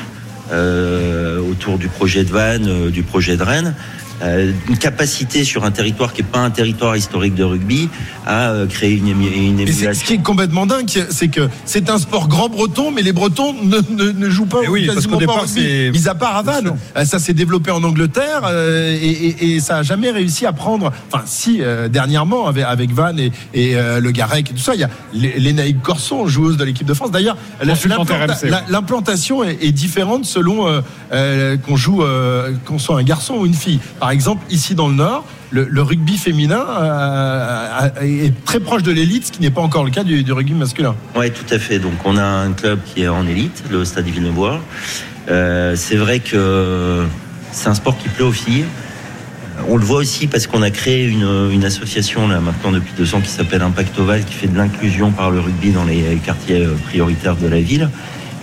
autour du projet de Vannes, euh, du projet de Rennes. Euh, une capacité sur un territoire qui n'est pas un territoire historique de rugby à euh, créer une, une Et c'est- ce émulation. qui est complètement dingue, c'est que c'est un sport grand breton, mais les Bretons ne, ne, ne jouent pas Eh oui, parce qu'au départ, c'est- mis à part à Vannes. Euh, Ça s'est développé en Angleterre euh, et, et- et ça a jamais réussi à prendre. Enfin, si euh, dernièrement avec, avec Vannes et, et euh, le Garec et tout ça, il y a Lé- Lénaïque Corson, joueuse de l'équipe de France. D'ailleurs, l'implantation est, est différente selon euh, euh, qu'on joue, euh, qu'on soit un garçon ou une fille. Par exemple, ici dans le Nord. Le, rugby féminin euh, est très proche de l'élite, ce qui n'est pas encore le cas du, rugby masculin. Oui, tout à fait. Donc, on a un club qui est en élite, le Stade Villeneuve. Euh, c'est vrai que c'est un sport qui plaît aux filles. On le voit aussi parce qu'on a créé une, association là maintenant depuis deux ans qui s'appelle Impact Oval qui fait de l'inclusion par le rugby dans les quartiers euh, prioritaires de la ville.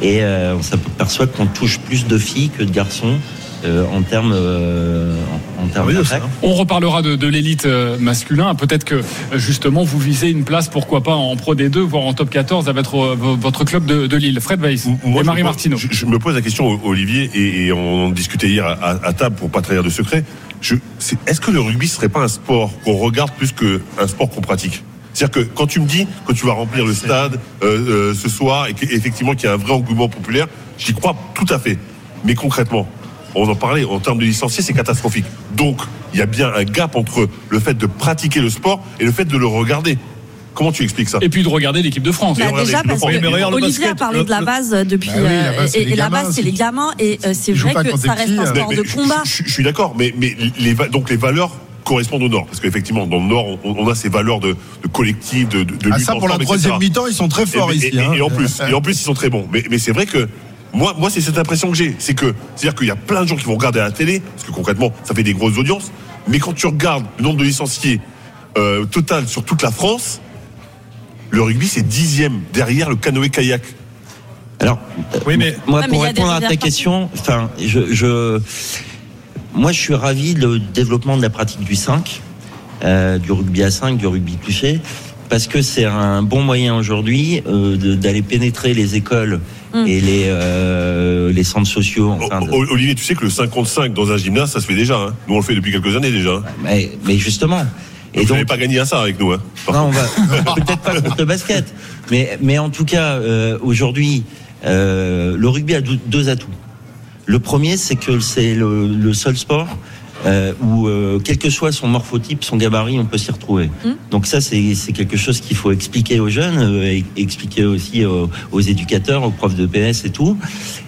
Et euh, on s'aperçoit qu'on touche plus de filles que de garçons euh, en termes euh, en, en termes d'attaque. On reparlera de, de l'élite euh, masculin. Peut-être que euh, justement vous visez une place, pourquoi pas en Pro D2, voire en Top 14 avec votre, votre club de, de Lille. Fred Weiss Moi, et je Marie me pose- Martineau. Je, je me pose la question, Olivier, et, et on en discutait hier à, à table pour pas trahir de secret. Est-ce que le rugby serait pas un sport qu'on regarde plus qu'un sport qu'on pratique? C'est-à-dire que quand tu me dis que tu vas remplir le stade euh, euh, ce soir et qu'effectivement qu'il y a un vrai engouement populaire, j'y crois tout à fait. Mais concrètement, on en parlait, en termes de licenciés, c'est catastrophique. Donc, il y a bien un gap entre le fait de pratiquer le sport et le fait de le regarder. Comment tu expliques ça? Et puis de regarder l'équipe de France. Bah, déjà parce que Olivier a parlé de la base euh, depuis Bah oui, la euh, base, c'est et, la gamins, base c'est les gamins et euh, c'est vrai que ça reste un petit, sport mais- de mais combat. Je, je suis d'accord, mais, mais les, donc les valeurs correspondent au Nord, parce qu'effectivement dans le Nord on, on a ces valeurs de, de collectif, de, de, de Ah, lutte ça, pour la troisième mi-temps, ils sont très forts Et- ici, Et, et- hein. et en plus, et en plus ils sont très bons. Mais, mais c'est vrai que moi, moi c'est cette impression que j'ai, c'est que c'est-à-dire qu'il y a plein de gens qui vont regarder à la télé, parce que concrètement ça fait des grosses audiences. Mais quand tu regardes le nombre de licenciés euh, total sur toute la France, le rugby c'est dixième derrière le canoë-kayak. Alors, Oui, mais- moi, mais pour répondre à ta question, enfin, je, je, moi, je suis ravi du développement de la pratique du 5, euh, du rugby à 5, du rugby touché, parce que c'est un bon moyen aujourd'hui euh, d'aller pénétrer les écoles Mm. et les, euh, les centres sociaux. Enfin, de- O- Olivier, tu sais que le 5 contre 5 dans un gymnase, ça se fait déjà. hein. Nous, on le fait depuis quelques années déjà. hein. Mais, mais justement. Et vous n'avez pas gagné à ça avec nous. Hein. Non, on va peut-être pas contre le basket, mais mais en tout cas euh, aujourd'hui, euh, le rugby a deux, deux atouts. Le premier, c'est que c'est le, le seul sport euh, où euh, quel que soit son morphotype, son gabarit, on peut s'y retrouver. Mm. Donc ça, c'est quelque chose qu'il faut expliquer aux jeunes, euh, et expliquer aussi aux, aux éducateurs, aux profs de PS et tout.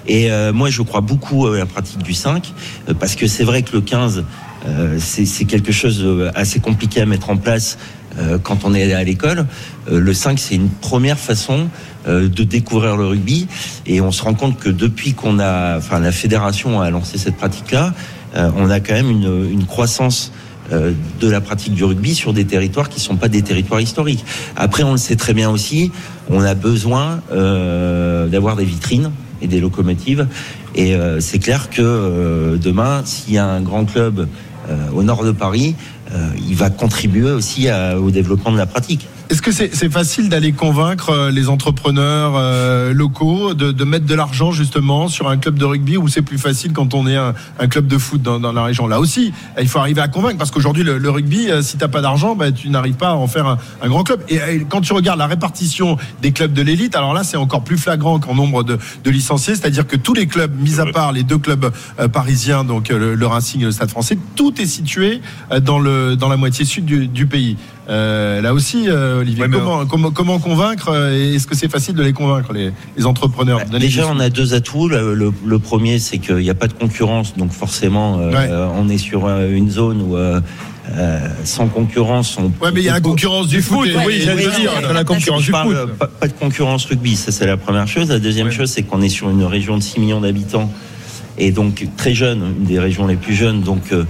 Et euh, moi, je crois beaucoup à la pratique du 5, euh, parce que c'est vrai que le 15, euh, c'est quelque chose euh, assez compliqué à mettre en place euh, quand on est à l'école. Euh, le 5, c'est une première façon euh, de découvrir le rugby. Et on se rend compte que depuis qu'on a, enfin, la fédération a lancé cette pratique-là, euh, on a quand même une, une croissance euh, de la pratique du rugby sur des territoires qui sont pas des territoires historiques. Après, on le sait très bien aussi, on a besoin euh, d'avoir des vitrines et des locomotives. Et euh, c'est clair que euh, demain, s'il y a un grand club euh, au nord de Paris, euh, il va contribuer aussi à- au développement de la pratique. Est-ce que c'est c'est facile d'aller convaincre euh, les entrepreneurs euh, locaux de, de mettre de l'argent justement sur un club de rugby ou c'est plus facile quand on est un, un club de foot dans, dans la région? Là aussi, il faut arriver à convaincre parce qu'aujourd'hui le, le rugby, euh, si t'as pas d'argent, bah, tu n'arrives pas à en faire un, un grand club. Et, quand tu regardes la répartition des clubs de l'élite, alors là c'est encore plus flagrant qu'en nombre de, de licenciés, c'est-à-dire que tous les clubs, mis à part les deux clubs euh, parisiens, donc euh, le, le Racing et le Stade Français, tout est situé euh, dans le dans la moitié sud du, du pays. Euh, là aussi, euh, Olivier, Ouais, comment, comment, comment convaincre euh, et Est-ce que c'est facile de les convaincre, les, les entrepreneurs? Donnez Déjà, on a deux atouts. Le, le- le premier, c'est qu'il n'y a pas de concurrence, donc forcément, euh, Ouais. euh, on est sur euh, une zone où euh, euh, sans concurrence, on. Ouais, mais il y a la concurrence du foot, Oui, oui, j'allais oui, dire, la concurrence du parle, foot. Pas, pas de concurrence rugby, ça c'est la première chose. La deuxième chose, c'est qu'on est sur une région de 6 millions d'habitants et donc très jeune, une des régions les plus jeunes, donc. euh,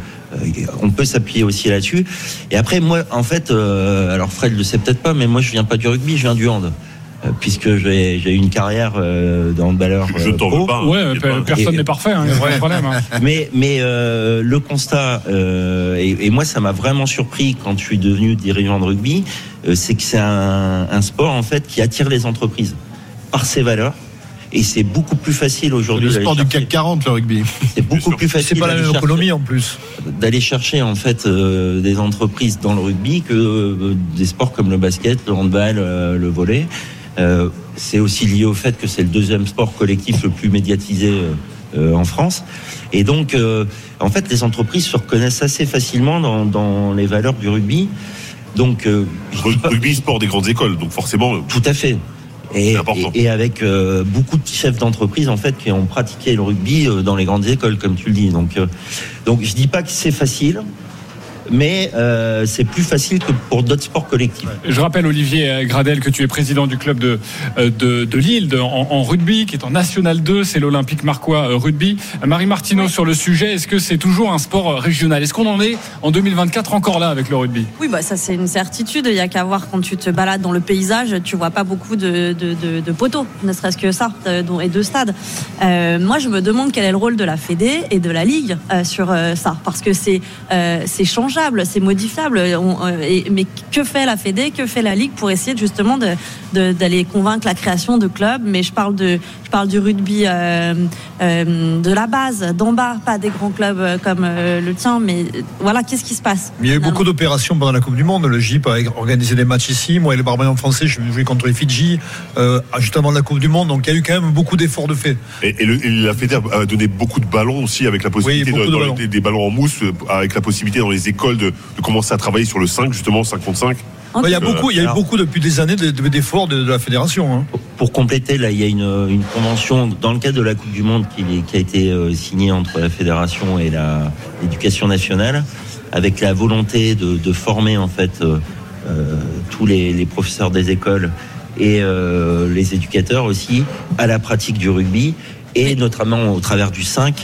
on peut s'appuyer aussi là-dessus. Et après, moi, en fait, euh, alors Fred le sait peut-être pas, mais moi, je viens pas du rugby, je viens du hand. Euh, puisque j'ai eu une carrière euh, dans le balleur. Je t'en veux pas, hein. Ouais, pas- personne n'est parfait, il n'y a pas de problème. hein. mais mais euh, le constat euh, et, et moi ça m'a vraiment surpris quand je suis devenu dirigeant de rugby, euh, c'est que c'est un, un sport en fait qui attire les entreprises par ses valeurs. Et c'est beaucoup plus facile aujourd'hui. Le sport du CAC 40, le rugby. C'est beaucoup plus facile. C'est pas la même économie en plus. D'aller chercher en fait euh, des entreprises dans le rugby que euh, des sports comme le basket, le handball, euh, le volley. Euh, c'est aussi lié au fait que c'est le deuxième sport collectif le plus médiatisé euh, euh, en France. Et donc, euh, en fait, les entreprises se reconnaissent assez facilement dans, dans les valeurs du rugby. Donc, euh, dis pas- Rugby, sport des grandes écoles, donc forcément. tout à fait. Et, important. et, et avec euh, beaucoup de chefs d'entreprise en fait qui ont pratiqué le rugby euh, dans les grandes écoles, comme tu le dis. Donc, euh, donc je dis pas que c'est facile, mais euh, c'est plus facile que pour d'autres sports collectifs. Je rappelle, Olivier Gradel, que tu es président du club de, euh, de, de Lille de- en, en rugby, qui est en National 2, c'est l'Olympique Marquois euh, Rugby. Marie Martineau, sur le sujet, est-ce que c'est toujours un sport régional? Est-ce qu'on en est en 2024 encore là avec le rugby? Oui, bah ça c'est une certitude. Il y a qu'à voir quand tu te balades dans le paysage, tu vois pas beaucoup de, de, de- de poteaux, ne serait-ce que ça, dont- et de stades. Euh, moi, je me demande quel est le rôle de la Fédé et de la Ligue euh, sur euh, ça, parce que c'est euh, c'est changeable, c'est modifiable. Euh, mais que fait la Fédé, que fait la Ligue pour essayer justement d'aller convaincre la création de clubs? Mais je parle de, je parle du rugby euh, de la base, d'en bas, pas des grands clubs euh, comme euh, le tien, mais euh, voilà, qu'est-ce qui se passe Il y a eu finalement beaucoup d'opérations pendant la Coupe du Monde. Le GIP a organisé des matchs ici. Moi et le Barbarian français, je jouais contre les Fidji, euh, juste avant la Coupe du Monde. Donc il y a eu quand même beaucoup d'efforts de fait. Et, et le- et la Fédé a donné beaucoup de ballons aussi avec la possibilité de, de dans ballons. les- des ballons en mousse, euh, avec la possibilité dans les écoles de, de commencer à travailler sur le 5 justement 5 contre 5. Ouais, Il y a beaucoup, il y a eu beaucoup depuis des années de- de- d'efforts de, la fédération. hein. Pour compléter, là, il y a une, une convention dans le cadre de la Coupe du Monde qui, qui a été euh, signée entre la fédération et l'éducation nationale, avec la volonté de, de former en fait euh, euh, tous les, les professeurs des écoles et euh, les éducateurs aussi à la pratique du rugby et notamment au travers du 5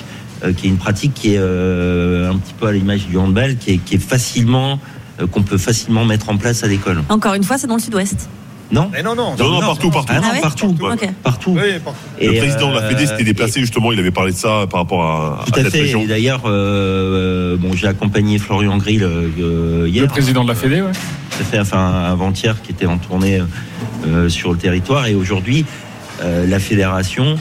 euh, qui est une pratique qui est euh, un petit peu à l'image du handball qui est, qui est facilement qu'on peut facilement mettre en place à l'école. Encore une fois, c'est dans le sud-ouest. Non Mais non, non, Non, non, partout, partout. Ah non, Ah ouais partout, partout. Oui, partout. Le président de la euh, Fédé s'était déplacé justement, il avait parlé de ça par rapport à, Tout à à cette fait. région. Et d'ailleurs, euh, euh, bon, j'ai accompagné Florian Grill euh, hier. Le président de la Fédé, ouais. Tout à fait, enfin avant-hier, qui était en tournée euh, sur le territoire. Et aujourd'hui, euh, la fédération,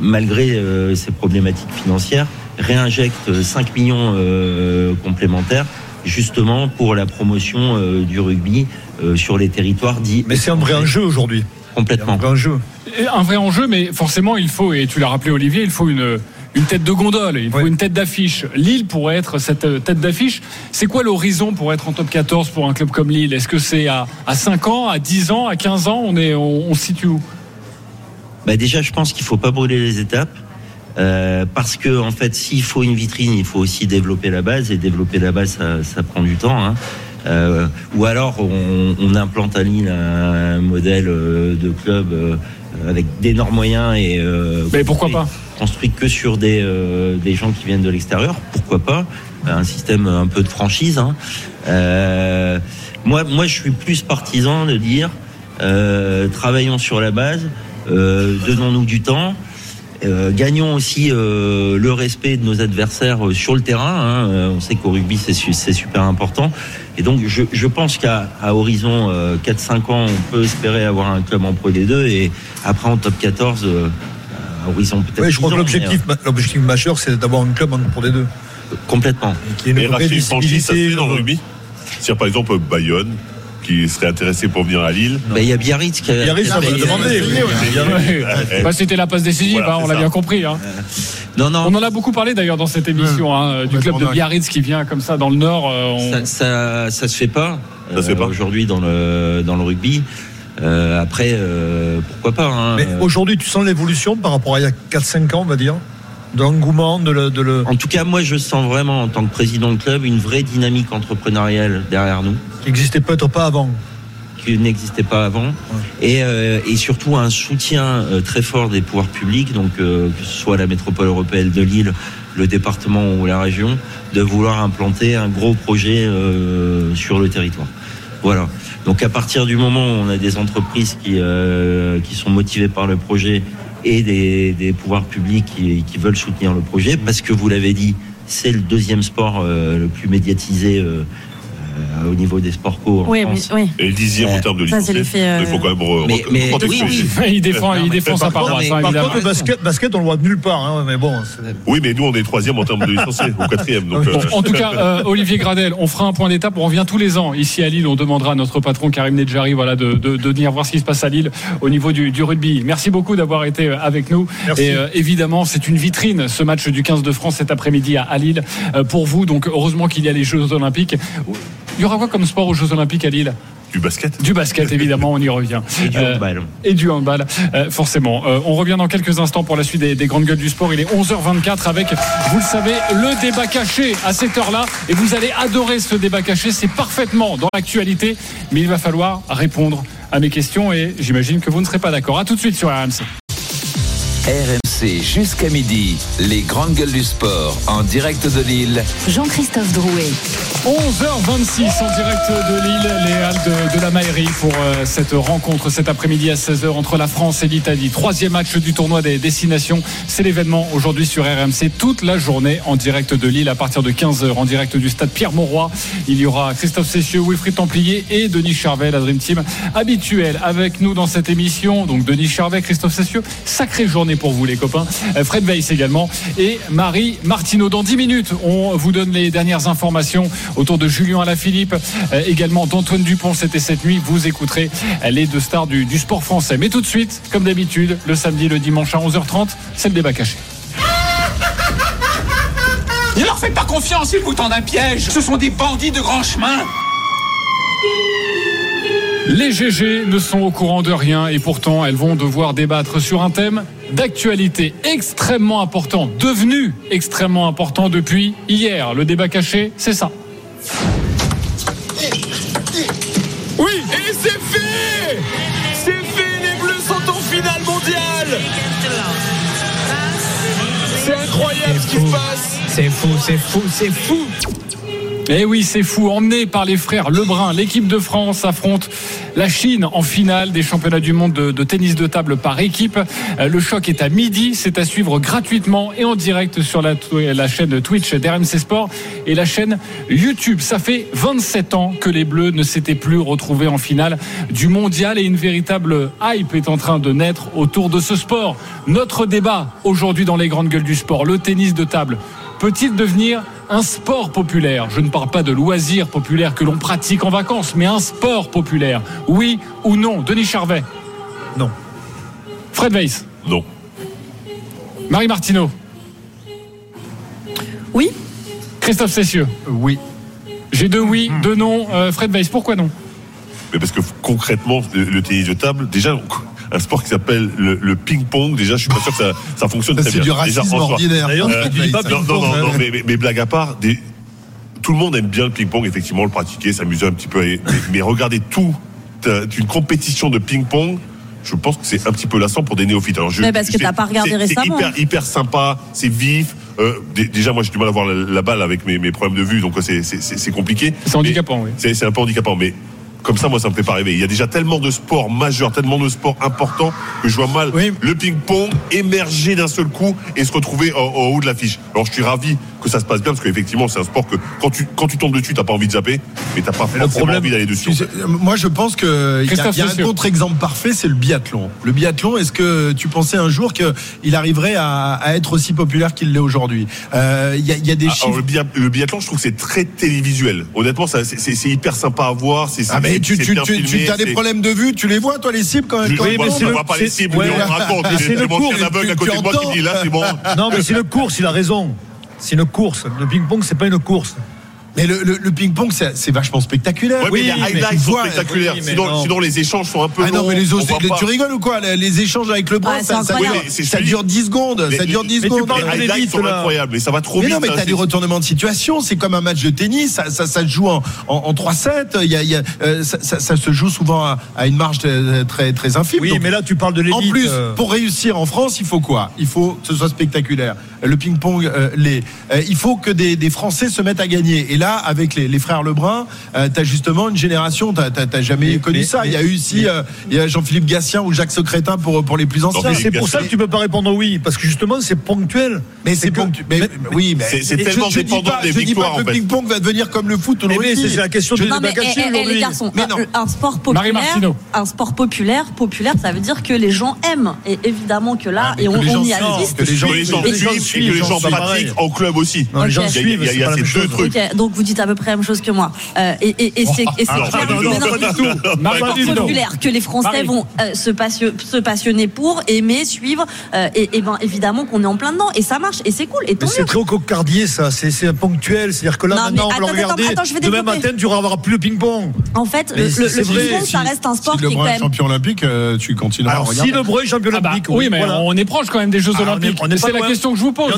malgré euh, ses problématiques financières, réinjecte 5 millions euh, complémentaires justement pour la promotion euh, du rugby euh, sur les territoires dits. Mais c'est un vrai enjeu aujourd'hui. Complètement. Un vrai enjeu. Et Un vrai enjeu, mais forcément, il faut, et tu l'as rappelé Olivier, il faut une, une tête de gondole, il faut une tête d'affiche. Lille pourrait être cette euh, tête d'affiche. C'est quoi l'horizon pour être en top 14 pour un club comme Lille? Est-ce que c'est à, à 5 ans, à 10 ans, à 15 ans? On, est, on, on se situe où? Bah déjà, je pense qu'il faut pas brûler les étapes. Euh, parce que en fait, s'il faut une vitrine, il faut aussi développer la base et développer la base, ça, ça prend du temps. Hein. Euh, ou alors on, on implante à Lille un modèle euh, de club euh, avec d'énormes moyens et euh, Mais pourquoi pas construit que sur des, euh, des gens qui viennent de l'extérieur. Pourquoi pas Un système un peu de franchise. hein. Euh, moi, moi, je suis plus partisan de dire euh, travaillons sur la base, euh, donnons-nous du temps. Euh, gagnons aussi euh, le respect de nos adversaires euh, sur le terrain. hein. On sait qu'au rugby c'est su- c'est super important. Et donc je, je pense qu'à à horizon euh, 4-5 ans, on peut espérer avoir un club en Pro D2 et après en top 14, euh, à horizon peut-être. Oui, je crois 10 que l'objectif, mais, l'objectif majeur, c'est d'avoir un club en- deux. euh, complètement. Qui est une vraie visibilité. dans le rugby? Si par exemple Bayonne, qui serait intéressé pour venir à Lille. Bah, Il y a Biarritz qui a, Biarritz. Ouais. Bah, C'était la passe décisive, Voilà, hein, on l'a bien compris. hein. Non, non. On en a beaucoup parlé d'ailleurs dans cette émission hein, du club de. Biarritz qui vient comme ça dans le Nord. euh, on- Ça, ça, ça se fait pas. Ça se fait pas. aujourd'hui dans le dans le rugby. Euh, après, euh, pourquoi pas hein, Mais euh, aujourd'hui, tu sens l'évolution par rapport à il y a 4-5 ans, on va dire? De l'engouement, de le. De le... En tout cas, moi, je sens vraiment, en tant que président de club, une vraie dynamique entrepreneuriale derrière nous, qui n'existait peut-être pas avant. qui n'existait pas avant, et, euh, et surtout un soutien euh, très fort des pouvoirs publics, donc euh, que ce soit la métropole européenne de Lille, le département ou la région, de vouloir implanter un gros projet sur le territoire. Voilà. Donc à partir du moment où on a des entreprises qui, qui sont motivées par le projet et des, pouvoirs publics qui, veulent soutenir le projet, parce que vous l'avez dit, c'est le deuxième sport euh, le plus médiatisé euh, au niveau des sports co en Oui, France. oui. Et le dixième en termes de l'effet, euh, Il faut quand même re- Mais- re- mais- contextualiser. oui, oui. il défend, il défend sa par contre, paroisse, hein, par contre, le basket, basket, on le voit nulle part, hein, mais bon. Oui, mais nous, on est troisième en termes de licenciés, ou quatrième. Donc, Bon, euh, en tout cas, euh, Olivier Gradel, on fera un point d'étape. On revient tous les ans ici à Lille. On demandera à notre patron Karim Nedjari voilà, de, de, de venir voir ce qui se passe à Lille au niveau du, du rugby. Merci beaucoup d'avoir été euh, avec nous. Merci. Et euh, évidemment, c'est une vitrine ce match du 15 de France cet après-midi à, à Lille euh, pour vous. Donc heureusement qu'il y a les Jeux Olympiques. Il y aura quoi comme sport aux Jeux Olympiques à Lille? Du basket. Du basket, évidemment, on y revient. Et du Euh, handball. et du handball, euh, forcément. Euh, on revient dans quelques instants pour la suite des, des grandes gueules du sport. Il est 11h24 avec, vous le savez, le débat caché à cette heure-là. Et vous allez adorer ce débat caché. C'est parfaitement dans l'actualité. Mais il va falloir répondre à mes questions et j'imagine que vous ne serez pas d'accord. À tout de suite sur RMC. RMC jusqu'à midi, les grandes gueules du sport en direct de Lille. Jean-Christophe Drouet. 11h26 en direct de Lille, les Halles de, de la Maillerie pour euh, cette rencontre cet après-midi à 16h entre la France et l'Italie. Troisième match du tournoi des destinations. C'est l'événement aujourd'hui sur RMC toute la journée en direct de Lille à partir de 15h en direct du stade Pierre-Mauroy. Il y aura Christophe Cessieux, Wilfried Templier et Denis Charvet, la Dream Team habituelle avec nous dans cette émission. Donc Denis Charvet, Christophe Cessieux, sacrée journée pour vous les copains. Euh, Fred Weiss également et Marie Martineau. Dans 10 minutes, on vous donne les dernières informations autour de Julien Alaphilippe, euh, également d'Antoine Dupont. C'était cette nuit. Vous écouterez les deux stars du, du sport français. Mais tout de suite, comme d'habitude, le samedi, le dimanche à 11h30, c'est le débat caché. Ne leur faites pas confiance, ils vous tendent un piège. Ce sont des bandits de grand chemin. Les GG ne sont au courant de rien et pourtant elles vont devoir débattre sur un thème d'actualité extrêmement important, devenu extrêmement important depuis hier. Le débat caché, c'est ça. Oui, et c'est fait C'est fait, les Bleus sont en finale mondiale C'est incroyable ce qui se passe C'est fou, c'est fou, c'est fou. Eh oui, c'est fou. Emmené par les frères Lebrun, l'équipe de France affronte la Chine en finale des championnats du monde de, tennis de table par équipe. Euh, Le choc est à midi. C'est à suivre gratuitement et en direct sur la chaîne Twitch d'RMC Sport et la chaîne YouTube. Ça fait 27 ans que les Bleus ne s'étaient plus retrouvés en finale du mondial et une véritable hype est en train de naître autour de ce sport. Notre débat aujourd'hui dans les grandes gueules du sport, le tennis de table peut-il devenir un sport populaire. Je ne parle pas de loisirs populaires que l'on pratique en vacances, mais un sport populaire. Oui ou non Denis Charvet Non. Fred Weiss Non. Marie Martineau Oui. Christophe Sessieux. Oui. J'ai deux oui, hmm. deux non. Euh, Fred Weiss, pourquoi non? Mais parce que concrètement, le, le, tennis de table, déjà, un sport qui s'appelle le, ping-pong. Déjà, je suis pas sûr que ça, ça fonctionne très bien. C'est du racisme Déjà, ordinaire. Euh, non, non, hein. non, mais, blague à part, tout le monde aime bien le ping-pong, effectivement, le pratiquer, s'amuser un petit peu. Mais, mais regardez tout, une compétition de ping-pong, je pense que c'est un petit peu lassant pour des néophytes. Alors je, mais parce que t'as pas regardé récemment. C'est hyper, sympa, c'est vif. Euh, déjà, moi, j'ai du mal à voir la, balle avec mes, mes, problèmes de vue, donc c'est compliqué. C'est handicapant, oui. C'est un peu handicapant, mais comme ça, moi, ça ne me fait pas rêver. Il y a déjà tellement de sports majeurs, tellement de sports importants que je vois mal le ping-pong émerger d'un seul coup et se retrouver en, haut de l'affiche. Alors, je suis ravi que ça se passe bien, parce qu'effectivement, c'est un sport que quand tu, quand tu tombes dessus, t'as pas envie de zapper, mais t'as pas le problème, envie d'aller dessus. Euh, moi, je pense que il y a, un contre-exemple parfait, c'est le biathlon. Le biathlon, est-ce que tu pensais un jour qu'il arriverait à, être aussi populaire qu'il l'est aujourd'hui? Euh, il y, a, des ah, chiffres. Le, biathlon, je trouve que c'est très télévisuel. Honnêtement, c'est hyper sympa à voir. Ah mais tu, as des problèmes de vue, tu les vois toi les cibles quand même. Oui, mais on pas les cibles, on raconte. C'est le cours. Aveugle à côté de moi qui dit là, c'est bon. Non, mais c'est le cours, il a raison. C'est une course. Le ping-pong, c'est pas une course. Mais le, ping-pong, c'est vachement spectaculaire. Ouais, oui, mais les highlights sont sinon, les échanges sont un peu. Ah non, mais les, os, tu rigoles ou quoi? Les, échanges avec ah, le bras, ça, dure 10 secondes. Ça dure 10 mais secondes. Les highlights sont là. incroyables. Et ça va trop mais. Non, mais t'as des retournements de situation. C'est comme un match de tennis. Ça, se joue en, en, en 3-7. Euh, ça, se joue souvent à, une marge très, très, infime. Oui, mais là, tu parles de l'élite. En plus, euh. pour réussir en France, il faut quoi? Il faut que ce soit spectaculaire. Le ping-pong, euh, les. Il faut que des Français se mettent à gagner là, avec les, frères Lebrun, euh, tu as justement une génération, tu n'as jamais connu ça. Il y a eu aussi euh, Jean-Philippe Gatien ou Jacques Secrétin pour, pour les plus anciens. C'est pour ça que tu ne peux pas répondre oui, parce que justement, c'est ponctuel. Mais c'est ponctuel. oui, mais c'est tellement dépendant des victoires. Je dis le ping-pong va devenir comme le foot aujourd'hui. C'est la question de eh, eh, aujourd'hui. Un sport populaire, un sport populaire, populaire, ça veut dire que les gens aiment. Et évidemment que là, ah, et on y assiste. Que les gens suivent et que les gens pratiquent en club aussi. Les gens suivent. Il y a ces deux trucs vous dites à peu près la même chose que moi. Euh, et, et, et c'est populaire que les Français vont euh, se, passionner pour, aimer, suivre. Euh, et, et ben, évidemment qu'on est en plein dedans. Et ça marche. Et c'est cool. C'est très cocardier, ça. C'est ponctuel. C'est-à-dire que là, maintenant, attends, on va regarder. Attends, attends, demain matin, tu n'auras plus le ping-pong. En fait, mais le, le, ping-pong, ça reste un sport si qui est quand même. champion olympique, euh, tu continueras Alors, si le Breu est champion ah bah, olympique. On est proche quand même des Jeux ah, olympiques. C'est la question que je vous pose.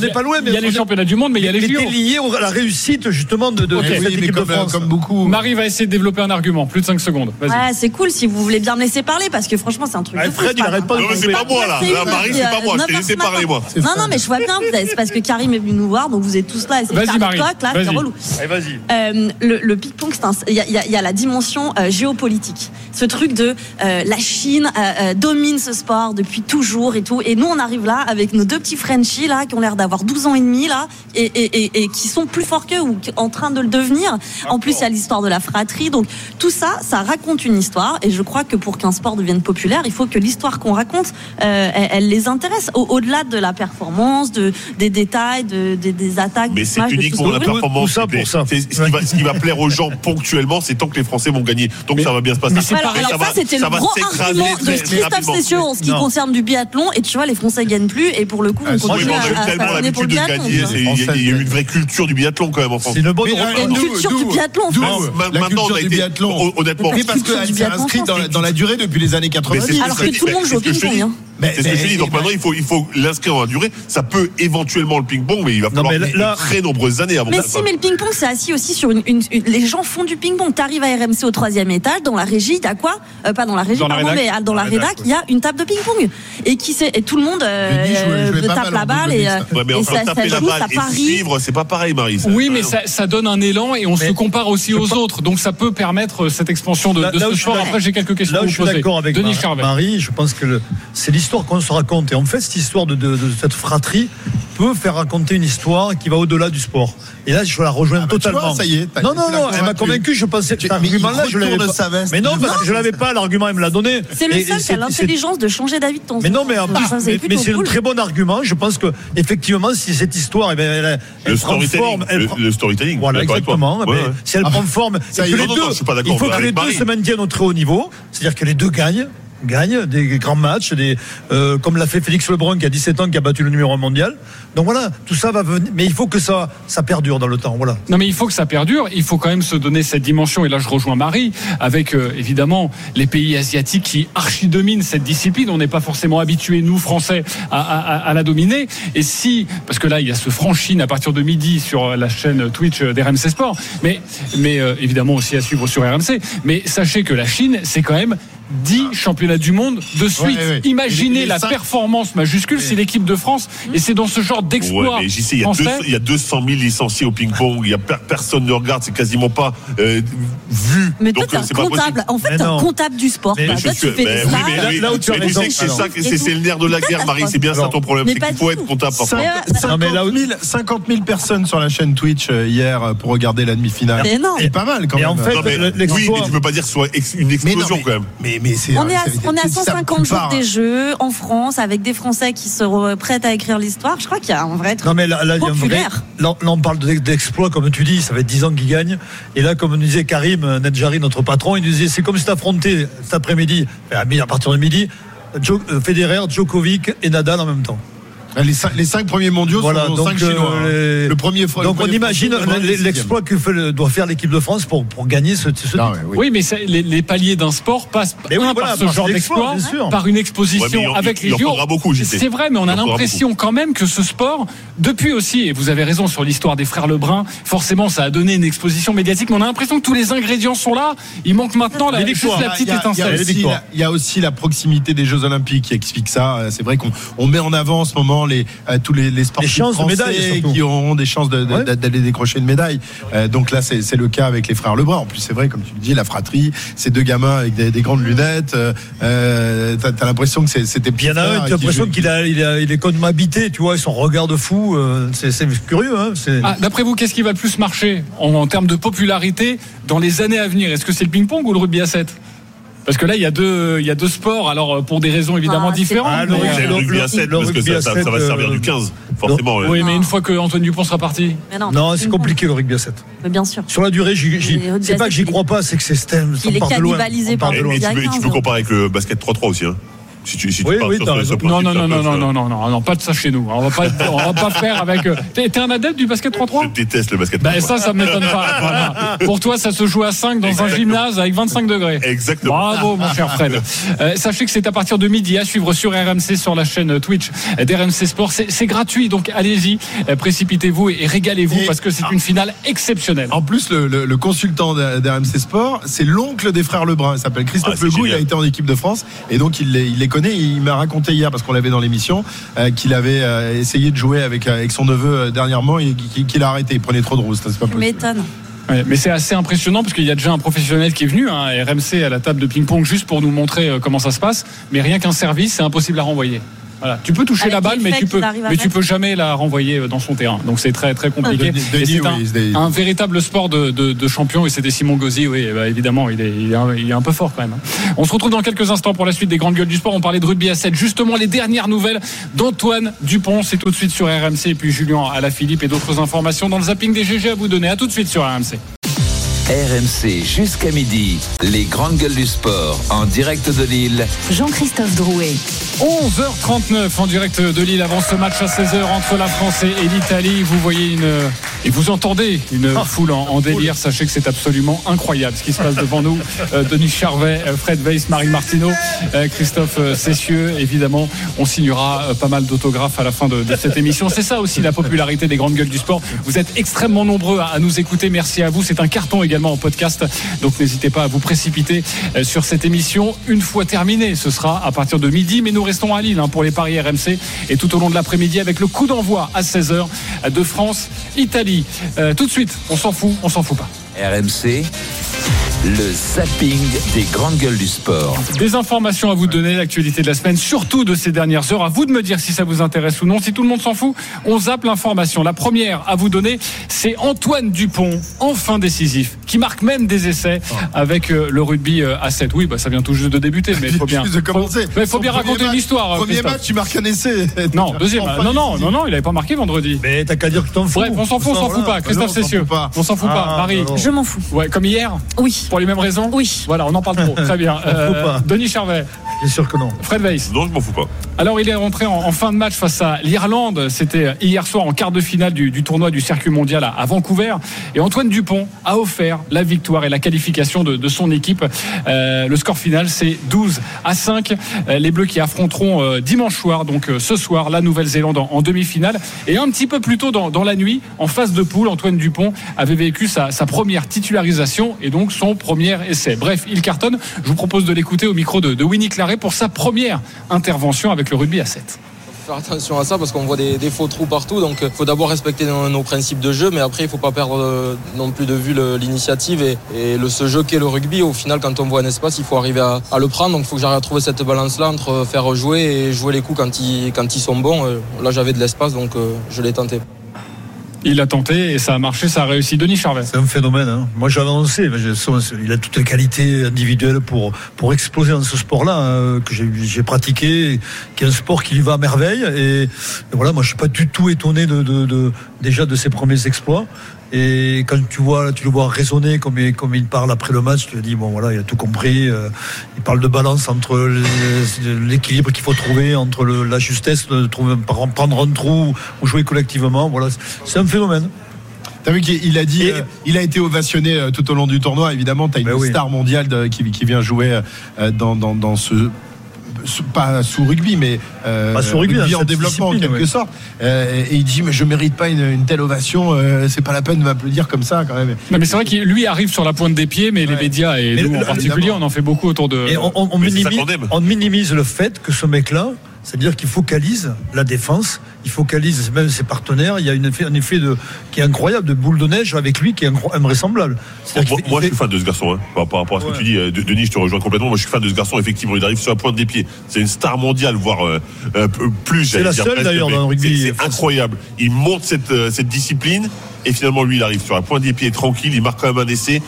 Il y a les championnats du monde, mais il y a les Jeux. lié à la réussite, justement, de de, de okay. cette oui, euh, comme, beaucoup. Euh. Marie va essayer de développer un argument. Plus de 5 secondes. Ah, c'est cool si vous voulez bien me laisser parler parce que franchement, c'est un truc. Ah, Fred, il arrête pas de C'est pas moi là. Marie, c'est pas moi. Je t'ai laissé parler moi. Non, non, mais je vois bien. C'est parce que Karim est venu nous voir, donc vous êtes tous là. Vas-y, Marie. Là, c'est relou. Vas-y. Euh, le ping-pong, il y a la dimension géopolitique. Ce truc de la Chine domine ce sport depuis toujours et tout. Et nous, on arrive là avec nos deux petits Frenchies là qui ont l'air d'avoir 12 ans et demi là et, et qui sont plus forts qu'eux ou en train de le devenir. En plus, il y a l'histoire de la fratrie. Donc, tout ça, ça raconte une histoire. Et je crois que pour qu'un sport devienne populaire, il faut que l'histoire qu'on raconte, euh, elle, les intéresse. Au-delà de la performance, de, des détails, de, des, des attaques. Mais c'est uniquement la performance. Ce qui, va, plaire aux gens ponctuellement, c'est tant que les Français vont gagner. Donc, ça va bien se passer. Mais alors, alors, ça, ça c'était le gros argument de Christophe Session en ce qui concerne du biathlon. Et tu vois, les Français gagnent plus. Et pour le coup, on continue à, à. Il y a eu une vraie culture du biathlon quand même en France. C'est le une culture du biathlon. Maintenant, on a été honnêtement. Oui, parce que c'est inscrit dans la durée depuis les années 90. Alors que tout le monde joue au. Mais, c'est ce que je dis. Donc maintenant, il faut, il faut l'inscrire en durée. Ça peut éventuellement le ping-pong, mais il va falloir non, là... très nombreuses années avant. Mais si, mais le ping-pong, c'est assis aussi sur une, une, une, Les gens font du ping-pong. T'arrives à RMC au troisième étage, dans la régie, t'as quoi? Euh, Pas dans la régie, dans pardon, ah, la rédac, mais dans la, rédac, il y a une table de ping-pong et qui et tout le monde euh, je jouais, je tape la balle et, ça, parie. c'est pas pareil, Marie. oui, mais ça, donne un élan et on se compare aussi aux autres, donc ça peut permettre euh, cette expansion de, ce sport. Après, j'ai quelques questions. Là, je suis d'accord avec Marie. Je pense que c'est l'histoire qu'on se raconte. Et en fait, cette histoire de, cette fratrie peut faire raconter une histoire qui va au-delà du sport. Et là, je la rejoins totalement. Tu vois, ça y est, non, non, non, elle m'a convaincu. Je pensais que l'argument-là, je l'avais pas. Mais non, parce que je l'avais pas. L'argument, elle me l'a donné. C'est le seul qui a l'intelligence de changer d'avis de ton. Mais non, mais mais c'est un très bon argument. Je pense que effectivement, si cette histoire, eh ben, elle, prend forme, le, storytelling. Voilà, exactement. Si elle ah, prend forme, il faut que les deux se maintiennent au très haut niveau. C'est-à-dire que les deux gagnent gagnent des grands matchs, des, euh, comme l'a fait Félix Lebrun qui a 17 ans, qui a battu le numéro 1 mondial. Donc voilà, tout ça va venir. Mais il faut que ça, ça perdure dans le temps. Voilà. Non, mais il faut que ça perdure. Il faut quand même se donner cette dimension. Et là, je rejoins Marie avec euh, évidemment les pays asiatiques qui archi dominent cette discipline. On n'est pas forcément habitués, nous Français, à, à- à la dominer. Et si, parce que là, il y a ce franchine à partir de midi sur la chaîne Twitch d'RMC Sport, mais, mais euh, évidemment aussi à suivre sur RMC. Mais sachez que la Chine, c'est quand même 10 championnats du monde de suite. Ouais, ouais. Imaginez Les- les la performance majuscule, c'est l'équipe de France. Et c'est dans ce genre d'exploit Ouais, mais JC, il y, a français. 200 il y a 200 000 licenciés au ping-pong. Il y a per- personne ne regarde. C'est quasiment pas euh, vu. Mais toi, Donc, t'es euh, un c'est pas comptable. possible. En fait, t'es un comptable du sport. Mais Toi, tu fais mais des oui, stats. mais oui, Là où tu as mais tu raison, sais que c'est le nerf de la guerre, Marie. C'est bien ça ton problème. C'est qu'il faut être comptable parfois. Mais, euh, 50 mais là où- 000, 50 000 personnes sur la chaîne Twitch euh, hier euh, pour regarder la demi-finale. C'est pas mal quand même. en fait, l'exploit- oui, mais tu peux pas dire que ce soit une explosion quand même. Mais, c'est. On est à, c'est- on est à c'est- ça, 150 jours des Jeux en France avec des Français qui se prêtent à écrire l'histoire. Je crois qu'il y a un vrai truc Non mais là, là, il y a un vrai- populaire. là, là, on parle de- d'exploit comme tu dis, ça fait 10 ans qu'il gagne. Et là, comme disait Karim Nedjari, notre patron, il disait c'est comme si t'affrontais cet après-midi, à partir de midi, euh, Federer, Djokovic et Nadal en même temps. Les cinq, les cinq premiers mondiaux Voilà, sont donc, cinq Chinois. hein. euh, les- Le premier. le Donc on premier imagine l'exploit que fait doit faire l'équipe de France pour, pour gagner ce, ce Ah, titre. ouais, oui. Oui, mais les, les paliers d'un sport passent Mais oui, un, voilà, par ce genre d'exploit, par une Ouais, exposition il en- avec il les en JO. C'est vrai, mais on a l'impression quand même que ce sport, depuis aussi, et vous avez raison sur l'histoire des frères Lebrun, forcément ça a donné une exposition médiatique, mais on a l'impression que tous les ingrédients sont là. Il manque maintenant la, juste petite Il a- étincelle. Il y a aussi la proximité des Jeux Olympiques qui explique ça. Euh, C'est vrai qu'on on met en avant en ce moment les, euh, tous les, les sportifs Les chances de français médaille, qui auront des chances de- de- Ouais. d'aller décrocher une médaille. Euh, donc là, c'est le cas avec les frères Lebrun. En plus, c'est vrai, comme tu le dis, la fratrie, ces deux gamins avec des, des grandes lunettes. Euh, euh, T'as as, l'impression que c'était Puis il y en a un, tu as l'impression qu'il a, il a- il est comme habité, tu vois, son regard de fou, euh, c'est curieux. Hein, Ah, D'après vous, qu'est-ce qui va le plus marcher en, en termes de popularité dans les années à venir? Est-ce que c'est le ping-pong ou le rugby à 7 Parce que là, il y a deux, il y a deux sports, alors euh, pour des raisons évidemment Ah, différentes. Ah, le mais, rugby- euh, le rugby à le- 7 le parce que rugby ça, à ça- sept, ça va servir euh, du 15, forcément. ouais. Oui, mais une fois que Antoine Dupont sera parti. Mais non, non, c'est compliqué le rugby à 7. Mais bien sûr. Sur la durée, c'est pas que j'y crois pas, c'est que c'est stem. Il est cannibalisé par Et, le et il y a tu, peux, tu 15 peux ans. comparer avec le basket 3-3 aussi. Si tu, si tu Oui, sur t'as ce- Non, non, non, non, non, non, non, non, non, pas de ça chez nous. On va pas, on va pas faire avec. euh, T'es t'es un adepte du basket 3-3 Je déteste le basket. Ben 3-3. ça, ça m'étonne pas. Voilà. Pour toi, ça se joue à 5 dans un gymnase avec 25 degrés. Exactement. Bravo, mon cher Fred. Euh, sachez que c'est à partir de midi à suivre sur RMC, sur la chaîne Twitch d'RMC Sport. C'est c'est gratuit, donc allez-y, euh, précipitez-vous et régalez-vous Et- parce que c'est une finale exceptionnelle. En plus, le, le- le consultant d'RMC Sport, c'est l'oncle des frères Lebrun. Il s'appelle Christophe Ah. Il a été en équipe de France et donc il les, il les connaît. Il m'a raconté hier, parce qu'on l'avait dans l'émission, euh, qu'il avait euh, essayé de jouer avec, avec son neveu euh, dernièrement et qu'il a arrêté. Il prenait trop de rousse. C'est pas possible. Ouais, mais c'est assez impressionnant parce qu'il y a déjà un professionnel qui est venu, hein, RMC à la table de ping-pong, juste pour nous montrer euh, comment ça se passe. Mais rien qu'un service, c'est impossible à renvoyer. Voilà. Tu peux toucher Avec la balle, mais tu peux, mais tu peux jamais la renvoyer euh, dans son terrain. Donc c'est très très compliqué. Et Denis, c'est un, oui, c'est- un véritable sport de, de, de champion. Et c'était Simon Gauzy, oui, ben, évidemment, il est, il, est un, il est un peu fort quand même. hein. On se retrouve dans quelques instants pour la suite des grandes gueules du sport. On parlait de rugby à 7. Justement, les dernières nouvelles d'Antoine Dupont. C'est tout de suite sur RMC. Et puis Julien Alaphilippe et d'autres informations dans le zapping des GG à vous donner. À tout de suite sur RMC. RMC jusqu'à midi, les grandes gueules du sport en direct de Lille. Jean-Christophe Drouet. 11h39 en direct de Lille avant ce match à 16h entre la France et l'Italie. Vous voyez une et vous entendez une foule en, en délire. Sachez que c'est absolument incroyable ce qui se passe devant nous. Euh, Denis Charvet, euh, Fred Weiss, Marie Martineau, euh, Christophe euh, Cessieux. Évidemment, on signera euh, pas mal d'autographes à la fin de, de cette émission. C'est ça aussi la popularité des grandes gueules du sport. Vous êtes extrêmement nombreux à, à nous écouter. Merci à vous. C'est un carton également en podcast. Donc n'hésitez pas à vous précipiter euh, sur cette émission une fois terminée. Ce sera à partir de midi, mais nous restons à Lille hein, pour les paris RMC et tout au long de l'après-midi avec le coup d'envoi à 16h de France-Italie. Euh, tout de suite, on s'en fout, on s'en fout pas. RMC, le zapping des grandes gueules du sport. Des informations à vous donner, l'actualité de la semaine, surtout de ces dernières heures. À vous de me dire si ça vous intéresse ou non. Si tout le monde s'en fout, on zappe l'information. La première à vous donner, c'est Antoine Dupont, enfin décisif, qui marque même des essais avec euh, le rugby euh, à 7. Oui, bah, ça vient tout juste de débuter, mais il faut bien. De commencer. Mais il faut bien raconter match- une histoire. euh, Premier Christophe. match, tu marques un essai. Non, deuxième. Enfin, Non, non, non, non, il avait pas marqué vendredi. Mais t'as qu'à dire que t'en fous. Bref, on s'en fout, on s'en fout pas. Christophe Cessieux. On s'en fout Ah, pas. Marie. non, non. Je m'en fous. Ouais, comme hier. Oui. Pour les mêmes raisons Oui. Voilà, on en parle trop. Très bien. Euh. Denis Charvet, Bien sûr que non. Fred Weiss. Non, je m'en fous pas. Alors, il est rentré en, en fin de match face à l'Irlande. C'était hier soir en quart de finale du, du tournoi du circuit mondial à, à Vancouver. Et Antoine Dupont a offert la victoire et la qualification de, de son équipe. Euh, le score final, c'est 12 à 5. Euh, les Bleus qui affronteront euh, dimanche soir, donc euh, ce soir, la Nouvelle-Zélande en, en demi-finale. Et un petit peu plus tôt dans, dans la nuit, en phase de poule, Antoine Dupont avait vécu sa, sa première titularisation et donc son premier essai. Bref, il cartonne. Je vous propose de l'écouter au micro de, Winnie Claret pour sa première intervention avec le rugby à 7. faire attention à ça parce qu'on voit des, faux trous partout. Donc il faut d'abord respecter nos, principes de jeu, mais après il faut pas perdre euh, non plus de vue l'initiative et, le, ce jeu qu'est le rugby. Au final, quand on voit un espace, il faut arriver à, le prendre. Donc il faut que j'arrive à trouver cette balance-là entre euh, faire jouer et jouer les coups quand ils, sont bons. Euh, Là j'avais de l'espace, donc euh, je l'ai tenté. Il a tenté et ça a marché, ça a réussi. Denis Charvet. C'est un phénomène. hein. Moi, j'avais annoncé. Il a toutes les qualités individuelles pour, pour exploser dans ce sport-là, hein, que j'ai- pratiqué, qui est un sport qui lui va à merveille. Et, voilà, moi, je suis pas du tout étonné déjà de ses premiers exploits. Et quand tu vois, tu le vois raisonner comme il, comme il parle après le match, tu te dis bon voilà, il a tout compris. euh, il parle de balance entre l'équilibre qu'il faut trouver, entre le- la justesse de trouver, prendre un trou ou jouer collectivement. Voilà, c'est un phénomène. T'as vu qu'il a dit, euh, il a été ovationné euh, tout au long du tournoi. Évidemment, t'as une Ben oui. star mondiale de- qui, qui vient jouer dans, dans, dans ce pas sous rugby, mais euh, Pas sous rugby, dans en développement en quelque sorte. Euh, et il dit mais je mérite pas une, une telle ovation. euh, c'est pas la peine de m'applaudir comme ça quand même. Non, mais c'est vrai qu'il lui arrive sur la pointe des pieds, mais les médias et Mais nous le- en particulier, évidemment. on en fait beaucoup autour de. Et minimise, on minimise le fait que ce mec-là, c'est-à-dire qu'il focalise la défense, il focalise même ses partenaires. Il y a une effet, un effet de, qui est incroyable, de boule de neige avec lui qui est invraisemblable. C'est-à-dire Moi, fait- moi, je suis fan de ce garçon, hein, par, par rapport à ce que tu dis, euh, De- Denis, je te rejoins complètement. Moi, je suis fan de ce garçon. Effectivement, il arrive sur la pointe des pieds. C'est une star mondiale, voire euh, euh, plus. C'est la dire seule, d'ailleurs, dans le rugby c'est- incroyable. Il monte cette, cette discipline et finalement, lui, il arrive sur la pointe des pieds tranquille. Il marque quand même un essai.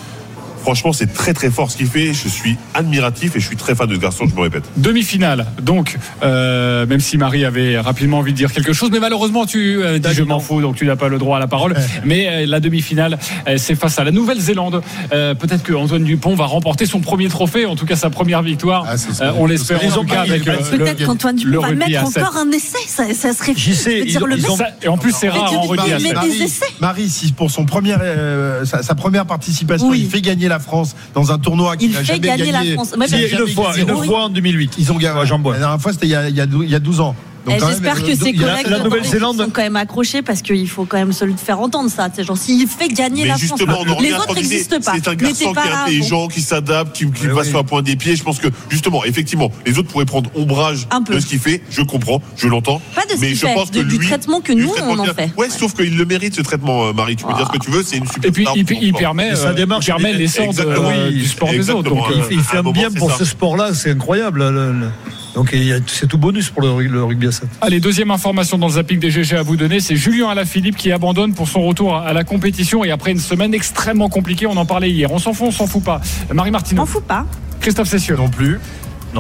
Franchement, c'est très très fort ce qu'il fait. Je suis admiratif et je suis très fan de ce garçon. Je me répète. Demi-finale, donc, euh, même si Marie avait rapidement envie de dire quelque chose, mais malheureusement, tu euh, dis je m'en fous, donc tu n'as pas le droit à la parole. mais euh, la demi-finale, euh, c'est face à la Nouvelle-Zélande. Euh, Peut-être que Antoine Dupont va remporter son premier trophée, en tout cas sa première victoire. Euh, on l'espère en tout cas avec euh. Peut-être qu'Antoine le Dupont va mettre encore un essai. Ça, ça serait J'y sais, dire, ont- le ont- Ça- Et en plus, c'est rare en essais. Marie, si pour son premier, euh, sa, sa première participation, Oui. il fait gagner la France dans un tournoi qu'il Il n'a fait jamais gagner la. France. Moi, Si, j'ai- une fois, une fois en 2008. Ils ont gagné. La dernière fois, c'était il il il y a 12 ans. Donc, Eh, J'espère euh, que ses collègues la Nouvelle-Zélande- sont quand même accrochés parce qu'il faut quand même se le faire entendre ça. C'est genre s'il fait gagner Mais la France, on en les autres n'existent pas. C'est un garçon qui est intelligent, qui s'adapte, qui, va oui. sur la pointe des pieds. Je pense que, justement, effectivement, les autres pourraient prendre ombrage Un peu. de ce qu'il fait. Je comprends, je l'entends. Pas de ce mais qu'il je fait, pense que du lui, traitement que nous, traitement on en fait. Ouais, sauf qu'il le mérite, ce traitement, euh, Marie. Tu peux dire ce que tu veux, c'est une super Et puis, il, permet, Et sa euh, démarche, il permet l'essence du sport des autres. Il fait, un un bien pour ça. ce sport-là, c'est incroyable. Donc c'est tout bonus pour le, le rugby à 7. Allez, deuxième information dans le zapping des GG à vous donner, c'est Julien Alaphilippe qui abandonne pour son retour à la compétition et après une semaine extrêmement compliquée, on en parlait hier. On s'en fout, on s'en fout pas. Marie Martineau. M'en fous pas. Christophe Cessieux. Non plus.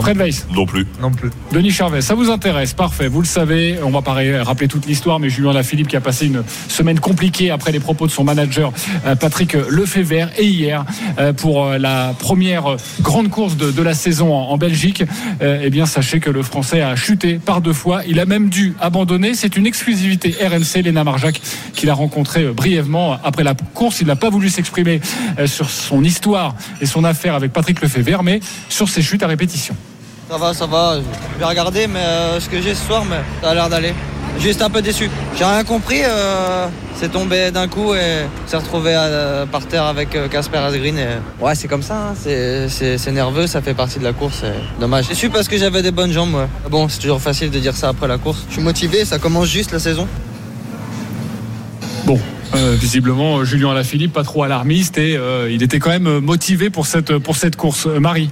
Fred Weiss. Non plus. Non plus. Denis Charvet, ça vous intéresse Parfait, vous le savez. On va pas rappeler toute l'histoire, mais Julien Lafilippe qui a passé une semaine compliquée après les propos de son manager euh, Patrick Lefebvre et hier euh, pour euh, la première grande course de, de la saison en, en Belgique. Eh bien, sachez que le Français a chuté par deux fois. Il a même dû abandonner. C'est une exclusivité RMC, Léna Marjac, qu'il a rencontré brièvement après la course. Il n'a pas voulu s'exprimer sur son histoire et son affaire avec Patrick Lefebvre, mais sur ses chutes à répétition. Ça va, ça va. Je vais regarder mais, euh, ce que j'ai ce soir, mais ça a l'air d'aller. Juste un peu déçu. J'ai rien compris. euh, c'est tombé d'un coup et s'est retrouvé euh, par terre avec Casper Asgreen. Et... Ouais, c'est comme ça. hein, c'est- nerveux, ça fait partie de la course. et Dommage. Déçu parce que j'avais des bonnes jambes. ouais. Bon, c'est toujours facile de dire ça après la course. Je suis motivé, ça commence juste la saison. Bon, visiblement, Julien Alaphilippe, pas trop alarmiste, et il était quand même motivé pour cette, pour cette course. Marie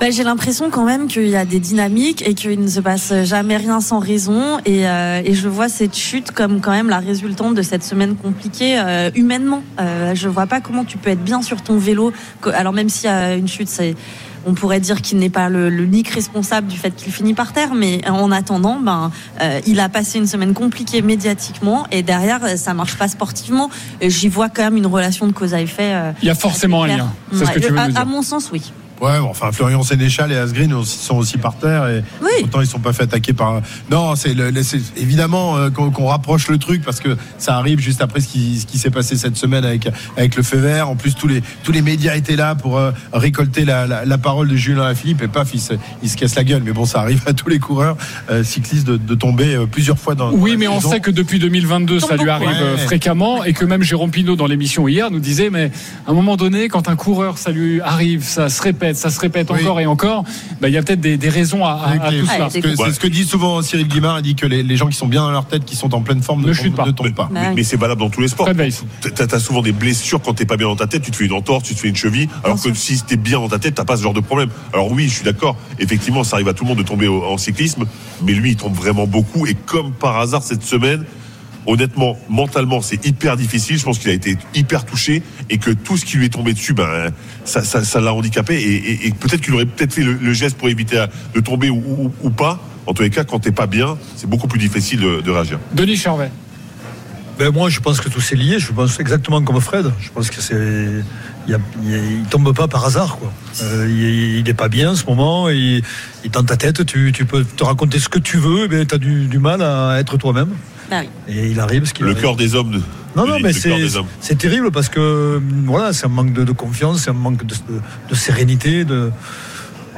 Bah, j'ai l'impression quand même qu'il y a des dynamiques et qu'il ne se passe jamais rien sans raison. Et, euh, et je vois cette chute comme quand même la résultante de cette semaine compliquée euh, humainement. Euh, je vois pas comment tu peux être bien sur ton vélo. Alors même s'il y a une chute, c'est on pourrait dire qu'il n'est pas le- l'unique responsable du fait qu'il finit par terre, mais en attendant, ben, euh, il a passé une semaine compliquée médiatiquement et derrière, ça marche pas sportivement. J'y vois quand même une relation de cause à effet. euh, Il y a forcément un lien. C'est ce que tu veux à, nous dire. à mon sens, oui. Ouais, bon, enfin Florian Sénéchal et Asgreen sont aussi par terre et pourtant ils sont pas fait attaquer par. Non, c'est évidemment euh, qu'on rapproche le truc parce que ça arrive juste après ce qui, ce qui s'est passé cette semaine avec avec le feu vert. En plus tous les tous les médias étaient là pour euh, récolter la, la, la parole de Julien Lafilippe et paf il se, il se casse la gueule. Mais bon, ça arrive à tous les coureurs euh, cyclistes de, de tomber euh, plusieurs fois dans. Oui, dans mais la on saison. sait que depuis 2022, ça lui arrive Ouais. fréquemment et que même Jérôme Pinault dans l'émission hier nous disait, mais à un moment donné, quand un coureur, ça lui arrive, ça se répète, ça se répète encore et encore, bah, il y a peut-être des, des raisons à, à- à tout cela. C'est ce que- c'est ce que dit souvent Cyril Guimard. Il dit que les, les gens qui sont bien dans leur tête, qui sont en pleine forme, ne, tombent, ne tombent pas. Mais, mais c'est valable dans tous les sports. T'as as souvent des blessures quand t'es pas bien dans ta tête, tu te fais une entorse, tu te fais une cheville, alors que si t'es bien dans ta tête, t'as pas ce genre de problème. Alors oui, je suis d'accord, effectivement, ça arrive à tout le monde de tomber au- en cyclisme, mais lui, il tombe vraiment beaucoup, et comme par hasard cette semaine, honnêtement, mentalement, c'est hyper difficile. Je pense qu'il a été hyper touché et que tout ce qui lui est tombé dessus, ben, ça, ça, ça l'a handicapé et, et- et peut-être qu'il aurait peut-être fait le, le geste pour éviter de tomber ou, ou- ou pas. En tous les cas, quand t'es pas bien, c'est beaucoup plus difficile de, de réagir. Denis Charvet. Ben moi, je pense que tout c'est lié. Je pense exactement comme Fred. Je pense que c'est, il, il il tombe pas par hasard, quoi. Euh, il, il est pas bien en ce moment. Et, et dans ta tête, tu, tu peux te raconter ce que tu veux. Mais tu as du, du mal à être toi-même. Bah oui. Et il arrive ce qu'il Le arrive. cœur des hommes. de- Non, non, mais c'est terrible parce que hum, voilà, c'est un manque de, de confiance, c'est un manque de, de- de sérénité, de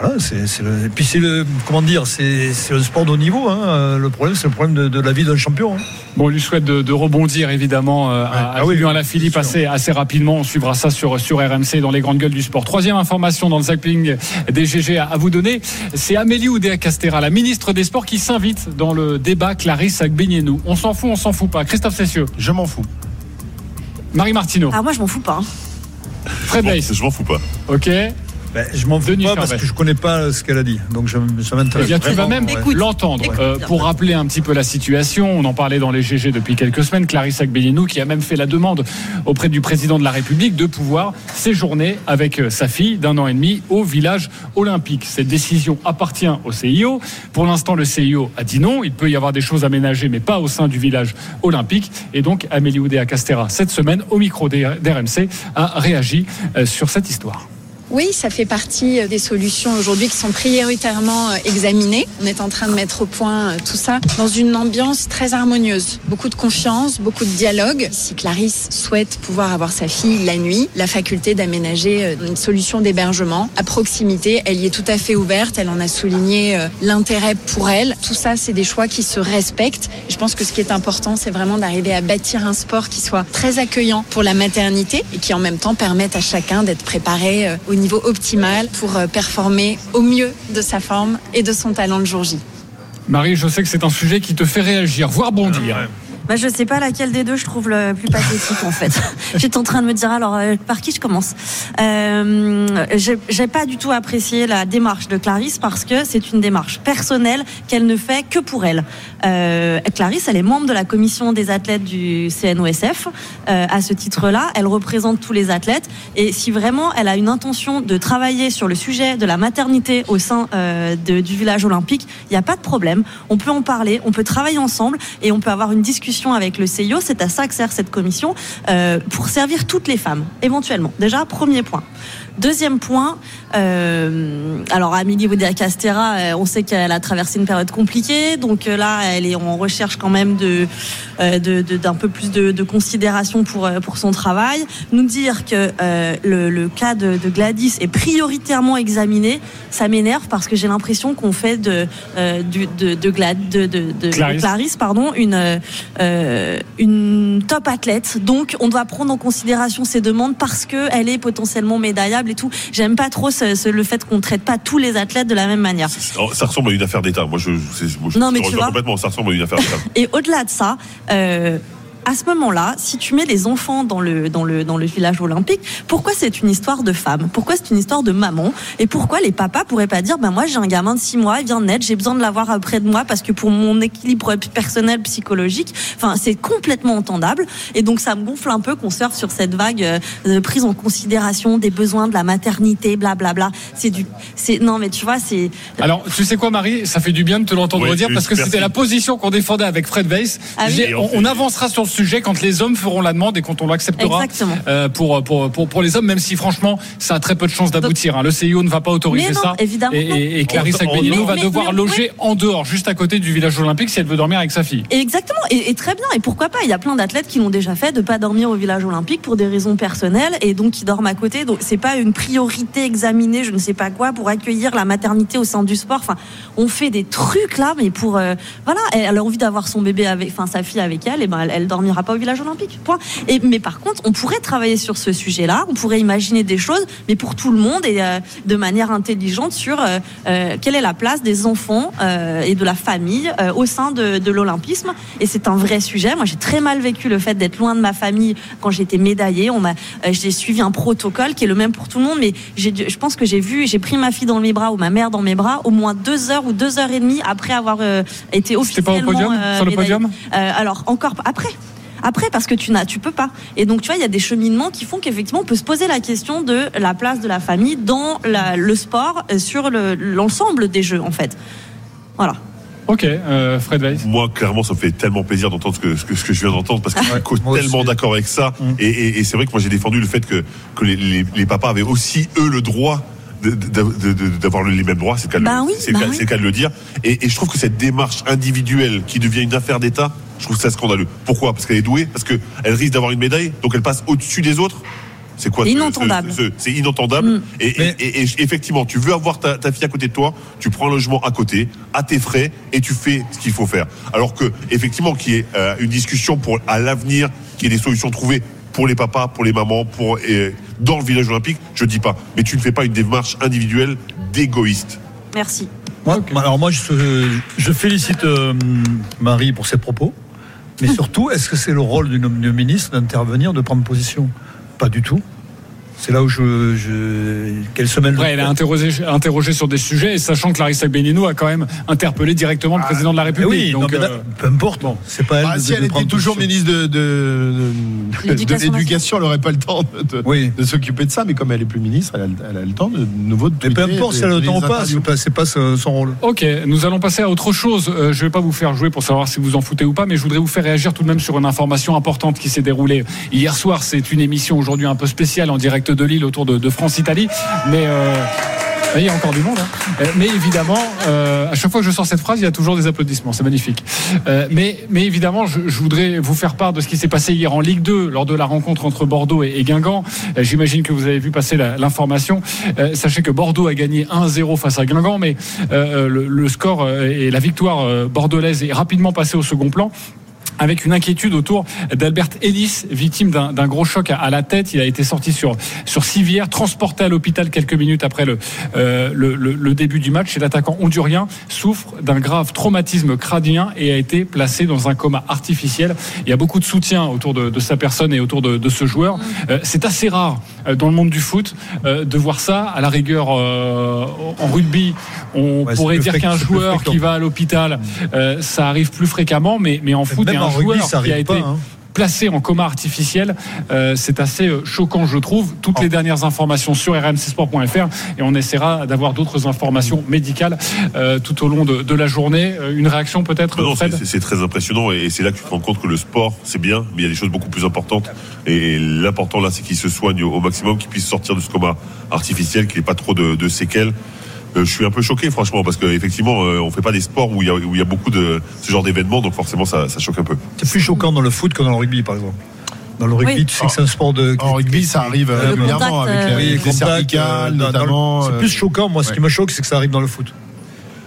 voilà, c'est c'est le- et puis c'est le comment dire, c'est c'est un sport de haut niveau. hein. Le problème, c'est le problème de, de la vie d'un champion. hein. Bon, on lui souhaite de, de rebondir évidemment euh, à, à Julien Lafilippe assez, assez rapidement. On suivra ça sur, sur RMC dans les grandes gueules du sport. Troisième information dans le zapping des GG à, à vous donner, c'est Amélie Oudéa-Castera, la ministre des Sports, qui s'invite dans le débat Clarisse Agbenienou. On s'en fout, on s'en fout pas. Christophe Cessieux. Je m'en fous. Marie Martineau. Ah, moi, je m'en fous pas. hein. Fred Weiss. Je m'en fous pas. Ok. Ben, je m'en fous pas parce que je connais pas ce qu'elle a dit, donc je, ça m'intéresse. Eh bien, tu vas même ouais. l'entendre. Euh, pour rappeler un petit peu la situation, on en parlait dans les GG depuis quelques semaines, Clarisse Agbenienou qui a même fait la demande auprès du président de la République de pouvoir séjourner avec euh, sa fille d'un an et demi au village olympique. Cette décision appartient au CIO. Pour l'instant, le CIO a dit non. Il peut y avoir des choses aménagées, mais pas au sein du village olympique. Et donc, Amélie Oudéa-Castera, cette semaine, au micro d'RMC, a réagi euh, sur cette histoire. Oui, ça fait partie euh, des solutions aujourd'hui qui sont prioritairement euh, examinées. On est en train de mettre au point euh, tout ça dans une ambiance très harmonieuse. Beaucoup de confiance, beaucoup de dialogue. Si Clarisse souhaite pouvoir avoir sa fille la nuit, la faculté d'aménager une solution d'hébergement à proximité, elle y est tout à fait ouverte. Elle en a souligné l'intérêt pour elle. Tout ça, c'est des choix qui se respectent. Je pense que ce qui est important, c'est vraiment d'arriver à bâtir un sport qui soit très accueillant pour la maternité et qui en même temps permette à chacun d'être préparé au niveau optimal pour euh, performer au mieux de sa forme et de son talent de jour J. Marie, je sais que c'est un sujet qui te fait réagir, voire bondir. Bah, je sais pas laquelle des deux je trouve le plus pathétique en fait. J'étais en train de me dire alors euh, par qui je commence. Euh, j'ai- pas du tout apprécié la démarche de Clarisse parce que c'est une démarche personnelle qu'elle ne fait que pour elle. Euh, Clarisse, elle est membre de la commission des athlètes du CNOSF. Euh, à ce titre-là, elle représente tous les athlètes et si vraiment elle a une intention de travailler sur le sujet de la maternité au sein de- du village olympique, il n'y a pas de problème. On peut en parler, on peut travailler ensemble et on peut avoir une discussion avec le CIO. C'est à ça que sert cette commission euh, pour servir toutes les femmes, éventuellement. Déjà, premier point. Deuxième point, euh, alors Amélie Oudéa-Castera, euh, on sait qu'elle a traversé une période compliquée, donc euh, là, elle est en recherche quand même de de- de- d'un peu plus de, de considération pour pour son travail. Nous dire que euh, le, le cas de, de Gladys est prioritairement examiné, ça m'énerve parce que j'ai l'impression qu'on fait de euh, du- de de, Glad- de, de, de- de Clarisse. Clarisse, pardon, une une top athlète. Donc, on doit prendre en considération ses demandes parce que elle est potentiellement médaillable et tout. J'aime pas trop ce- le fait qu'on traite pas tous les athlètes de la même manière. Ça ressemble à une affaire d'État. Moi, je, moi, je Non, mais tu vois. complètement. Ça ressemble à une affaire d'État. Et au-delà de ça, euh, à ce moment-là, si tu mets les enfants dans le, dans le, dans le village olympique, pourquoi c'est une histoire de femme? Pourquoi c'est une histoire de maman? Et pourquoi les papas pourraient pas dire, ben moi j'ai un gamin de 6 mois, il vient de naître, j'ai besoin de l'avoir près de moi parce que pour mon équilibre personnel, psychologique, enfin c'est complètement entendable. Et donc ça me gonfle un peu qu'on surfe sur cette vague euh, de prise en considération des besoins de la maternité, blablabla. C'est du, c'est non mais tu vois c'est. Alors, tu sais quoi, Marie? Ça fait du bien de te l'entendre Oui, dire parce que c'était la position qu'on défendait avec Fred Weiss. Ah oui. On on, avancera sur le sujet quand les hommes feront la demande et quand on l'acceptera Exactement. euh, pour, pour, pour, pour les hommes, même si franchement, ça a très peu de chances d'aboutir. hein. Le CIO ne va pas autoriser Mais non, ça. évidemment et, et, et Clarisse Agbenino va mais- devoir mais- loger en dehors, juste à côté du village olympique, si elle veut dormir avec sa fille. Exactement, et, et très bien. Et pourquoi pas Il y a plein d'athlètes qui l'ont déjà fait, de pas dormir au village olympique pour des raisons personnelles, et donc qui dorment à côté. Donc c'est pas une priorité examinée, je ne sais pas quoi, pour accueillir la maternité au sein du sport. Enfin, on fait des trucs là, mais pour euh, voilà, elle a envie d'avoir son bébé avec, enfin sa fille avec elle, et ben elle, elle dormira pas au village olympique. Point. Et mais par contre, on pourrait travailler sur ce sujet-là, on pourrait imaginer des choses, mais pour tout le monde et euh, de manière intelligente sur euh, euh, quelle est la place des enfants et de la famille au sein de, de l'olympisme. Et c'est un vrai sujet. Moi, j'ai très mal vécu le fait d'être loin de ma famille quand j'étais médaillée. On m'a, j'ai suivi un protocole qui est le même pour tout le monde, mais je pense que j'ai vu, j'ai pris ma fille dans mes bras ou ma mère dans mes bras au moins deux heures ou deux heures et demie après avoir été C'était pas au officiellement podium? euh, Sur le podium? Euh, alors encore après. Après, parce que tu n'as, tu peux pas. Et donc, tu vois, il y a des cheminements qui font qu'effectivement, on peut se poser la question de la place de la famille dans la- le sport, euh, sur le- l'ensemble des jeux, en fait. Voilà. Ok, euh, Fred Weiss. Moi, clairement, ça me fait tellement plaisir d'entendre ce que, ce que, ce que je viens d'entendre parce que je suis tellement d'accord avec ça. Et, et- et c'est vrai que moi, j'ai défendu le fait que, que les, les- les papas avaient aussi, eux, le droit d'avoir les mêmes droits. C'est le Bah oui, le cas- oui. c'est le cas de le dire. Et, et je trouve que cette démarche individuelle qui devient une affaire d'État, je trouve ça scandaleux. Pourquoi? Parce qu'elle est douée, parce qu'elle risque d'avoir une médaille, donc elle passe au-dessus des autres? C'est quoi ce- Inentendable. ce- ce- C'est inentendable. Et, et- et- et effectivement, tu veux avoir ta, ta fille à côté de toi, tu prends un logement à côté, à tes frais, et tu fais ce qu'il faut faire. Alors que, effectivement, qu'il y ait euh, une discussion pour à l'avenir, qu'il y ait des solutions trouvées pour les papas, pour les mamans, pour et dans le village olympique, je dis pas. Mais tu ne fais pas une démarche individuelle d'égoïste. Merci. Moi, Alors moi, je, je félicite euh, Marie pour ses propos. Mais surtout, est-ce que c'est le rôle d'une d'une ministre d'intervenir, de prendre position? Pas du tout. C'est là où je, je quelle semaine Ouais, elle a interrogé, interrogé sur des sujets, et sachant que Clarissa Benino a quand même interpellé directement le président de la République. oui, non, donc, mais là, euh, peu importe. C'est pas elle. Bah, de- si de elle était toujours position. ministre de, de, L'éducation elle n'aurait pas le temps de, de- Oui. de s'occuper de ça. Mais comme elle est plus ministre, elle a, elle a le temps de, de nouveau de Mais peu importe si elle a le temps ou pas, c'est pas, c'est pas son rôle. Ok, nous allons passer à autre chose. Euh, je vais pas vous faire jouer pour savoir si vous en foutez ou pas, mais je voudrais vous faire réagir tout de même sur une information importante qui s'est déroulée hier soir. C'est une émission aujourd'hui un peu spéciale en direct de Lille autour de, France-Italie. Mais euh, il y a encore du monde. hein. Euh, Mais évidemment, euh, à chaque fois que je sors cette phrase, il y a toujours des applaudissements. C'est magnifique. Mais, mais évidemment, je, voudrais vous faire part de ce qui s'est passé hier en Ligue 2 lors de la rencontre entre Bordeaux et, Guingamp. J'imagine que vous avez vu passer l'information. Sachez que Bordeaux a gagné 1-0 face à Guingamp, mais le, score et la victoire bordelaise est rapidement passée au second plan avec une inquiétude autour d'Albert Ellis, victime d'un gros choc à, la tête. Il a été sorti sur, sur civière, transporté à l'hôpital quelques minutes après le, euh, le, le- début du match. Et l'attaquant hondurien souffre d'un grave traumatisme crânien et a été placé dans un coma artificiel. Il y a beaucoup de soutien autour de, sa personne et autour de, ce joueur. Euh, C'est assez rare dans le monde du foot euh, de voir ça. À la rigueur, euh, en rugby, on Ouais, pourrait dire qu'un joueur qui va à l'hôpital, euh, ça arrive plus fréquemment, mais, mais en foot, il y a un joueur qui a été hein. Placé en coma artificiel. Euh, c'est assez euh, choquant, je trouve. Toutes les dernières informations sur rmcsport.fr et on essaiera d'avoir d'autres informations médicales euh, tout au long de, de la journée. Euh, Une réaction peut-être, Non, non, Fred c'est- très impressionnant et c'est là que tu te rends compte que le sport, c'est bien, mais il y a des choses beaucoup plus importantes. Et l'important là, c'est qu'il se soigne au, au maximum, qu'il puisse sortir de ce coma artificiel, qu'il n'ait pas trop de, de séquelles. Euh, je suis un peu choqué, franchement, parce qu'effectivement, euh, on fait pas des sports où il y a, où il y a beaucoup de ce genre d'événements, donc forcément, ça, ça choque un peu. C'est plus choquant dans le foot que dans le rugby, par exemple. Dans le rugby, Oui. tu sais que c'est un sport de. En rugby, ça arrive euh, régulièrement avec euh, les, Oui, les cervicales, notamment. C'est plus choquant, moi, ce qui me choque, c'est que ça arrive dans le foot.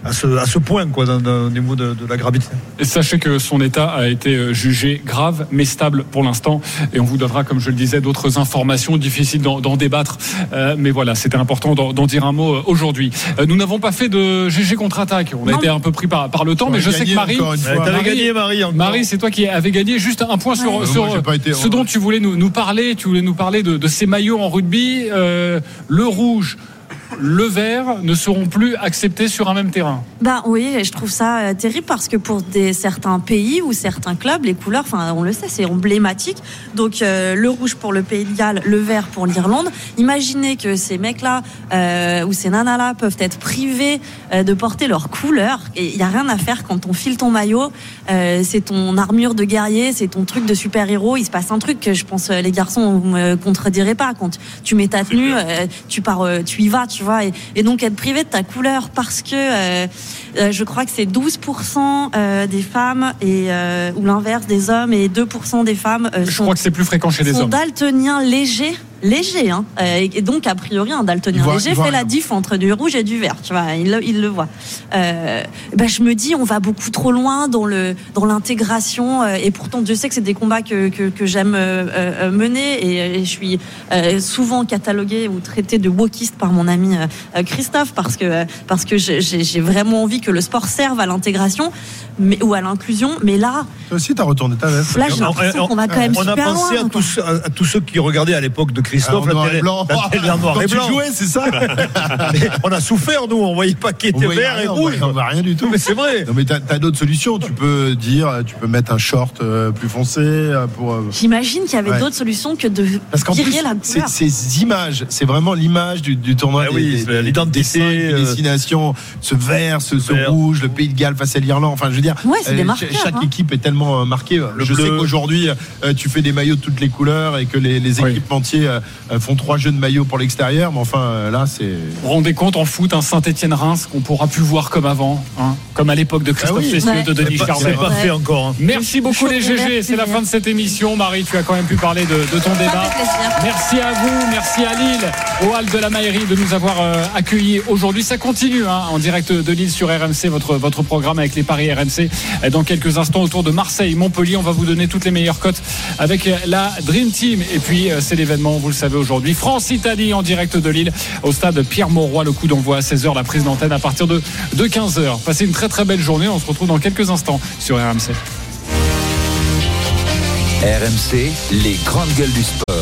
À ce, à ce point, quoi, dans- dans- au niveau de, de la gravité. Et sachez que son état a été euh, jugé grave mais stable pour l'instant et on vous donnera comme je le disais d'autres informations difficiles d'en d'en débattre Euh, mais voilà c'était important d'en d'en dire un mot euh, aujourd'hui Euh, nous n'avons pas fait de GG contre-attaque on a Non. été un peu pris par, par le temps On mais a je sais que Marie t'avais gagné, Marie, encore. Marie c'est toi qui avais gagné juste un point sur, Ouais. sur Moi, j'ai pas été- ce dont tu voulais nous, nous parler tu voulais nous parler de, de ces maillots en rugby euh, le rouge le vert ne seront plus acceptés sur un même terrain Bah oui, et je trouve ça euh, terrible parce que pour des, certains pays ou certains clubs, les couleurs, enfin on le sait, c'est emblématique. Donc euh, le rouge pour le Pays de Galles, le vert pour l'Irlande. Imaginez que ces mecs-là euh, ou ces nanas-là peuvent être privés euh, de porter leur couleur. Et il y a rien à faire quand on file ton maillot. euh, c'est ton armure de guerrier, c'est ton truc de super-héros. Il se passe un truc que je pense les garçons vous me contredirez pas. Quand tu mets ta tenue, euh, tu pars, euh, tu y vas, tu vois. Et, et donc être privé de ta couleur parce que euh, euh, je crois que c'est 12% euh, des femmes et ou l'inverse des hommes et 2% des femmes je sont, crois que c'est plus fréquent chez les hommes daltoniens légers léger hein. Euh, et donc a priori un daltonien voit- léger voit fait la diff entre du rouge et du vert tu vois il, le- il le voit euh, ben je me dis on va beaucoup trop loin dans le dans l'intégration euh, et pourtant Dieu sait que c'est des combats que, que, que j'aime euh, euh, mener et, et je suis euh, souvent cataloguée ou traitée de wokiste par mon ami Christophe parce que parce que j'ai- vraiment envie que le sport serve à l'intégration mais ou à l'inclusion mais là Toi aussi, t'as retourné ta veste. Là, j'ai l'impression qu'on va quand même on a super pensé loin, à, tous, à, à tous ceux qui regardaient à l'époque de Christophe Ah, en noir la blanc. la noir Quand et tu blanc. jouais, c'est ça on a souffert, nous, on voyait pas qui était vert et rouge. voyait- on voit rien du tout. Mais c'est vrai. Non, mais t'as as, d'autres solutions. Tu peux dire, tu peux mettre un short euh, plus foncé euh, pour. euh, j'imagine qu'il y avait Ouais. d'autres solutions que de Parce qu'en plus, la c'est- couleur ces images, c'est vraiment l'image du, du tournoi. Ah oui, l'identité, des euh, destinations, ce vert, ce, ce vert. rouge, le pays de Galles face à l'Irlande. Enfin, je veux dire, Ouais, des marqueurs, chaque hein. équipe est tellement marquée. je bleu. sais qu'aujourd'hui, euh, tu fais des maillots de toutes les couleurs et que les, les équipementiers font trois jeux de maillots pour l'extérieur. Mais enfin, euh, là, c'est. Vous vous rendez compte en foot, un Saint-Etienne-Reims qu'on pourra plus voir comme avant, hein, comme à l'époque de Christophe Ah oui. Cessieux, Ouais. de Denis C'est pas, Charvet. c'est pas fait encore. hein. Merci beaucoup les GG, c'est la fin de cette émission. Marie, tu as quand même pu parler de, de ton débat. Merci à vous, merci à Lille, au Hall de la Maillerie de nous avoir euh, accueillis aujourd'hui. Ça continue hein, en direct de Lille sur RMC, votre, votre programme avec les paris RMC. Euh, Dans quelques instants, autour de Marseille, Montpellier, on va vous donner toutes les meilleures cotes avec euh, la Dream Team. Et puis, euh, c'est l'événement, vous le savez aujourd'hui, France-Italie en direct de Lille au stade Pierre-Mauroy. Le coup d'envoi à 16h, la prise d'antenne à partir de, de 15h. Passez une très très belle journée. On se retrouve dans quelques instants sur RMC. RMC, les grandes gueules du sport.